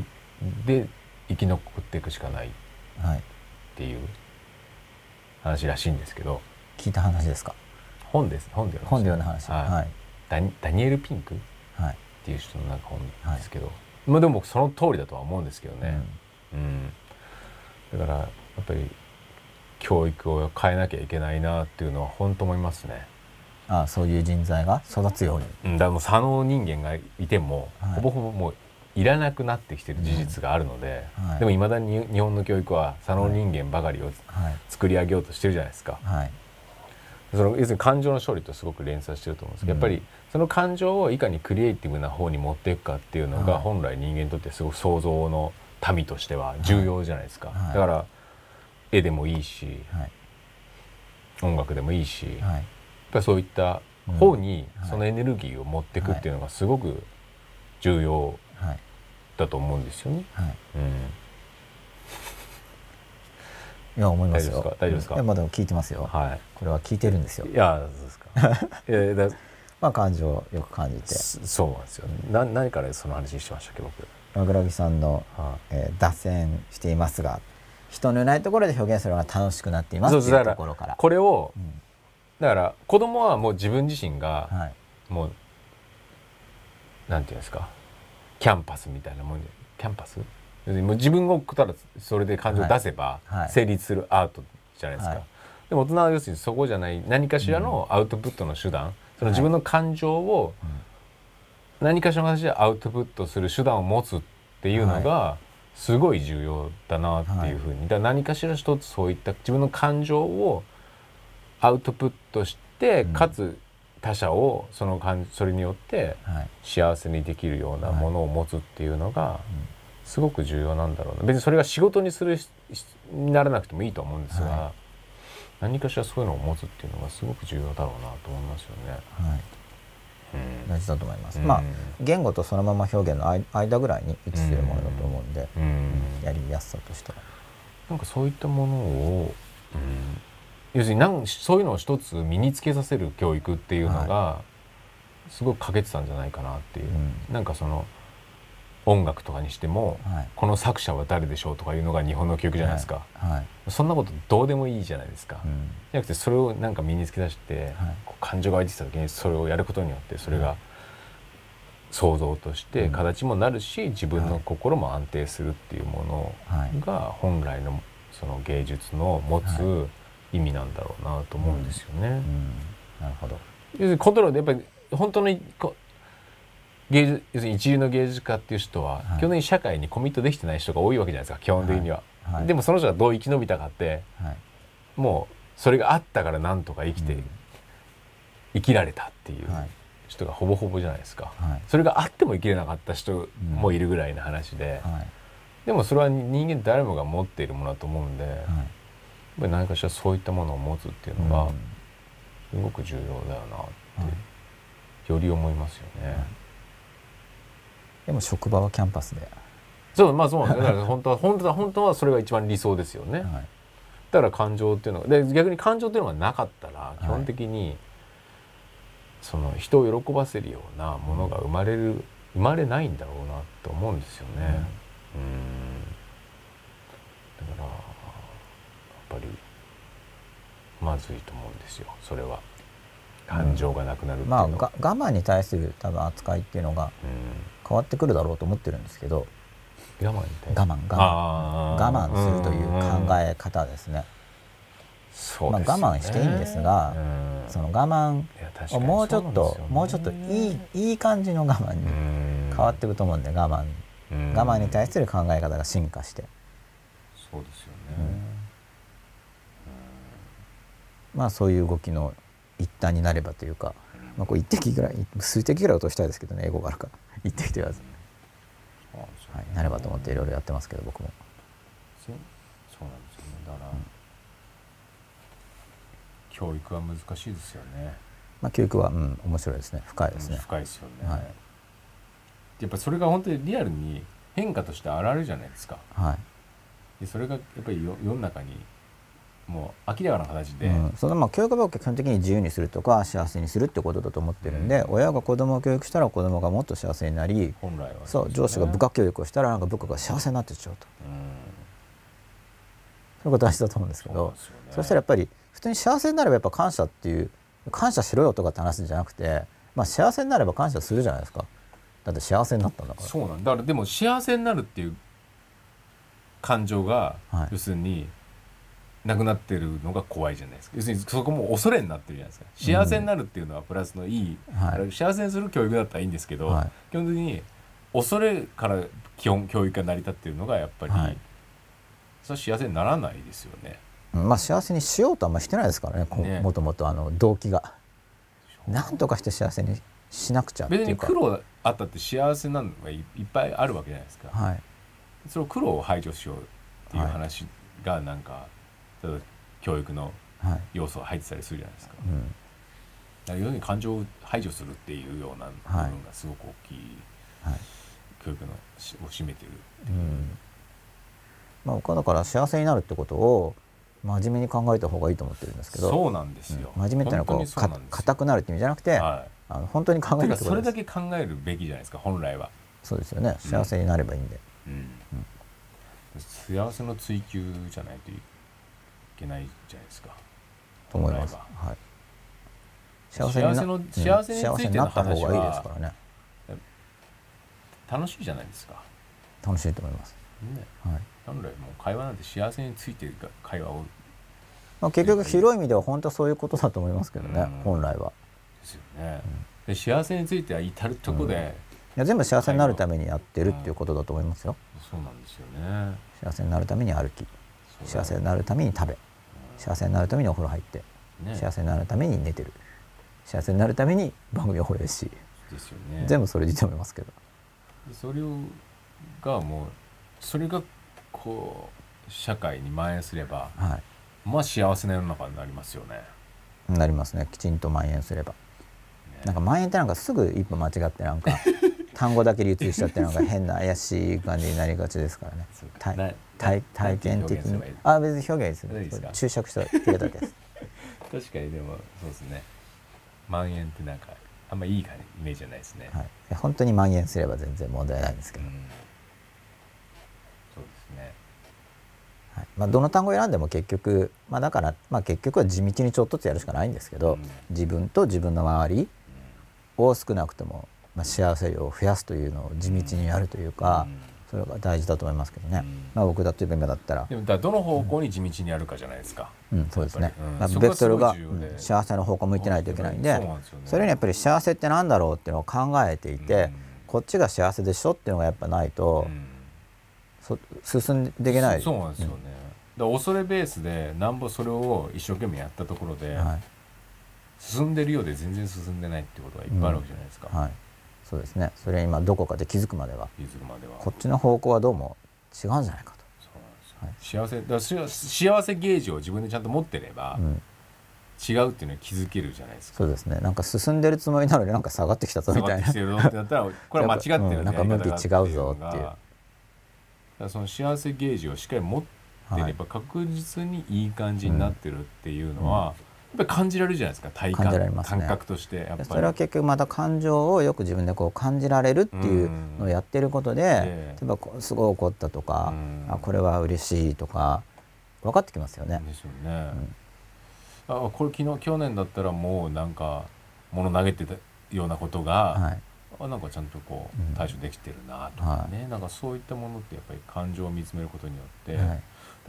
で生き残っていくしかない。っていう話らしいんですけど、聞いた話ですか？本です本で本で読んだ話、はい、ダニダニエル・ピンク？っていう人のなんか本ですけど、はい。まあでもその通りだとは思うんですけどね、うん、うん、だからやっぱり教育を変えなきゃいけないなっていうのは本当思いますね。ああそういう人材が育つように。うん、だもう左脳人間がいても、はい、ほぼほぼもういらなくなってきてる事実があるので、うん。はい、でもいまだに日本の教育は左脳人間ばかりを作り上げようとしてるじゃないですか。はい、その要するに感情の処理とすごく連鎖してると思うんですけど、うん、やっぱりその感情をいかにクリエイティブな方に持っていくかっていうのが本来人間にとってすごく想像の民としては重要じゃないですか、はい、だから絵でもいいし、はい、音楽でもいいし、はい、やっぱりそういった方にそのエネルギーを持っていくっていうのがすごく重要だと思うんですよね。うんいや思いますよ。大丈夫ですか？いやまあでも聞いてますよ。はい。これは聞いてるんですよ。いやそうですか。いやだまあ感情をよく感じて。そうなんですよ。な何からその話してましたっけ僕？枕木さんの、はあ、えー、脱線していますが、人のいないところで表現するのが楽しくなっています。っていうところから。これを、うん、だから子供はもう自分自身が、はい、もうなんていうんですか、キャンバスみたいなもんで、キャンバス？もう自分をただそれで感情を出せば成立するアートじゃないですか。はい、でも大人は要するにそこじゃない何かしらのアウトプットの手段、うん、その自分の感情を何かしらの形でアウトプットする手段を持つっていうのがすごい重要だなっていうふうに、だ何かしら一つそういった自分の感情をアウトプットして、かつ他者をその感それによって幸せにできるようなものを持つっていうのがすごく重要なんだろうな。別にそれが仕事にするにならなくてもいいと思うんですが、はい、何かしらそういうのを持つっていうのがすごく重要だろうなと思いますよね。はいうん、大事だと思います、うん、まあ言語とそのまま表現の間ぐらいに位置するものだと思うんで、うん、やりやすさとしては。なんかそういったものを、うん。要するになんそういうのを一つ身につけさせる教育っていうのが、すごく欠けてたんじゃないかなっていう、うん、なんかその音楽とかにしても、はい、この作者は誰でしょうとかいうのが日本の教育じゃないですか、はい。はい、そんなことどうでもいいじゃないですか、うん、じゃなくてそれをなんか身につけ出して、感情が湧いてきた時にそれをやることによってそれが想像として形もなるし、自分の心も安定するっていうものが本来のその芸術の持つ、意味なんだろうなと思うんですよね。なるほど。要するにコントロールでやっぱり本当の芸術要するに一流の芸術家っていう人は、基本的に社会にコミットできてない人が多いわけじゃないですか基本的には。はい。はい、でもその人がどう生き延びたかって、はい、もうそれがあったからなんとか生きて、うん、生きられたっていう人がほぼほぼじゃないですか、それがあっても生きれなかった人もいるぐらいの話で、でもそれは人間誰もが持っているものだと思うんで。ぱり何かしらそういったものを持つっていうのがすごく重要だよなってより思いますよね。でも職場はキャンパスで。そうまあそう だから本当は本当は本当はそれが一番理想ですよね。はい、だから感情っていうのがで逆に感情っていうのがなかったら基本的に、はい、その人を喜ばせるようなものが生まれる生まれないんだろうなと思うんですよね。うん、うん。だからぱりまずいと思うんですよ。それは。感情がなくなるっていうのは、うん、まあ我慢に対する多分扱いっていうのが変わってくるだろうと思ってるんですけど、我慢我慢我慢。我慢するという考え方ですね。うまあ、我慢していいんですが、その我慢をもうちょっと、もうちょっといいいい感じの我慢に変わっていくと思うんで我慢。我慢に対する考え方が進化して。そうですよね、まあそういう動きの一端になればというか、まあ、こう一滴ぐらい数滴ぐらい落としたいですけどね英語があるから一滴と言わず、はい、なればと思っていろいろやってますけど僕も。そうなんですよね。だから、うん、教育は難しいですよね。まあ教育はうん面白いですね。深いですね、うん、深いですよね、はい、やっぱそれが本当にリアルに変化として現れるじゃないですか、はい、でそれがやっぱり世の中にもう明らかな形で、うん、そのまあ教育は基本的に自由にするとか幸せにするってことだと思ってるんで、うん、親が子供を教育したら子供がもっと幸せになり本来は、ね、そう上司が部下教育をしたらなんか部下が幸せになってっちゃうと、うん、そういうこと大事だと思うんですけどそ、ね,、したらやっぱり普通に幸せになればやっぱ感謝っていう感謝しろよとかって話じゃなくて、まあ、幸せになれば感謝するじゃないですか。だって幸せになったんだから。そうなんだからでも幸せになるっていう感情が、はい、要するになくなってるのが怖いじゃないですか。要するにそこも恐れになってるじゃないですか。幸せになるっていうのはプラスのいい、うん、幸せにする教育だったらいいんですけど、はい、基本的に恐れから基本教育が成り立っているのがやっぱり、はい、それは幸せにならないですよね。まあ幸せにしようとはあんましてないですからねね。もともとあの動機が。何とかして幸せにしなくちゃ別に苦労あったって幸せなのがいっぱいあるわけじゃないですか。はい、その苦労を排除しようっていう話がなんか、教育の要素が入ってたりするじゃないですか。はいうん要するに感情を排除するっていうような部分がすごく大きい、はい、教育のを占めてるていう、うん。まあ、僕はだから幸せになるってことを真面目に考えた方がいいと思ってるんですけどそうなんですよ、うん、真面目っていうのはこう硬くなるって意味じゃなくて、はい、あの本当に考えるそれだけ考えるべきじゃないですか本来は。そうですよね。幸せになればいいんで、うん。うん、幸せの追求じゃないといけないじゃないですか。と思います、はい、幸せの幸せについての話は、いいですからね。楽しいじゃないですか。楽しいと思います、ね。はい、本来もう会話なんて幸せについて会話を。まあ、結局広い意味では本当はそういうことだと思いますけどね、うん、本来は。ですよね。うん、で幸せについては至るとこで、うん、いや全部幸せになるためにやってるっていうことだと思いますよ。そうなんですよね。幸せになるために歩き、幸せになるために食べ、幸せになるためにお風呂入って、ね、幸せになるために寝てる。幸せになるために番組を放映しですよ、ね、全部それでいいと思いますけど。それがもうそれがこう社会に蔓延すれば、はい、まあ幸せな世の中になりますよね。なりますね。きちんと蔓延すれば、ね、なんか蔓延ってなんかすぐ一歩間違ってなんか単語だけ流通しちゃってなんか変な怪しい感じになりがちですからね体体験的に。あ別に表現する。注釈したっていうだけです。確かにでもそうですね。蔓延ってなんかあんまいいイメージじゃないですね、はい、本当に蔓延すれば全然問題ないんですけど、うん、そうですね、はい。まあ、どの単語を選んでも結局、まあ、だから、まあ、結局は地道にちょっとずつやるしかないんですけど、うん、自分と自分の周りを少なくとも、まあ、幸せ量を増やすというのを地道にやるというか、うんそれが大事だと思いますけどね、うん、まあ、僕だと今だったら。でもだどの方向に地道にやるかじゃないですか、うん、そうですね、まあ、ベクトルが、幸せの方向向いてないといけないんでそれにやっぱり幸せってなんだろうっていうのを考えていて、こっちが幸せでしょっていうのがやっぱないと、そ進んでいけない。そうなんですよね、だ恐れベースでなんぼそれを一生懸命やったところで、はい、進んでるようで全然進んでないってことがいっぱいあるわけじゃないですか、はいそうですね。それ今どこかで気づくまでは。気づくまでは。こっちの方向はどうも違うんじゃないかと。はい、幸せだ幸せゲージを自分でちゃんと持ってれば、うん、違うっていうのは気づけるじゃないですか。そうですね。なんか進んでるつもりなのになんか下がってきたぞみたいな。下がってきてるってなったら これは間違ってるうん、なんか向き違うぞっていう。その幸せゲージをしっかり持ってれば確実にいい感じになってるっていうのは、うんぱり感じられるじゃないですか体感、ね、感覚としてやっぱり。それは結局また感情をよく自分でこう感じられるっていうのをやってることで、例えばすごい怒ったとか、あこれは嬉しいとか分かってきますよね。ですよね。うん、あこれ昨日去年だったらもうなんか物投げてたようなことが、はい、あなんかちゃんとこう対処できてるなとかね、うんはい、なんかそういったものってやっぱり感情を見つめることによって、は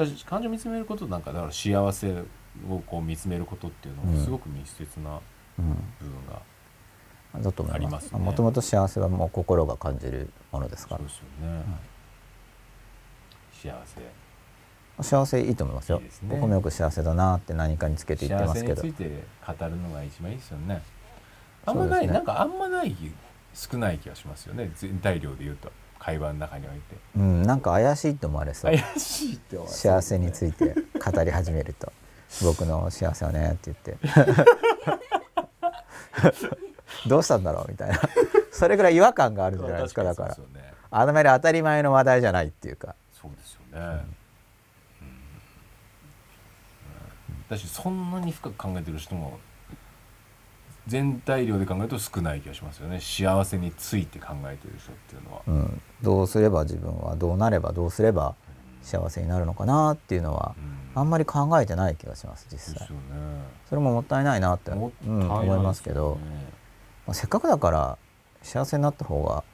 い、感情を見つめることなんかだから幸せをこう見つめることっていうのもすごく密接な部分がだと思います。もともと幸せはもう心が感じるものですから。そうですよね、幸せ。幸せいいと思いますよ、ね、僕もよく幸せだなって何かにつけて言ってますけど。幸せについて語るのが一番いいですよね。あんまない、ね、なんかあんまない少ない気がしますよね。全体量で言うと。会話の中において。うん。なんか怪しいと思われそう。怪しいって思われそう、幸せについて語り始めると僕の幸せはねって言って。どうしたんだろうみたいな。それぐらい違和感があるんじゃないですかだから、ね、あのまり当たり前の話題じゃないっていうか。そうですよね、うん。うん。だしそんなに深く考えてる人も全体量で考えると少ない気がしますよね。幸せについて考えてる人っていうのは、うん、どうすれば自分はどうなればどうすれば幸せになるのかなっていうのは、あんまり考えてない気がします実際、ね、それももったいないなって、うん、思いますけど、まあ、せっかくだから幸せになった方が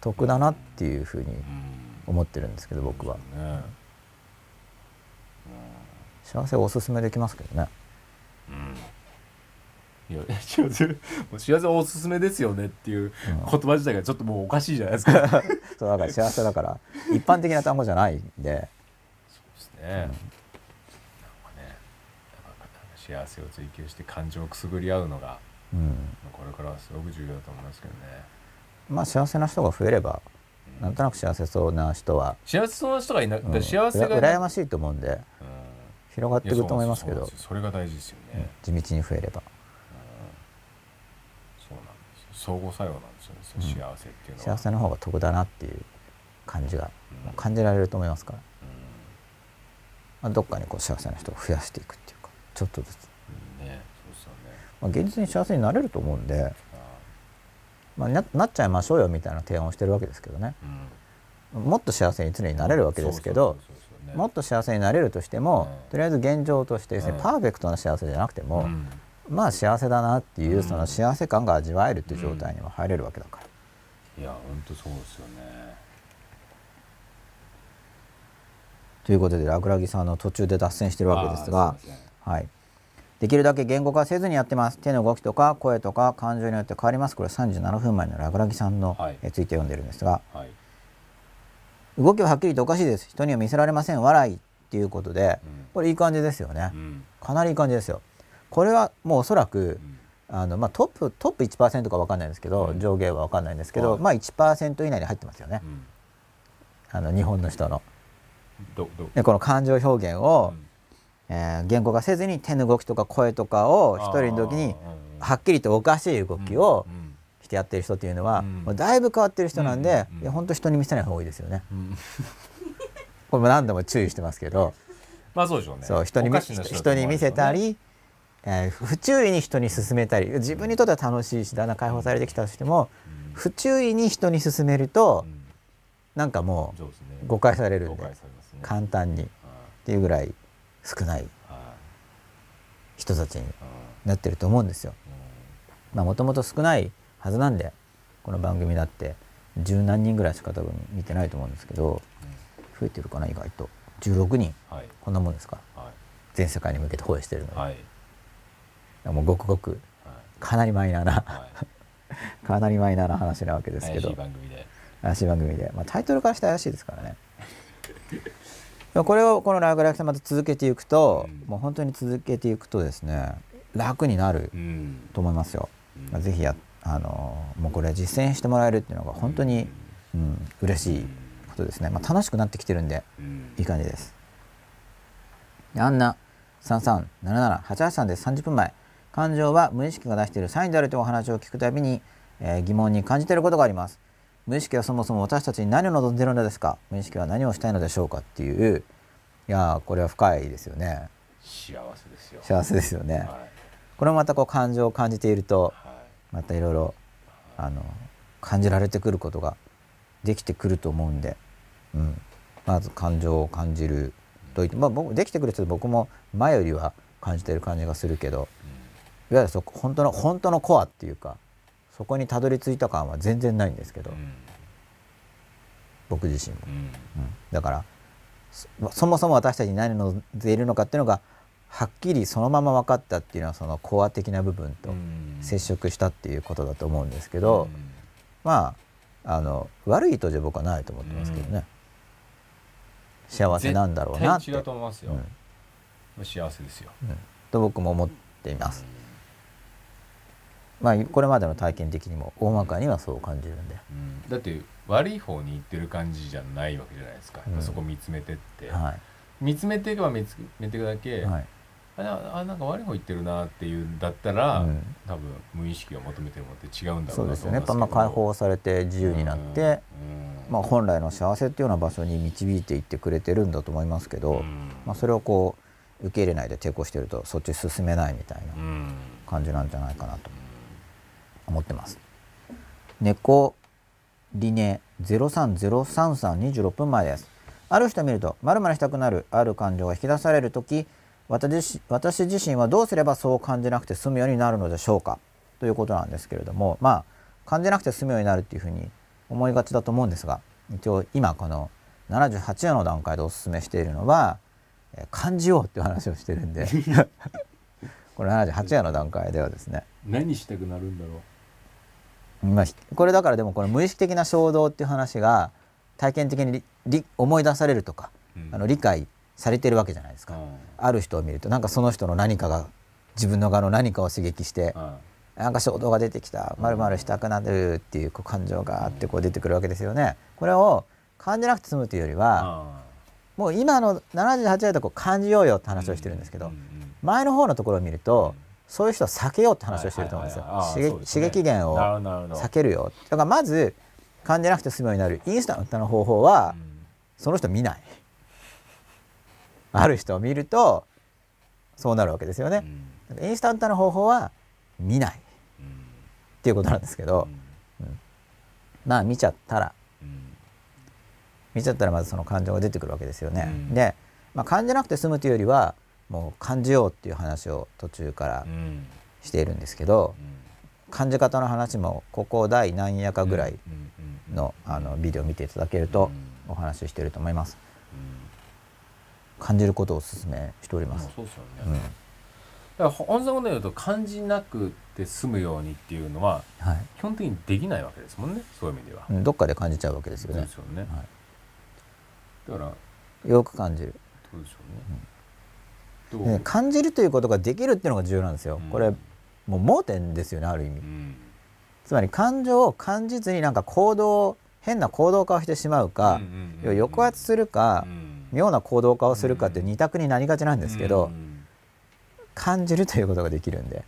得だなっていうふうに思ってるんですけど僕は、幸せをおすすめできますけどね、いや幸せ幸せおすすめですよねっていう言葉自体がちょっともうおかしいじゃないですか、そうだから幸せだから一般的な単語じゃないんで。そうですね、うん、なんかね幸せを追求して感情をくすぐり合うのが、うん、これからはすごく重要だと思いますけどね。まあ幸せな人が増えれば、うん、なんとなく幸せそうな人は幸せそうな人がいな、うん、幸せが羨ましいと思うんで、広がっていくと思いますけど。それが大事ですよね、地道に増えれば相互作用なんですよね、うん、幸せっていうのは。幸せの方が得だなっていう感じが、感じられると思いますから、まあ、どっかにこう幸せな人を増やしていくっていうかちょっとずつ、うん。ねまあ、現実に幸せになれると思うんで、まあ、ななっちゃいましょうよみたいな提案をしてるわけですけどね、もっと幸せに常になれるわけですけどもっと幸せになれるとしても、とりあえず現状としてですね、パーフェクトな幸せじゃなくても、まあ幸せだなっていう、その幸せ感が味わえるっていう状態には入れるわけだから。いや本当そうですよね。ということでラグラギさんの途中で脱線してるわけですが、はい、できるだけ言語化せずにやってます。手の動きとか声とか感情によって変わります。これ37分前のラグラギさんの、はい、えついて読んでるんですが、はい、動きははっきりとおかしいです。人には見せられません。笑いっていうことで、これいい感じですよね、うん、かなりいい感じですよこれはもうおそらく、あのまあ、トップトップ1%か分かんないんですけど、うん、上下は分かんないんですけど、はい、まあ1%以内に入ってますよね、うん、あの日本の人の。でこの感情表現を、うん、えー、言語化せずに手の動きとか声とかを一人の時にはっきりとおかしい動きをしてやってる人っていうのは、もうだいぶ変わってる人なんで、いや本当人に見せない方がいいですよね。これも何度も注意してますけど。まあそうでしょうね。そう人に人に見せたり、えー、不注意に人に勧めたり自分にとっては楽しいしだんだん解放されてきたとしても、うん、不注意に人に勧めると、うん、なんかもう誤解されるんで、ね、簡単にっていうぐらい少ない人たちになってると思うんですよ。まあもともと少ないはずなんでこの番組だって十何人ぐらいしか多分見てないと思うんですけど、増えてるかな意外と。16人、はい、こんなもんですか、はい、全世界に向けて放映してるのに。はいもうごくごくかなりマイナーな、はい、かなりマイナーな話なわけですけど怪しい番組で。怪しい番組で、まあ、タイトルからして怪しいですからね。これをこのラグラクさんまた続けていくと、うん、もう本当に続けていくとですね楽になると思いますよ、うん、まあ、ぜひやあのもうこれ実践してもらえるっていうのが本当に、うん、うん、嬉しいことですね、まあ、楽しくなってきてるんで、いい感じです。あんな337788です。30分前感情は無意識が出しているサインであるというお話を聞くたびに、えー、疑問に感じていることがあります。無意識はそもそも私たちに何を望んでいるのですか？無意識は何をしたいのでしょうかっていういやこれは深いですよね。幸せですよ。幸せですよね。はい、これもまたこう感情を感じていると、はい、またいろいろあの感じられてくることができてくると思うんで、うん、まず感情を感じるといって、まあ、僕できてくると僕も前よりは感じている感じがするけど、いわゆるそ本当の本当のコアっていうかそこにたどり着いた感は全然ないんですけど、うん、僕自身も、うん。うん、だからそもそも私たちに何を望んでいるのかっていうのがはっきりそのまま分かったっていうのはそのコア的な部分と接触したっていうことだと思うんですけど、まああの悪い意図じゃ僕はないと思ってますけどね、幸せなんだろうなって。違うと思いますよ、幸せですよ、と僕も思っています。まあ、これまでの体験的にも大まかにはそう感じるんで、うん、だって悪い方に行ってる感じじゃないわけじゃないですか、うん、そこ見つめてって、はい、見つめていけば見つめていくだけ、はい、ああなんか悪い方行ってるなっていうんだったら、うん、多分無意識を求めてるものって違うんだろうなそうですよね。やっぱまあ解放されて自由になって、まあ、本来の幸せっていうような場所に導いていってくれてるんだと思いますけど、まあ、それをこう受け入れないで抵抗してるとそっち進めないみたいな感じなんじゃないかなと。思ってます。猫リネ030332分前です。ある人を見るとまるまるしたくなるある感情が引き出される時私私自身はどうすればそう感じなくて済むようになるのでしょうか？ということなんですけれどもまあ感じなくて済むようになるっていうふうに思いがちだと思うんですが一応今この78話の段階でお勧めしているのは感じようっていう話をしてるんで これ78話の段階ではですね何したくなるんだろう？まあ、これだからでもこの無意識的な衝動っていう話が体験的に思い出されるとか、うん、あの理解されてるわけじゃないですか、うん、ある人を見るとなんかその人の何かが自分の側の何かを刺激して、うん、なんか衝動が出てきたまるまるしたくなるっていうこう感情があってこう出てくるわけですよね。これを感じなくて済むというよりは、もう今の78歳だと感じようよって話をしてるんですけど、前の方のところを見ると、そういう人は避けようって話をしてると思うんですよ。刺激源を避けるよ。だからまず感じなくて済むようになる。インスタントの方法は、その人見ない。ある人を見るとそうなるわけですよね。インスタントの方法は見ない、っていうことなんですけど、うん、まあ見ちゃったら、見ちゃったらまずその感情が出てくるわけですよね。で、まあ、感じなくて済むというよりはもう感じようっていう話を途中からしているんですけど、感じ方の話もここ第何夜かぐらいのあのビデオを見ていただけるとお話ししていると思います。感じることをお勧めしております。そうですよね。だから本当の言うと感じなくて済むようにっていうのは、はい、基本的にできないわけですもんね。そういう意味では、うん、どっかで感じちゃうわけですよね。ですよね、はい、だからよく感じる。そうでしょうね。ね、感じるということができるっていうのが重要なんですよ。これもう盲点ですよねある意味、うん、つまり感情を感じずになんか行動変な行動化をしてしまうか、うんうん、抑圧するか、妙な行動化をするかって二択になりがちなんですけど、感じるということができるんで、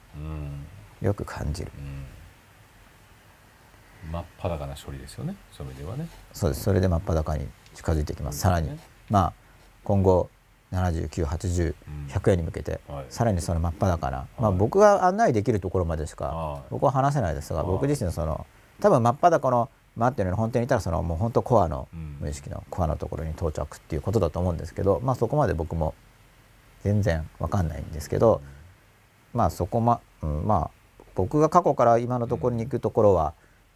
よく感じる。真っ裸な処理ですよね。それではね。そうです。それで真っ裸に近づいていきます、ね、さらに。まあ今後7980、100円に向けて、はい、さらにその真っ裸な、はい、まあ、僕が案内できるところまでしか僕は話せないですが、僕自身のその多分真っ裸の待ってるの本当にいたらそのもう本当コアの無意識のコアのところに到着っていうことだと思うんですけど、まあ、そこまで僕も全然わかんないんですけど、まあそこま、うん、まあ僕が過去から今のところに行くところは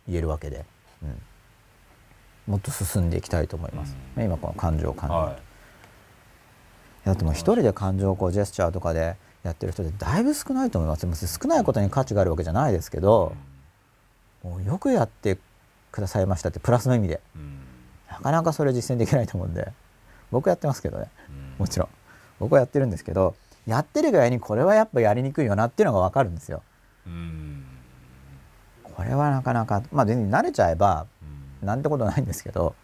言えるわけで、うん、もっと進んでいきたいと思います。うん、今この感情感情、はい、だってもう一人で感情をこうジェスチャーとかでやってる人ってだいぶ少ないと思います。少ないことに価値があるわけじゃないですけど、もうよくやってくださいましたってプラスの意味で、なかなかそれ実践できないと思うんで。僕やってますけどね。もちろん。僕はやってるんですけどやってるぐらいにこれはやっぱやりにくいよなっていうのが分かるんですよ。これはなかなかまあ全然慣れちゃえばなんてことないんですけど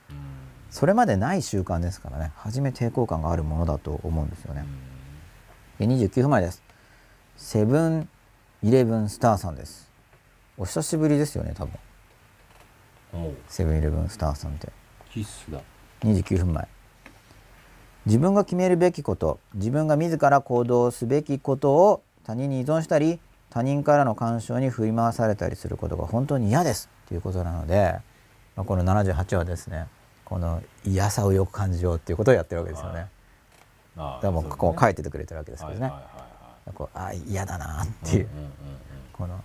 それまでない習慣ですからね初め抵抗感があるものだと思うんですよね。で29分前です。セブンイレブンスターさんです。お久しぶりですよね多分。セブンイレブンスターさんって。必須だ。29分前。自分が決めるべきこと自分が自ら行動すべきことを他人に依存したり他人からの干渉に振り回されたりすることが本当に嫌ですということなので、まあ、この78はですねこの嫌さをよく感じようっていうことをやってるわけですよね。はい、でもここを書いててくれてるわけですけどね。こうあ嫌だなっていう,、この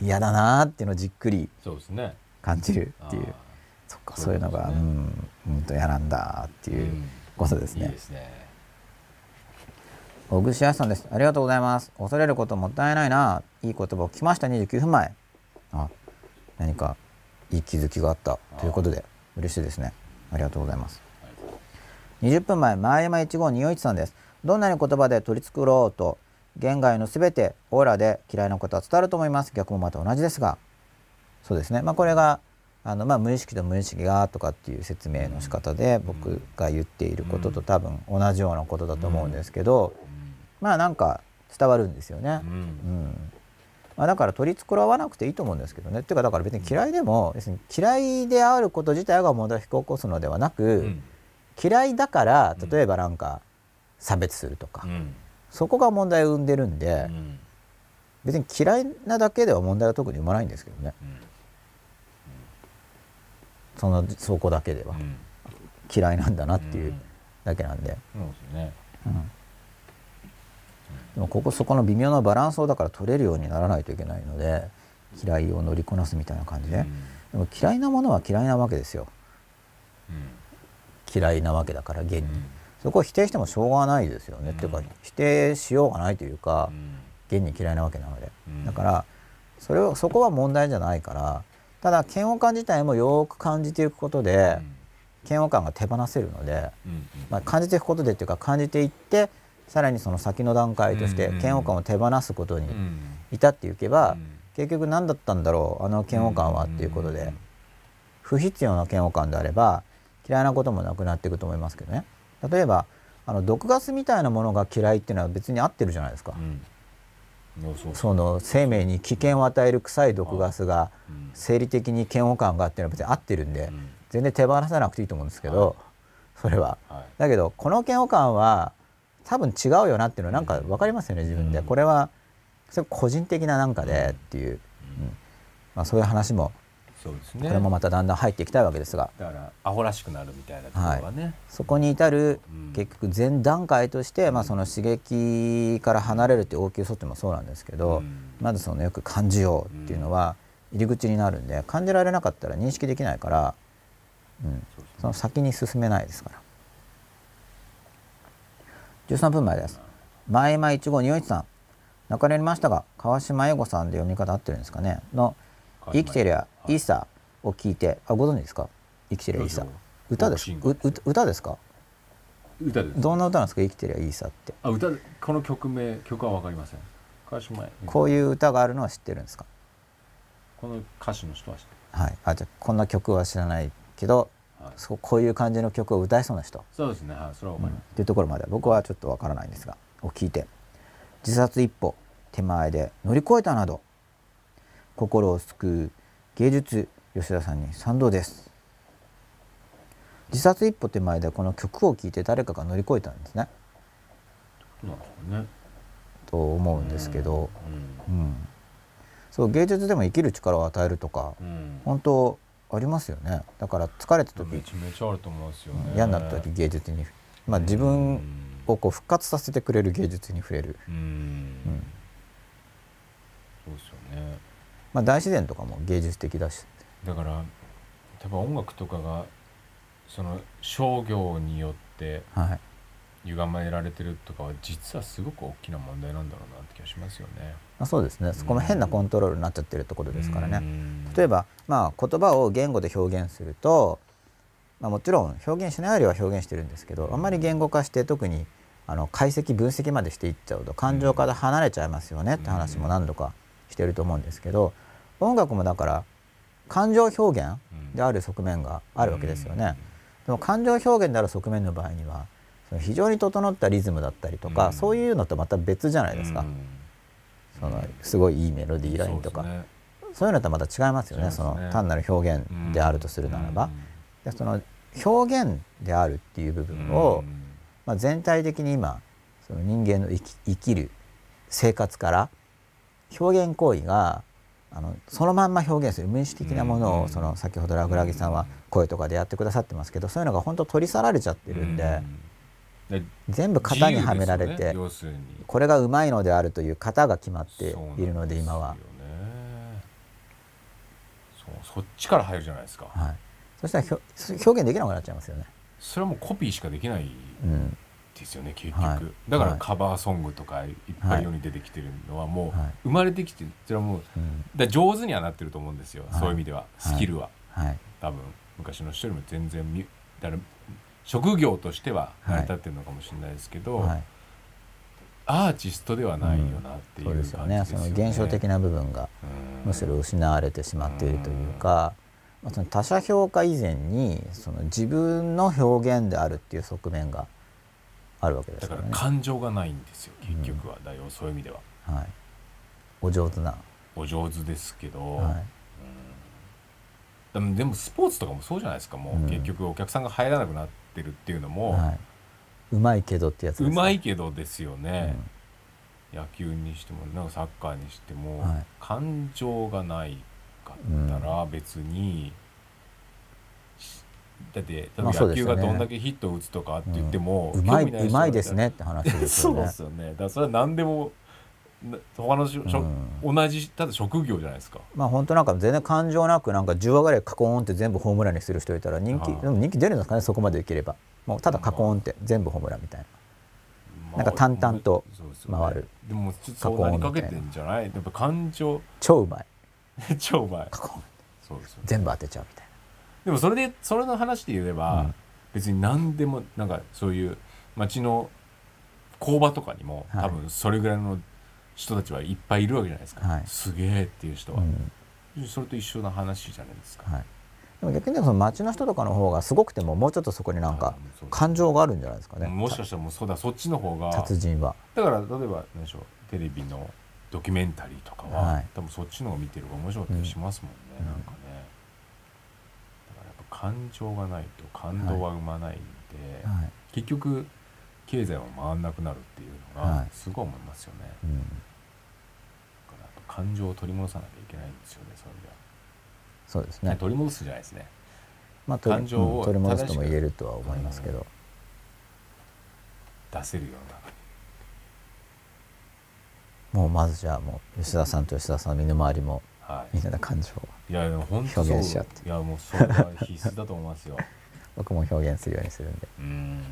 嫌だなっていうのをじっくり感じるっていう、そっかそういうのがう、んうんと嫌なんだっていうことですね。いいですね小串康さんです。ありがとうございます。恐れることもったいないな。いい言葉を聞きました。29分前。あ、何かいい気づきがあったということで嬉しいですね。ありがとうございます。20分前、前山1号241さんです。どんなに言葉で取り繕ろうと、言外のすべてオーラで嫌いなことは伝わると思います。逆もまた同じですが、そうですね。まあこれがあのまあ無意識と無意識がとかっていう説明の仕方で僕が言っていることと多分同じようなことだと思うんですけど、まあなんか伝わるんですよね。うん、うんまあ、だから取り繕わなくていいと思うんですけどね。っていうかだから別に嫌いでも別に嫌いであること自体が問題を引き起こすのではなく、うん、嫌いだから例えばなんか差別するとか、うん、そこが問題を生んでるんで、うん、別に嫌いなだけでは問題は特に生まないんですけどね。そのそこだけでは、嫌いなんだなっていうだけなんで。そうですね。うんでもここそこの微妙なバランスをだから取れるようにならないといけないので嫌いを乗りこなすみたいな感じで、うん、でも嫌いなものは嫌いなわけですよ、うん、嫌いなわけだから現に、うん、そこを否定してもしょうがないですよね、っていうか否定しようがないというか、現に嫌いなわけなので、だからそれをそこは問題じゃないからただ嫌悪感自体もよく感じていくことで、嫌悪感が手放せるので、まあ、感じていくことでっていうか感じていってさらにその先の段階として嫌悪感を手放すことに至っていけば、結局何だったんだろうあの嫌悪感はっていうことで、不必要な嫌悪感であれば嫌いなこともなくなっていくと思いますけどね。例えばあの毒ガスみたいなものが嫌いっていうのは別に合ってるじゃないですか。その生命に危険を与える臭い毒ガスが生理的に嫌悪感があっていうのは別に合ってるんで全然手放さなくていいと思うんですけどそれは。だけどこの嫌悪感は多分違うよなっていうのはなんか分かりますよね自分で、うん、これはそれ個人的ななんかでっていう、うん。まあ、そういう話もそうですね、これもまただんだん入っていきたいわけですが。だからアホらしくなるみたいなところはね、はい、そこに至る、結局前段階として、まあ、その刺激から離れるって応急措置もそうなんですけど、まずそのよく感じようっていうのは入り口になるんで感じられなかったら認識できないから、うん、その先に進めないですから。13分前です。前間一号二一さん。泣かれましたが、川島英語さんで読み方合ってるんですかね。の、生きてりゃいいさを聞いて、あ、ご存知ですか？生きてりゃいいさ。歌ですう歌ですか？歌です。どんな歌なんですか？生きてりゃいいさって。あ、歌、この曲名、曲はわかりません。こういう歌があるのは知ってるんですか？この歌手の人は知ってるはいあじゃこんな曲は知らないけど、はい、そうこういう感じの曲を歌えそうな人。そうですね。はい。それは思います、うん、っていうところまで僕はちょっとわからないんですがを聞いて自殺一歩手前で乗り越えたなど心を救う芸術吉田さんに賛同です。自殺一歩手前でこの曲を聴いて誰かが乗り越えたんですね。ね。と思うんですけど、うん、うん、そう芸術でも生きる力を与えるとか、うん、本当ありますよね。だから疲れた時めちゃめちゃあると思いますよね。嫌になった時芸術に、まあ、自分をこう復活させてくれる芸術に触れる、うん、うん、そうですよね。まあ大自然とかも芸術的だし。だから多分音楽とかがその商業によって歪められてるとかは実はすごく大きな問題なんだろうなって気がしますよね。あそうですね。そこの変なコントロールになっちゃってるところですからね。例えば、まあ、言葉を言語で表現すると、まあ、もちろん表現しないよりは表現してるんですけどあんまり言語化して特にあの解析分析までしていっちゃうと感情から離れちゃいますよねって話も何度かしてると思うんですけど音楽もだから感情表現である側面があるわけですよね。でも感情表現である側面の場合には非常に整ったリズムだったりとか、うん、そういうのとまた別じゃないですか、うん、そのすごいいいメロディーラインとか、ね、そういうのとまた違いますよね、ね、その単なる表現であるとするならば、でその表現であるっていう部分を、まあ、全体的に今その人間の生き生きる生活から表現行為があのそのまんま表現する無意識的なものを、その先ほどラグラギさんは声とかでやってくださってますけどそういうのが本当取り去られちゃってるんで。全部型にはめられて、ね、これがうまいのであるという型が決まっているので今は。そっちから入るじゃないですか、はい、そしたら表現できなくなっちゃいますよね。それはもうコピーしかできないですよね、うん、結局、はい、だからカバーソングとかいっぱい世に出てきてるのはもう生まれてきてそれはもう、だ上手にはなってると思うんですよ、そういう意味では。スキルは、多分。昔の人よりも全然だから職業としては成り立ってるのかもしれないですけど、はい、アーティストではないよなっていう、うん、そうですよね。その現象的な部分がむしろ失われてしまっているというか、まあ、その他者評価以前にその自分の表現であるっていう側面があるわけですよね。だから感情がないんですよ結局は、だよそういう意味では、はい、お上手な。お上手ですけど、はい。でもスポーツとかもそうじゃないですかもう結局お客さんが入らなくなってるっていうのも、はい、うまいけどってやつうまいけどですよね、うん、野球にしてもなんかサッカーにしても、はい、感情がないかったら別に、うん、だって野球がどんだけヒットを打つとかって言っても、うん、うまいうまいですねって話ですよね。そうですよね。だからそれは何でも他のしょ、うん、同じただ職業じゃないですか。まあ本当なんか全然感情なくなんか10話ぐらいカコーンって全部ホームランにする人いたら人気でも人気出るんですかねそこまでいければ。もうただカコーンって全部ホームランみたいな、まあ、なんか淡々と回る、でもちょっとそうなりかけてんじゃない？やっぱ感情。超うまい。超うまい。カコーン。そうです、ね、全部当てちゃうみたいな。でもそれでそれの話で言えば、うん、別に何でもなんかそういう街の工場とかにも多分それぐらいの人たちはいっぱいいるわけじゃないですか、はい、すげえっていう人は、うん、それと一緒な話じゃないですか、はい、でも逆にその町の人とかの方がすごくてももうちょっとそこになんか感情があるんじゃないですかね。もしかしたらもうそうだそっちの方が。達人は。だから例えば何でしょうテレビのドキュメンタリーとかは、はい、多分そっちのを見てる方が面白かったりしますもんね、うん、なんかね。だからやっぱ感情がないと感動は生まないんで、結局経済は回んなくなるっていうのがすごい思いますよね、はいうん、だから感情を取り戻さなきゃいけないんですよねそれではそうですね。取り戻すじゃないですね。まあ感情を、取り戻すとも言えるとは思いますけど、出せるような。もうまずじゃあもう吉田さんと吉田さんの身の回りも、はい、みんなの感情を表現し合って。いやもうそれは必須だと思いますよ。僕も表現するようにするんで。うん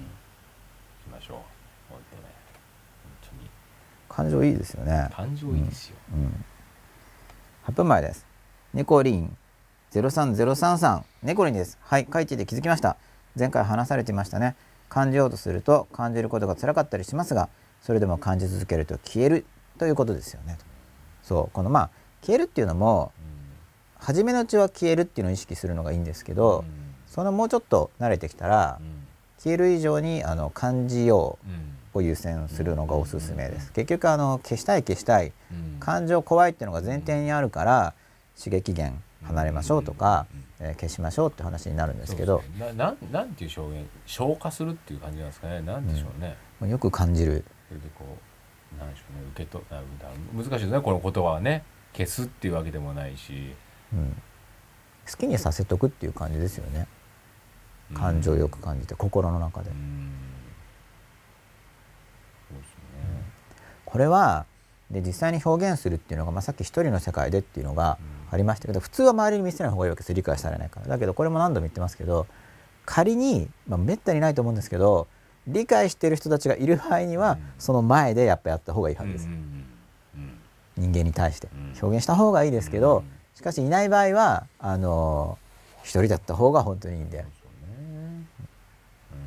ましょう。本当ね本当に。感情いいですよね。感情いいですよ、うん。うん、8分前です。ニコリン。03033ネコリンです。はい書いてて気づきました。前回話されていましたね。感じようとすると感じることが辛かったりしますがそれでも感じ続けると消えるということですよね。そう。このまあ消えるっていうのも、うん、初めのうちは消えるっていうのを意識するのがいいんですけど、うん、そのもうちょっと慣れてきたら、うん、消える以上にあの感じようを優先するのがおすすめです。結局あの消したい消したい、感情怖いっていうのが前提にあるから刺激源離れましょうとか、えー、消しましょうって話になるんですけど、ね、ななんなんていう表現？消化するっていう感じなんですかね？なんでしょうね、うん、よく感じる。それでこうなんでしょうね？受けと難しいですね。この言葉はね。消すっていうわけでもないし、うん、好きにさせとくっていう感じですよね感情よく感じて、心の中で。これはで実際に表現するっていうのが、まあ、さっき一人の世界でっていうのがありましたけど、普通は周りに見せない方がいいわけです理解されないから。だけどこれも何度も言ってますけど仮に、まあ、めったにないと思うんですけど理解している人たちがいる場合には、その前でやっぱやった方がいいはずです。人間に対して表現した方がいいですけど、しかしいない場合はあの一人だった方が本当にいいんで、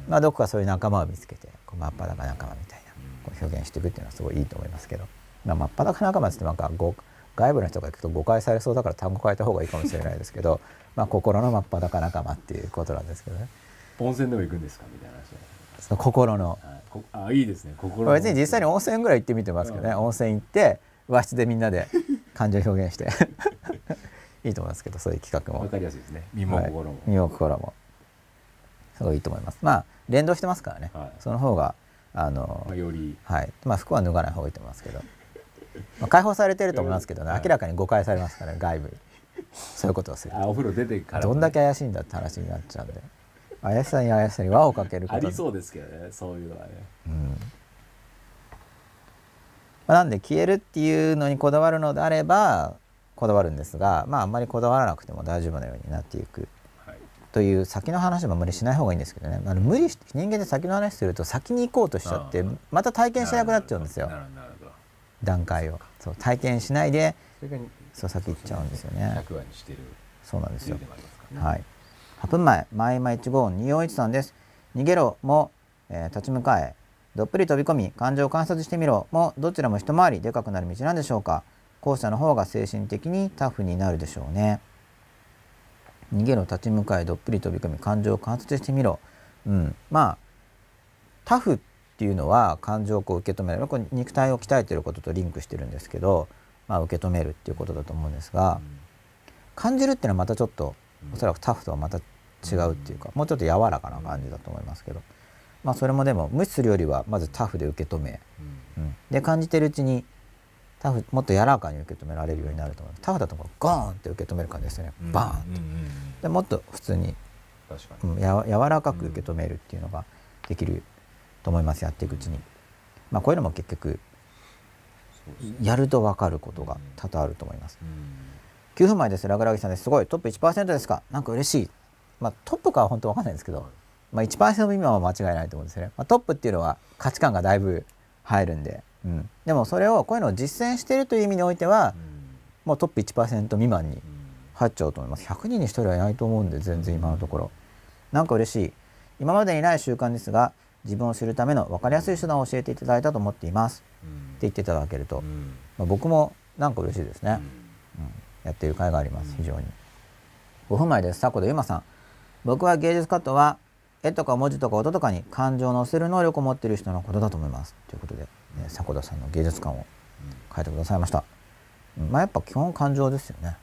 まあ、どこかそういう仲間を見つけてこう真っ裸仲間みたいなこう表現していくっていうのはすごいいいと思いますけど、まあ、真っ裸仲間ってなんか外部の人が行くと誤解されそうだから単語変えた方がいいかもしれないですけど、まあ、心の真っ裸仲間っていうことなんですけどね。温泉でも行くんですか？みたいな話その心の、あいいですね。心別に実際に温泉ぐらい行ってみてますけどね、温泉行って和室でみんなで 感情表現して。いいと思いますけどそういう企画も。わかりやすいですね。身も心も、はい、身も心もすごいいいと思います。まあ連動してますからね、はい、その方があの、まあ、より。はい。まあ服は脱がない方がいいと思いますけど、まあ、解放されてると思いますけどね、明らかに誤解されますから、ね、外部に。そういうことをするあお風呂出てから、ね、どんだけ怪しいんだって話になっちゃうんで。怪しさに怪しさに輪をかけること。ありそうですけどねそういうのはね、うん。まあ、なんで消えるっていうのにこだわるのであればこだわるんですがまああんまりこだわらなくても大丈夫なようになっていく、はい、という先の話もあんまりしない方がいいんですけどね。あの無理して人間で先の話すると先に行こうとしちゃってまた体験しなくなっちゃうんですよ。段階を。そう体験しないでそう先行っちゃうんですよね。そうなんですよ、ね、はい。8分前前今15241です。逃げろも、えー、立ち向かえ。どっぷり飛び込み感情を観察してみろもどちらも一回りでかくなる道なんでしょうか。後者の方が精神的にタフになるでしょうね逃げろ立ち向かえどっぷり飛び込み感情を観察してみろ。うん。まあタフっていうのは感情をこう受け止める。これ肉体を鍛えてることとリンクしてるんですけど、まあ、受け止めるっていうことだと思うんですが、感じるっていうのはまたちょっとおそらくタフとはまた違うっていうかもうちょっと柔らかな感じだと思いますけど、まあ、それもでも無視するよりはまずタフで受け止め、うん、で感じてるうちにタフもっと柔らかに受け止められるようになると思いますタフだとゴーンって受け止める感じですよね、バーンと、でもっと普通にうん、や柔らかく受け止めるっていうのができると思いますやっていくうちに、まあ、こういうのも結局やると分かることが多々あると思います、9分前です。ラグラギさんです。すごい。トップ1%ですか？なんか嬉しい。まあ、トップかは本当わかんないんですけど、まあ、1%未満は間違いないと思うんですよね、まあ、トップっていうのは価値観がだいぶ入るんで、うん、でもそれをこういうのを実践しているという意味においては、もうトップ1%未満に入っちゃうと思います。100人に1人はいないと思うんで全然今のところ。なんか嬉しい。今までにない習慣ですが自分を知るための分かりやすい手段を教えていただいたと思っています、って言っていただけると、まあ、僕もなんか嬉しいですね、うん、やっている甲斐があります非常に。5分前です。迫田由馬さん。僕は芸術家とは絵とか文字とか音とかに感情を乗せる能力を持っている人のことだと思います。ということで、ね、迫田さんの芸術観を書いてくださいました、うん、まあやっぱ基本感情ですよね。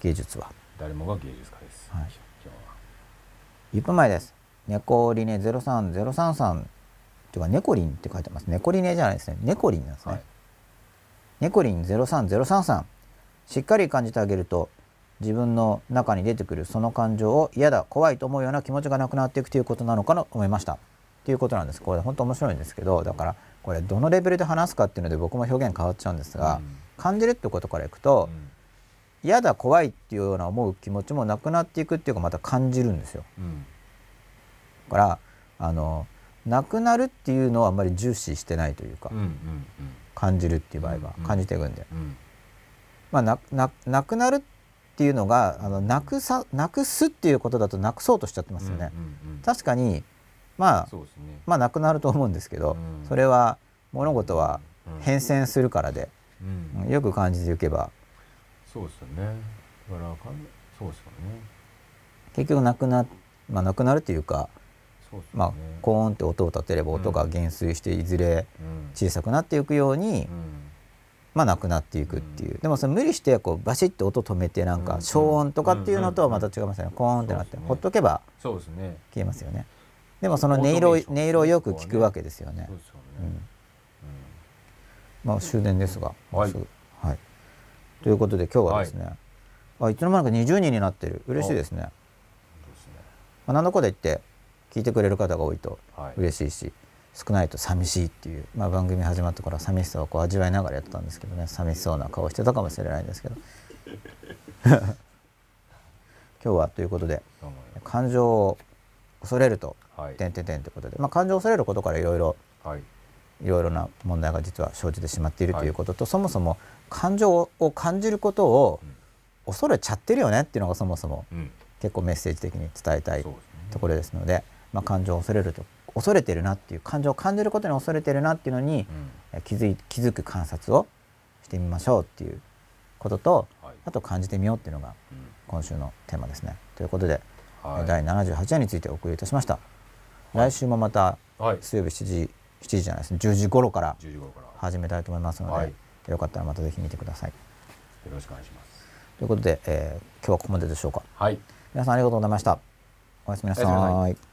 芸術は。誰もが芸術家です、はい、1分前です。猫リネ03033というか猫リンって書いてます。猫リネじゃないですね。猫リンなんですね、はい、猫リン03033しっかり感じてあげると自分の中に出てくるその感情を嫌だ怖いと思うような気持ちがなくなっていくということなのかなと思いました。っていうことなんです。これ本当面白いんですけどだからこれどのレベルで話すかっていうので僕も表現変わっちゃうんですが、うん、感じるってことからいくと、うん、嫌だ怖いっていうような思う気持ちもなくなっていくっていうかまた感じるんですよ。うん、だからあのなくなるっていうのはあんまり重視してないというか、うんうんうん、感じるっていう場合は感じていくんで、まあなななくなるっていうのがあのなくさなくすっていうことだとなくそうとしちゃってますよね。うんうんうん、確かにまあ、ね、まあなくなると思うんですけど、うん、それは物事は変遷するからで、うん、よく感じていけば。そうですよね。だからそうですよね。結局なくな,、まあ、なくなるっていうかね、まあ、コーンって音を立てれば音が減衰していずれ小さくなっていくように、まあ、なくなっていくっていう、でもその無理してこうバシッと音止めてなんか消音とかっていうのとはまた違いますよね、コーンってなって、ほっとけば消えますよね。でもその音色音色をよく聞くわけですよね。まあ終電ですが、はい、はい、ということで今日はですね、はい、あいつの間にか20人になってる。嬉しいですね。まあ、何のこで言って聞いてくれる方が多いと嬉しいし、はい、少ないと寂しいっていう、まあ、番組始まってから寂しさをこう味わいながらやってたんですけどね。寂しそうな顔してたかもしれないんですけど。今日はということで感情を恐れると「てんてんてん」ということで、まあ、感情を恐れることからいろいろい。ろいろな問題が実は生じてしまっているということと、はい、そもそも感情を感じることを恐れちゃってるよねっていうのがそもそも結構メッセージ的に伝えたいところですので、まあ、感情を恐れると恐れてるなっていう感情を感じることに恐れてるなっていうのに、気づい気づく観察をしてみましょうっていうことと、はい、あと感じてみようっていうのが今週のテーマですね。ということで、はい、第78話についてお送りいたしました。来週もまた水曜日7時7時じゃないですね10時頃から始めたいと思いますので、はい、よかったらまたぜひ見てください。よろしくお願いします。ということで、えー、今日はここまででしょうか。はい。皆さんありがとうございました。おやすみなさい。